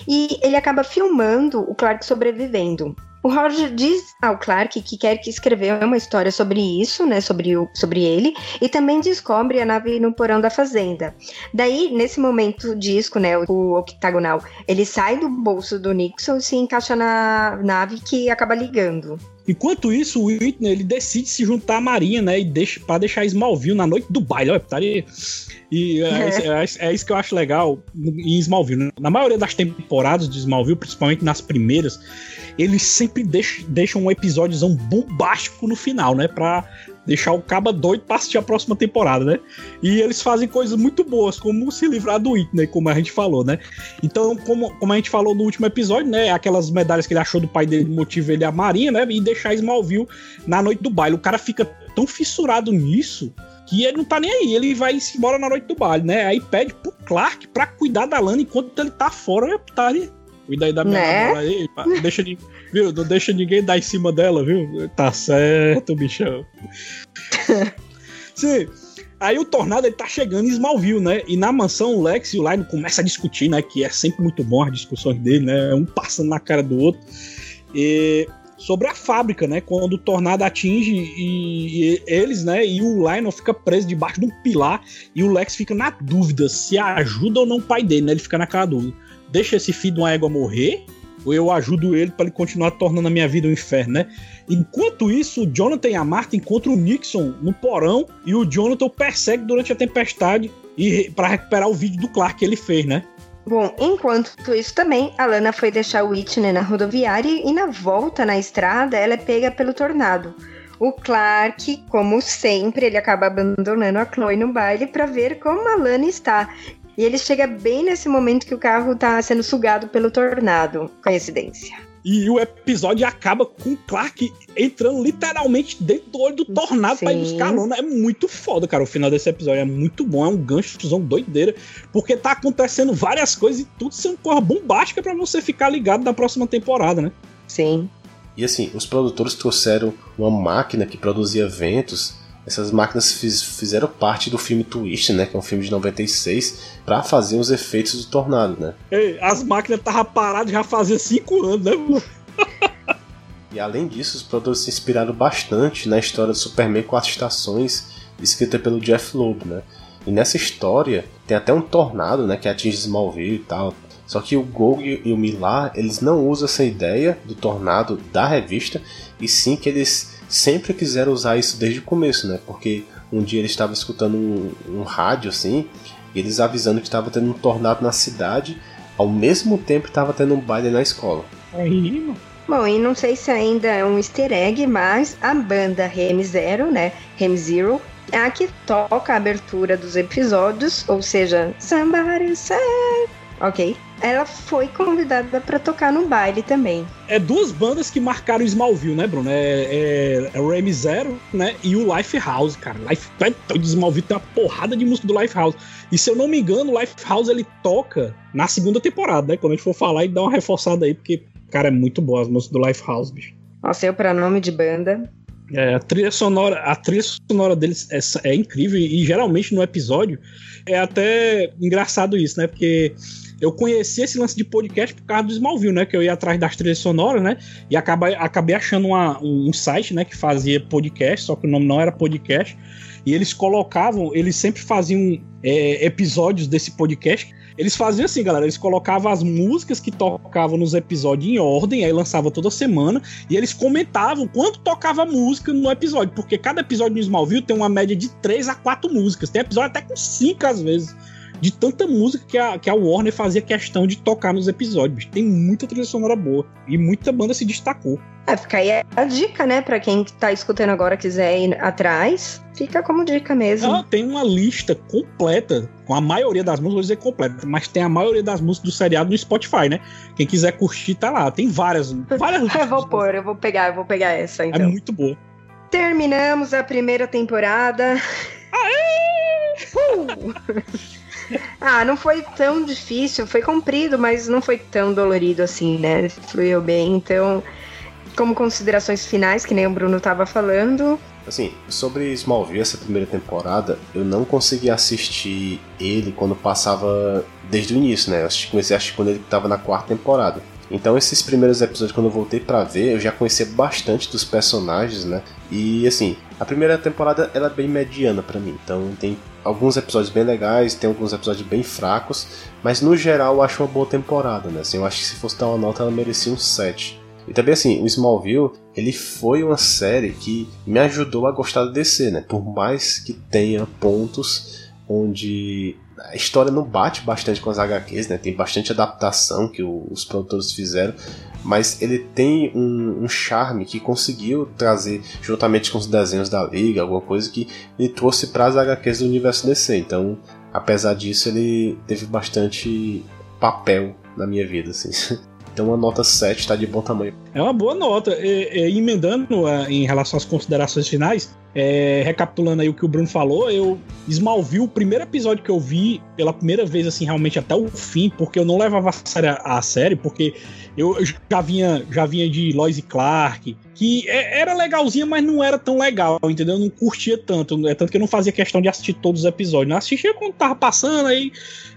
E ele acaba filmando o Clark sobrevivendo. O Roger diz ao Clark que quer que escreva uma história sobre isso, né, sobre, o, sobre ele, e também descobre a nave no porão da fazenda. Daí, nesse momento, o disco, né, o octagonal, ele sai do bolso do Nixon e se encaixa na nave que acaba ligando. Enquanto isso, o Whitney ele decide se juntar à Marinha, né? E deixa, pra deixar Smallville na noite do baile. Olha, putaria. E é, é. É, é, isso que eu acho legal em Smallville. Né? Na maioria das temporadas de Smallville, principalmente nas primeiras, eles sempre deixam, deixam um episódiozão bombástico no final, né? Pra deixar o caba doido pra assistir a próxima temporada, né? E eles fazem coisas muito boas, como se livrar do Whitney, como a gente falou, né? Então, como, como a gente falou no último episódio, né? Aquelas medalhas que ele achou do pai dele motiva ele a Marinha, né? E deixar Smallville na noite do baile. O cara fica tão fissurado nisso que ele não tá nem aí, ele vai embora na noite do baile, né? Aí pede pro Clark pra cuidar da Lana enquanto ele tá fora, né? Tá ali. Cuida aí da minha né? aí, pá, deixa de, viu? Não deixa ninguém dar em cima dela, viu? Tá certo, bichão. Sim. Aí o Tornado ele tá chegando em Smallville, né? E na mansão o Lex e o Lion começam a discutir, né? Que é sempre muito bom as discussões dele, né? Um passando na cara do outro. E sobre a fábrica, né? Quando o tornado atinge e, e eles, né? E o Lionel fica preso debaixo de um pilar e o Lex fica na dúvida se ajuda ou não o pai dele, né? Ele fica naquela dúvida. Deixa esse filho de uma égua morrer ou eu ajudo ele para ele continuar tornando a minha vida um inferno, né? Enquanto isso, o Jonathan e a Marta encontram o Nixon no porão e o Jonathan o persegue durante a tempestade e para recuperar o vídeo do Clark que ele fez, né? Bom, enquanto isso também, a Lana foi deixar o Whitney na rodoviária e na volta na estrada ela é pega pelo tornado. O Clark, como sempre, ele acaba abandonando a Chloe no baile para ver como a Lana está. E ele chega bem nesse momento que o carro está sendo sugado pelo tornado. Coincidência. E o episódio acaba com o Clark entrando literalmente dentro do olho do tornado Sim. pra ir buscar a Luna. É muito foda, cara. O final desse episódio é muito bom. É um ganchozão doideira. Porque tá acontecendo várias coisas e tudo sendo porra bombástica para você ficar ligado na próxima temporada, né? Sim. E assim, os produtores trouxeram uma máquina que produzia ventos essas máquinas fiz, fizeram parte do filme Twist, né? Que é um filme de 96, para fazer os efeitos do tornado, né? Ei, as máquinas estavam paradas já fazia 5 anos, né, mano? e além disso, os produtores se inspiraram bastante na história do Superman Quatro Estações, escrita pelo Jeff Loeb, né? E nessa história tem até um tornado, né, que atinge Smallville e tal. Só que o Gog e o Millar, eles não usam essa ideia do tornado da revista, e sim que eles sempre quiseram usar isso desde o começo, né? Porque um dia eles estavam escutando um, um rádio assim, e eles avisando que estava tendo um tornado na cidade, ao mesmo tempo estava tendo um baile na escola. Aí, Bom, e não sei se ainda é um easter egg, mas a banda Rem Zero, né? Rem Zero, é a que toca a abertura dos episódios, ou seja, Somebody Say ok? Ela foi convidada para tocar no baile também. É duas bandas que marcaram o Smallville, né, Bruno? É, é, é o Remy Zero, né? E o Lifehouse, cara. Life, o Smallville tem uma porrada de música do Lifehouse. E se eu não me engano, o Lifehouse ele toca na segunda temporada, né? Quando a gente for falar e dar uma reforçada aí, porque, cara, é muito boa as músicas do Lifehouse, bicho. Nossa, eu pra nome de banda, é, a trilha sonora, a trilha sonora deles é, é, incrível e, e geralmente no episódio é até engraçado isso, né? Porque eu conheci esse lance de podcast por causa do Smallville, né? Que eu ia atrás das trilhas sonoras, né? E acabei, acabei achando uma, um, site, né? Que fazia podcast, só que o nome não era podcast. E eles colocavam, eles sempre faziam é, episódios desse podcast. Eles faziam assim, galera. Eles colocavam as músicas que tocavam nos episódios em ordem, aí lançava toda semana, e eles comentavam quanto tocava música no episódio, porque cada episódio do Smallville tem uma média de 3 a 4 músicas. Tem episódio até com 5 às vezes de tanta música que a, que a Warner fazia questão de tocar nos episódios. Tem muita trilha sonora boa e muita banda se destacou. É, fica aí a dica, né? Pra quem tá escutando agora quiser ir atrás, fica como dica mesmo. Ela tem uma lista completa, com a maioria das músicas, vou dizer completa, mas tem a maioria das músicas do seriado no Spotify, né? Quem quiser curtir, tá lá. Tem várias. várias eu vou pôr, eu vou pegar, eu vou pegar essa é então. É muito boa. Terminamos a primeira temporada. Aê! Uh! Ah, não foi tão difícil, foi comprido, mas não foi tão dolorido assim, né? Fluiu bem, então, como considerações finais, que nem o Bruno tava falando. Assim, sobre Smallville, essa primeira temporada, eu não consegui assistir ele quando passava desde o início, né? Eu comecei a assistir quando ele tava na quarta temporada. Então esses primeiros episódios quando eu voltei para ver, eu já conhecia bastante dos personagens, né? E assim, a primeira temporada ela é bem mediana para mim. Então tem alguns episódios bem legais, tem alguns episódios bem fracos, mas no geral eu acho uma boa temporada, né? Assim, eu acho que se fosse dar uma nota ela merecia um 7. E também assim, o Smallville, ele foi uma série que me ajudou a gostar da DC, né? Por mais que tenha pontos onde a história não bate bastante com as HQs, né? Tem bastante adaptação que o, os produtores fizeram, mas ele tem um, um, charme que conseguiu trazer, juntamente com os desenhos da Liga, alguma coisa que ele trouxe para as HQs do universo DC. Então, apesar disso, ele teve bastante papel na minha vida, assim. Então a nota 7 está de bom tamanho. É uma boa nota. Emendando a, em relação às considerações finais, é, recapitulando aí o que o Bruno falou, eu Smallville, o primeiro episódio que eu vi pela primeira vez, assim, realmente até o fim, porque eu não levava a sério a, série, porque eu, eu já vinha já vinha de Lois e Clark, que é, era legalzinha, mas não era tão legal, entendeu? Eu não curtia tanto. É tanto que eu não fazia questão de assistir todos os episódios. Não assistia quando tava passando aí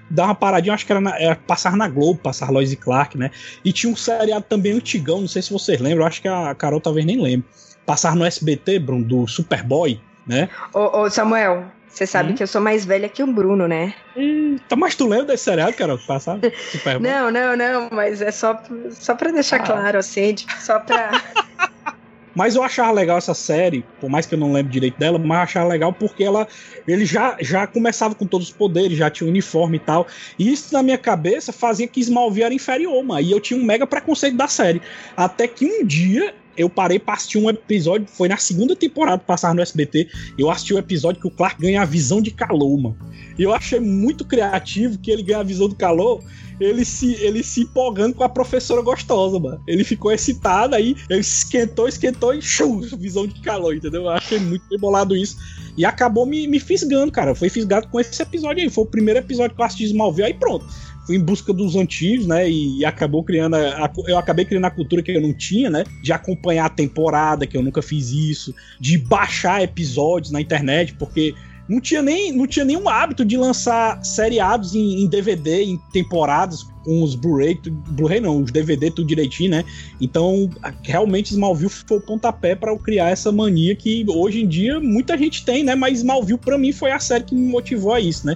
dar uma paradinha, acho que era, na, era passar na Globo, passar Lois e Clark, né? E tinha um seriado também antigão, não sei se vocês lembram, acho que a Carol talvez nem lembre. Passar no SBT, Bruno, do Superboy, né? Ô, ô Samuel, você sabe hum? que eu sou mais velha que o Bruno, né? Eita, mas tu lembra desse seriado, Carol, que passava? não, não, não, mas é só, só pra deixar ah. claro, assim, tipo, só pra... Mas eu achava legal essa série, por mais que eu não lembre direito dela, mas achava legal porque ela ele já, já começava com todos os poderes, já tinha uniforme e tal. E isso na minha cabeça fazia que Smallville era inferior, mano. E eu tinha um mega preconceito da série. Até que um dia eu parei pra assistir um episódio, foi na segunda temporada passar no SBT, eu assisti o um episódio que o Clark ganha a visão de calor, mano. E eu achei muito criativo que ele ganha a visão do calor ele se, ele se empolgando com a professora gostosa, mano. Ele ficou excitado, aí ele esquentou, esquentou e chum, visão de calor, entendeu? Eu achei muito bolado isso. E acabou me, me fisgando, cara. Foi fisgado com esse episódio aí. Foi o primeiro episódio que eu assisti Smallville, aí pronto. Fui em busca dos antigos, né? E, e acabou criando. A, a, eu acabei criando a cultura que eu não tinha, né? De acompanhar a temporada, que eu nunca fiz isso. De baixar episódios na internet, porque não tinha nem não tinha nenhum hábito de lançar seriados em, em DVD, em temporadas, com os Blu-ray, Blu-ray não, os DVD tudo direitinho, né? Então, realmente Smallville foi o pontapé para eu criar essa mania que hoje em dia muita gente tem, né? Mas Smallville para mim foi a série que me motivou a isso, né?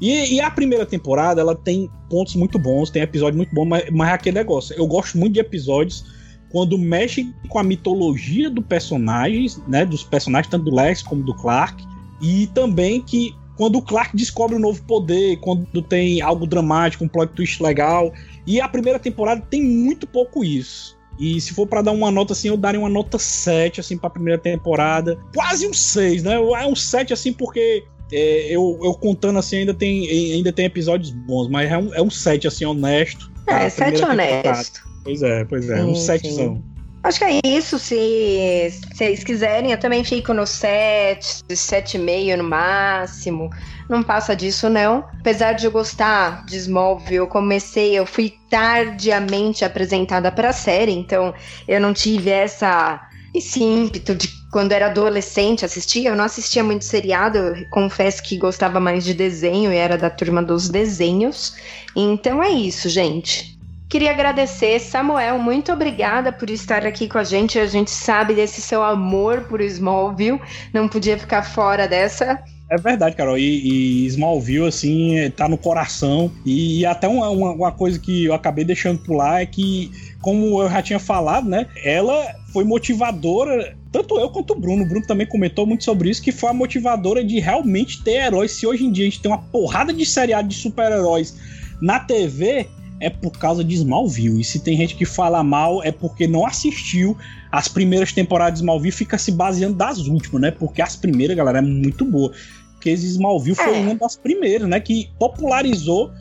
E, e, a primeira temporada, ela tem pontos muito bons, tem episódios muito bons, mas, mas é aquele negócio. Eu gosto muito de episódios quando mexem com a mitologia do personagem, né? Dos personagens, tanto do Lex como do Clark. E também que quando o Clark descobre um novo poder, quando tem algo dramático, um plot twist legal. E a primeira temporada tem muito pouco isso. E se for para dar uma nota assim, eu daria uma nota 7 assim para a primeira temporada. Quase um 6, né? É um 7 assim porque é, eu, eu contando assim ainda tem ainda tem episódios bons, mas é um, é um 7 assim honesto. É, 7 honesto. Pois é, pois é, sim, um 7zão. Acho que é isso. Se, vocês quiserem, eu também fico no 7, 7,5 no máximo. Não passa disso, não. Apesar de eu gostar de Smallville, eu comecei, eu fui tardiamente apresentada para a série, então eu não tive essa esse ímpeto de quando era adolescente assistir. Eu não assistia muito seriado, eu confesso que gostava mais de desenho e era da turma dos desenhos. Então é isso, gente. Queria agradecer, Samuel, muito obrigada por estar aqui com a gente. A gente sabe desse seu amor por Smallville, não podia ficar fora dessa. É verdade, Carol. E, e Smallville, assim, tá no coração. E, e até uma, uma, uma, coisa que eu acabei deixando por lá é que, como eu já tinha falado, né? Ela foi motivadora, tanto eu quanto o Bruno. O Bruno também comentou muito sobre isso, que foi a motivadora de realmente ter heróis. Se hoje em dia a gente tem uma porrada de seriado de super-heróis na TV, é por causa de Smallville. E se tem gente que fala mal, é porque não assistiu as primeiras temporadas de Smallville fica se baseando das últimas, né? Porque as primeiras, galera, é muito boa. Porque Smallville foi é. uma das primeiras, né? Que popularizou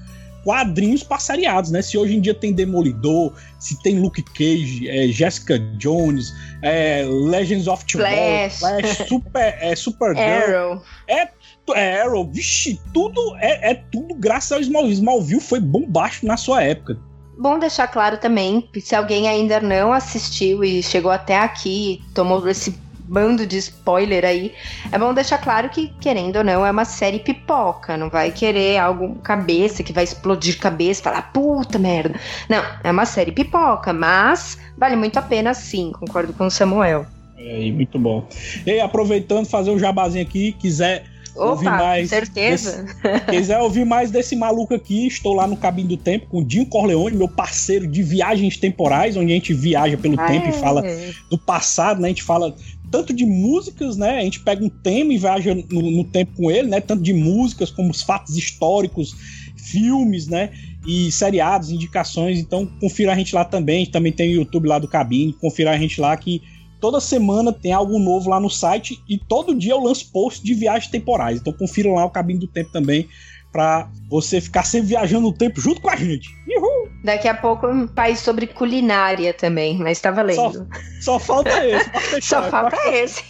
quadrinhos passariados, né? Se hoje em dia tem Demolidor, se tem Luke Cage, é, Jessica Jones, é, Legends of Tomorrow, Flash, Flash Super, é, Supergirl, Arrow. é é, Arrow, vixe, tudo é, é tudo graças ao Smallville. Smallville foi bombástico na sua época. Bom deixar claro também, se alguém ainda não assistiu e chegou até aqui, tomou esse bando de spoiler aí, é bom deixar claro que, querendo ou não, é uma série pipoca. Não vai querer algo cabeça que vai explodir cabeça, falar puta merda. Não, é uma série pipoca, mas vale muito a pena sim, concordo com o Samuel. É, muito bom. E aproveitando, fazer um jabazinho aqui, quiser ouvir Opa, mais certeza. desse- quiser ouvir mais desse maluco aqui, estou lá no Cabinho do Tempo com o Dinho Corleone, meu parceiro de viagens temporais, onde a gente viaja pelo tempo é. e fala do passado, né? A gente fala tanto de músicas, né? A gente pega um tema e viaja no, no tempo com ele, né? Tanto de músicas como os fatos históricos, filmes, né? E seriados, indicações. Então, confira a gente lá também. Também tem o YouTube lá do Cabine. Confira a gente lá que toda semana tem algo novo lá no site e todo dia eu lanço post de viagens temporais. Então, confira lá o Cabine do Tempo também para você ficar sempre viajando no tempo junto com a gente. Uhul! Daqui a pouco um país sobre culinária também, mas tá valendo. Só falta esse. Só falta esse.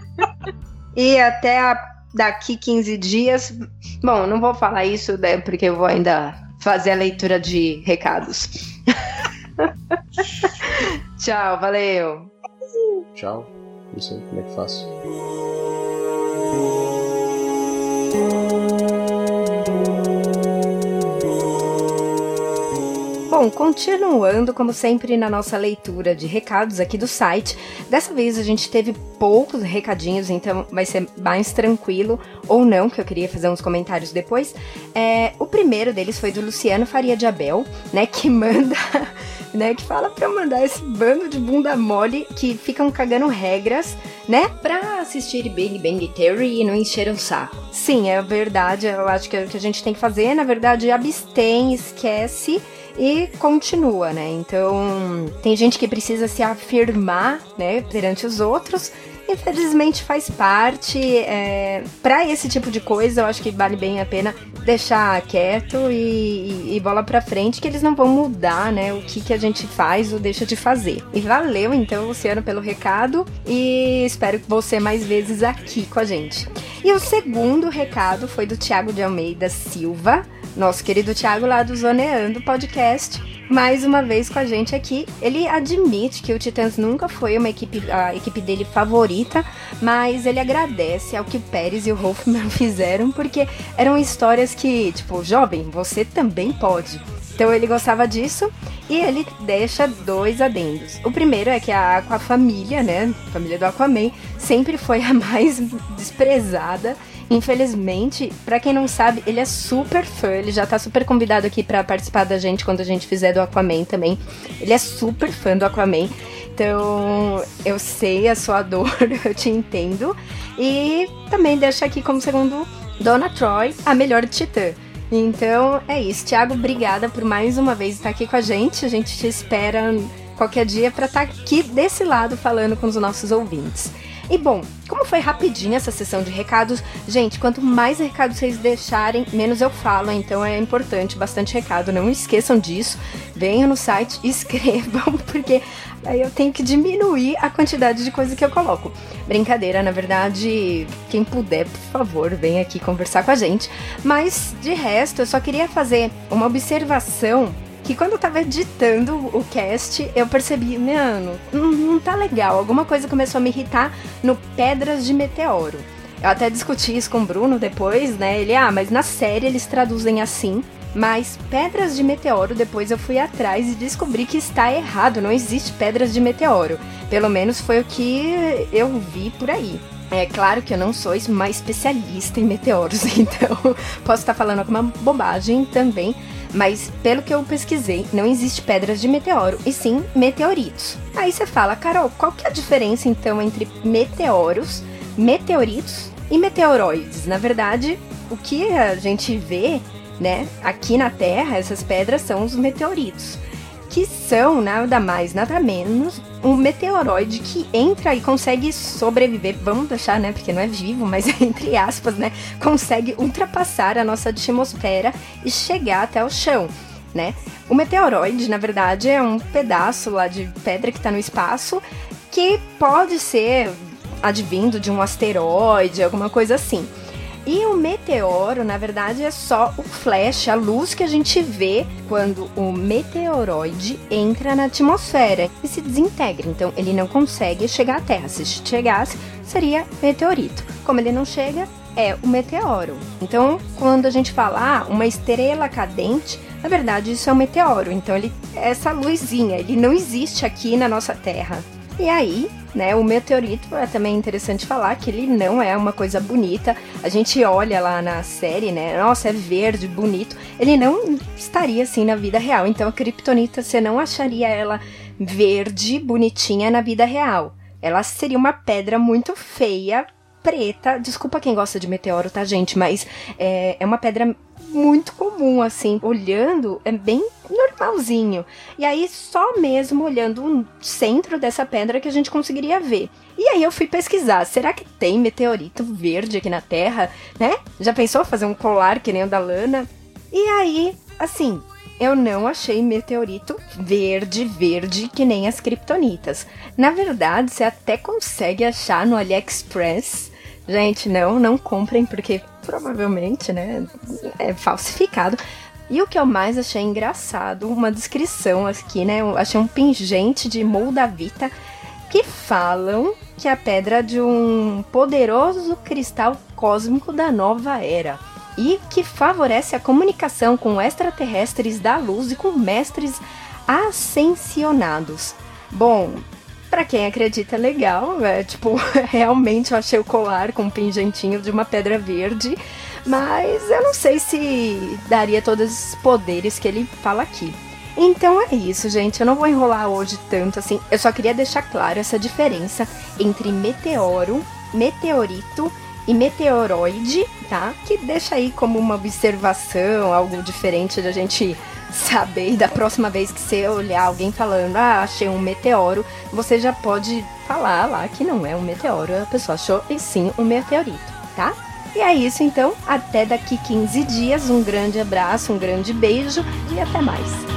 e até a- daqui 15 dias. Bom, não vou falar isso, né, porque eu vou ainda fazer a leitura de recados. Tchau, valeu. Tchau. Não sei como é que faço. Bom, continuando, como sempre, na nossa leitura de recados aqui do site. Dessa vez a gente teve poucos recadinhos, então vai ser mais tranquilo, ou não, que eu queria fazer uns comentários depois. É, o primeiro deles foi do Luciano Faria de Abel, né, que manda. Né, que fala pra eu mandar esse bando de bunda mole que ficam cagando regras, né, pra assistir Big Bang Theory e não encher o saco. Sim, é verdade, eu acho que é o que a gente tem que fazer, na verdade, abstém, esquece e continua, né? Então, tem gente que precisa se afirmar, né, perante os outros. Infelizmente faz parte. É, para esse tipo de coisa, eu acho que vale bem a pena deixar quieto e, e, e bola pra frente, que eles não vão mudar, né? O que, que a gente faz ou deixa de fazer. E valeu, então, Luciano, pelo recado. E espero você mais vezes aqui com a gente. E o segundo recado foi do Thiago de Almeida Silva, nosso querido Thiago lá do Zoneando Podcast, mais uma vez com a gente aqui. Ele admite que o Titãs nunca foi uma equipe, a equipe dele favorita, mas ele agradece ao que Pérez e o Hoffman fizeram, porque eram histórias que, tipo, jovem, você também pode. Então ele gostava disso e ele deixa dois adendos. O primeiro é que a Aquafamília, né, família do Aquaman, sempre foi a mais desprezada Infelizmente, para quem não sabe, ele é super fã, ele já tá super convidado aqui para participar da gente quando a gente fizer do Aquaman também. Ele é super fã do Aquaman. Então, eu sei a sua dor, eu te entendo. E também deixo aqui como segundo Dona Troy, a melhor titã. Então, é isso. Thiago, obrigada por mais uma vez estar aqui com a gente. A gente te espera qualquer dia para estar aqui desse lado falando com os nossos ouvintes. E bom, como foi rapidinho essa sessão de recados, gente, quanto mais recados vocês deixarem, menos eu falo, então é importante, bastante recado, não esqueçam disso. Venham no site, escrevam, porque aí eu tenho que diminuir a quantidade de coisa que eu coloco. Brincadeira, na verdade, quem puder, por favor, venha aqui conversar com a gente. Mas de resto, eu só queria fazer uma observação que quando eu tava editando o cast, eu percebi, mano, não, tá legal. Alguma coisa começou a me irritar no Pedras de Meteoro. Eu até discuti isso com o Bruno depois, né? Ele, ah, mas na série eles traduzem assim. Mas Pedras de Meteoro, depois eu fui atrás e descobri que está errado, não existe Pedras de Meteoro. Pelo menos foi o que eu vi por aí. É claro que eu não sou uma especialista em meteoros, então posso estar falando alguma bobagem também, mas pelo que eu pesquisei, não existe pedras de meteoro, e sim meteoritos. Aí você fala, Carol, qual que é a diferença então entre meteoros, meteoritos e meteoroides? Na verdade, o que a gente vê, né, aqui na Terra, essas pedras são os meteoritos que são nada mais, nada menos um meteoroide que entra e consegue sobreviver, vamos deixar, né, porque não é vivo, mas entre aspas, né, consegue ultrapassar a nossa atmosfera e chegar até o chão, né? O meteoroide, na verdade, é um pedaço lá de pedra que está no espaço que pode ser advindo de um asteroide, alguma coisa assim. E o meteoro, na verdade, é só o flash, a luz que a gente vê quando o meteoroide entra na atmosfera e se desintegra. Então, ele não consegue chegar à Terra. Se chegasse, seria meteorito. Como ele não chega, é o meteoro. Então, quando a gente fala ah, uma estrela cadente, na verdade, isso é um meteoro. Então, ele essa luzinha, ele não existe aqui na nossa Terra. E aí, né, o meteorito é também interessante falar que ele não é uma coisa bonita. A gente olha lá na série, né? Nossa, é verde, bonito. Ele não estaria assim na vida real. Então a kryptonita você não acharia ela verde, bonitinha na vida real. Ela seria uma pedra muito feia, preta. Desculpa quem gosta de meteoro, tá, gente? Mas é, é uma pedra muito comum, assim. Olhando, é bem normalzinho. E aí, só mesmo olhando o centro dessa pedra que a gente conseguiria ver. E aí eu fui pesquisar, será que tem meteorito verde aqui na Terra, né? Já pensou fazer um colar que nem o da Lana? E aí, assim, eu não achei meteorito verde, verde, que nem as kryptonitas. Na verdade, você até consegue achar no AliExpress. Gente, não, não comprem, porque provavelmente, né, é falsificado. E o que eu mais achei engraçado, uma descrição aqui, né? Eu achei um pingente de moldavita que falam que é a pedra de um poderoso cristal cósmico da nova era e que favorece a comunicação com extraterrestres da luz e com mestres ascensionados. Bom, para quem acredita, legal. É, tipo, realmente eu achei o colar com um pingentinho de uma pedra verde. Mas eu não sei se daria todos os poderes que ele fala aqui. Então é isso, gente. Eu não vou enrolar hoje tanto assim. Eu só queria deixar claro essa diferença entre meteoro, meteorito e meteoroide, tá? Que deixa aí como uma observação, algo diferente da gente saber. E da próxima vez que você olhar alguém falando, ah, achei um meteoro, você já pode falar lá que não é um meteoro, a pessoa achou e sim um meteorito, tá? E é isso então, até daqui 15 dias, um grande abraço, um grande beijo e até mais.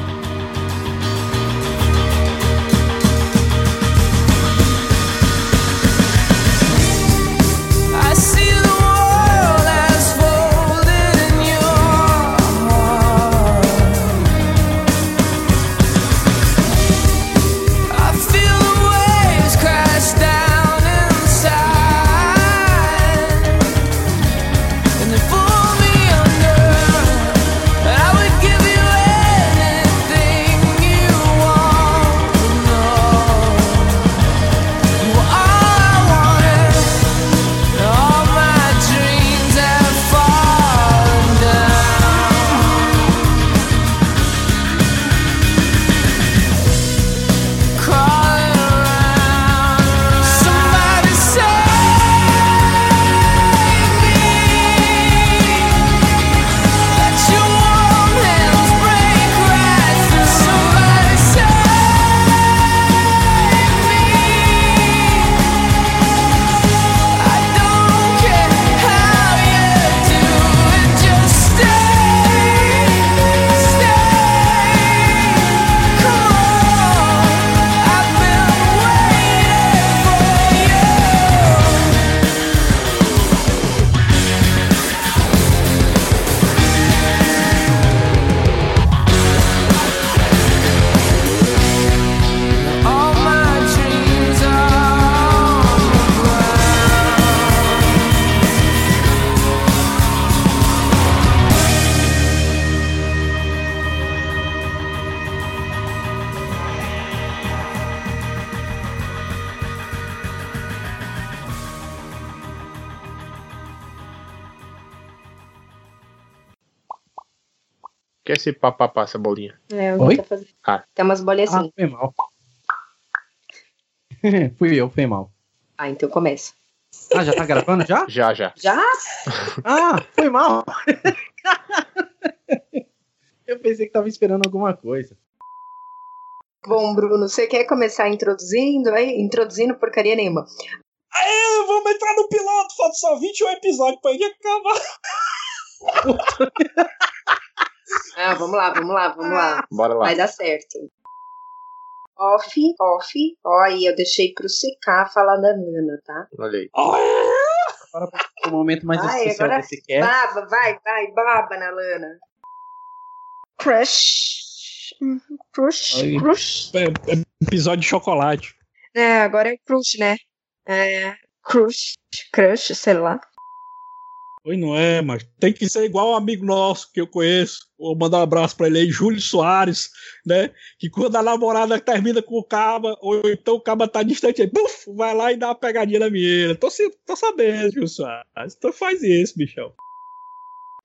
É esse papapá, essa bolinha? É, Oi? tá fazendo. Ah. Tem umas bolinhas Ah, assim. foi mal. Fui eu, foi mal. Ah, então começa. Ah, já tá gravando já? Já, já. Já? Ah, foi mal. Eu pensei que tava esperando alguma coisa. Bom, Bruno, você quer começar introduzindo aí? Introduzindo porcaria nenhuma. Aê, vamos entrar no piloto, falta só 21 episódios pra ele acabar. Ah, vamos lá, vamos lá, vamos lá. Bora lá. Vai dar certo. Off, off. Ó, aí eu deixei pro CK falar da Nana, tá? Olha aí. Aê! Agora o momento mais Vai, especial agora desse cast. Baba, vai, vai, baba na Lana. Crush. Crush, Aí. crush. É, é episódio de chocolate. É, agora é crush, né? É, crush, crush, sei lá. Pois não é, mas tem que ser igual um amigo nosso que eu conheço. Vou mandar um abraço pra ele aí, Júlio Soares, né? Que quando a namorada termina com o caba, ou então o caba tá distante, aí, buf, vai lá e dá uma pegadinha na minha. Tô, tô sabendo, Júlio Soares. Então faz isso, bichão.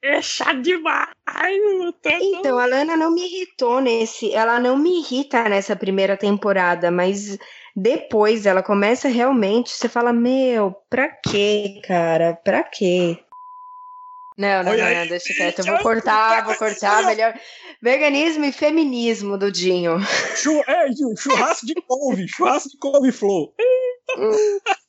É chato demais, Então, a Lana não me irritou nesse. Ela não me irrita nessa primeira temporada, mas depois ela começa realmente. Você fala, meu, pra quê, cara? Pra quê? Não, não, não, não, deixa quieto. Eu vou cortar, vou cortar. Melhor. Veganismo e feminismo do Dinho. Chu, é, churrasco de couve, churrasco de couve flow.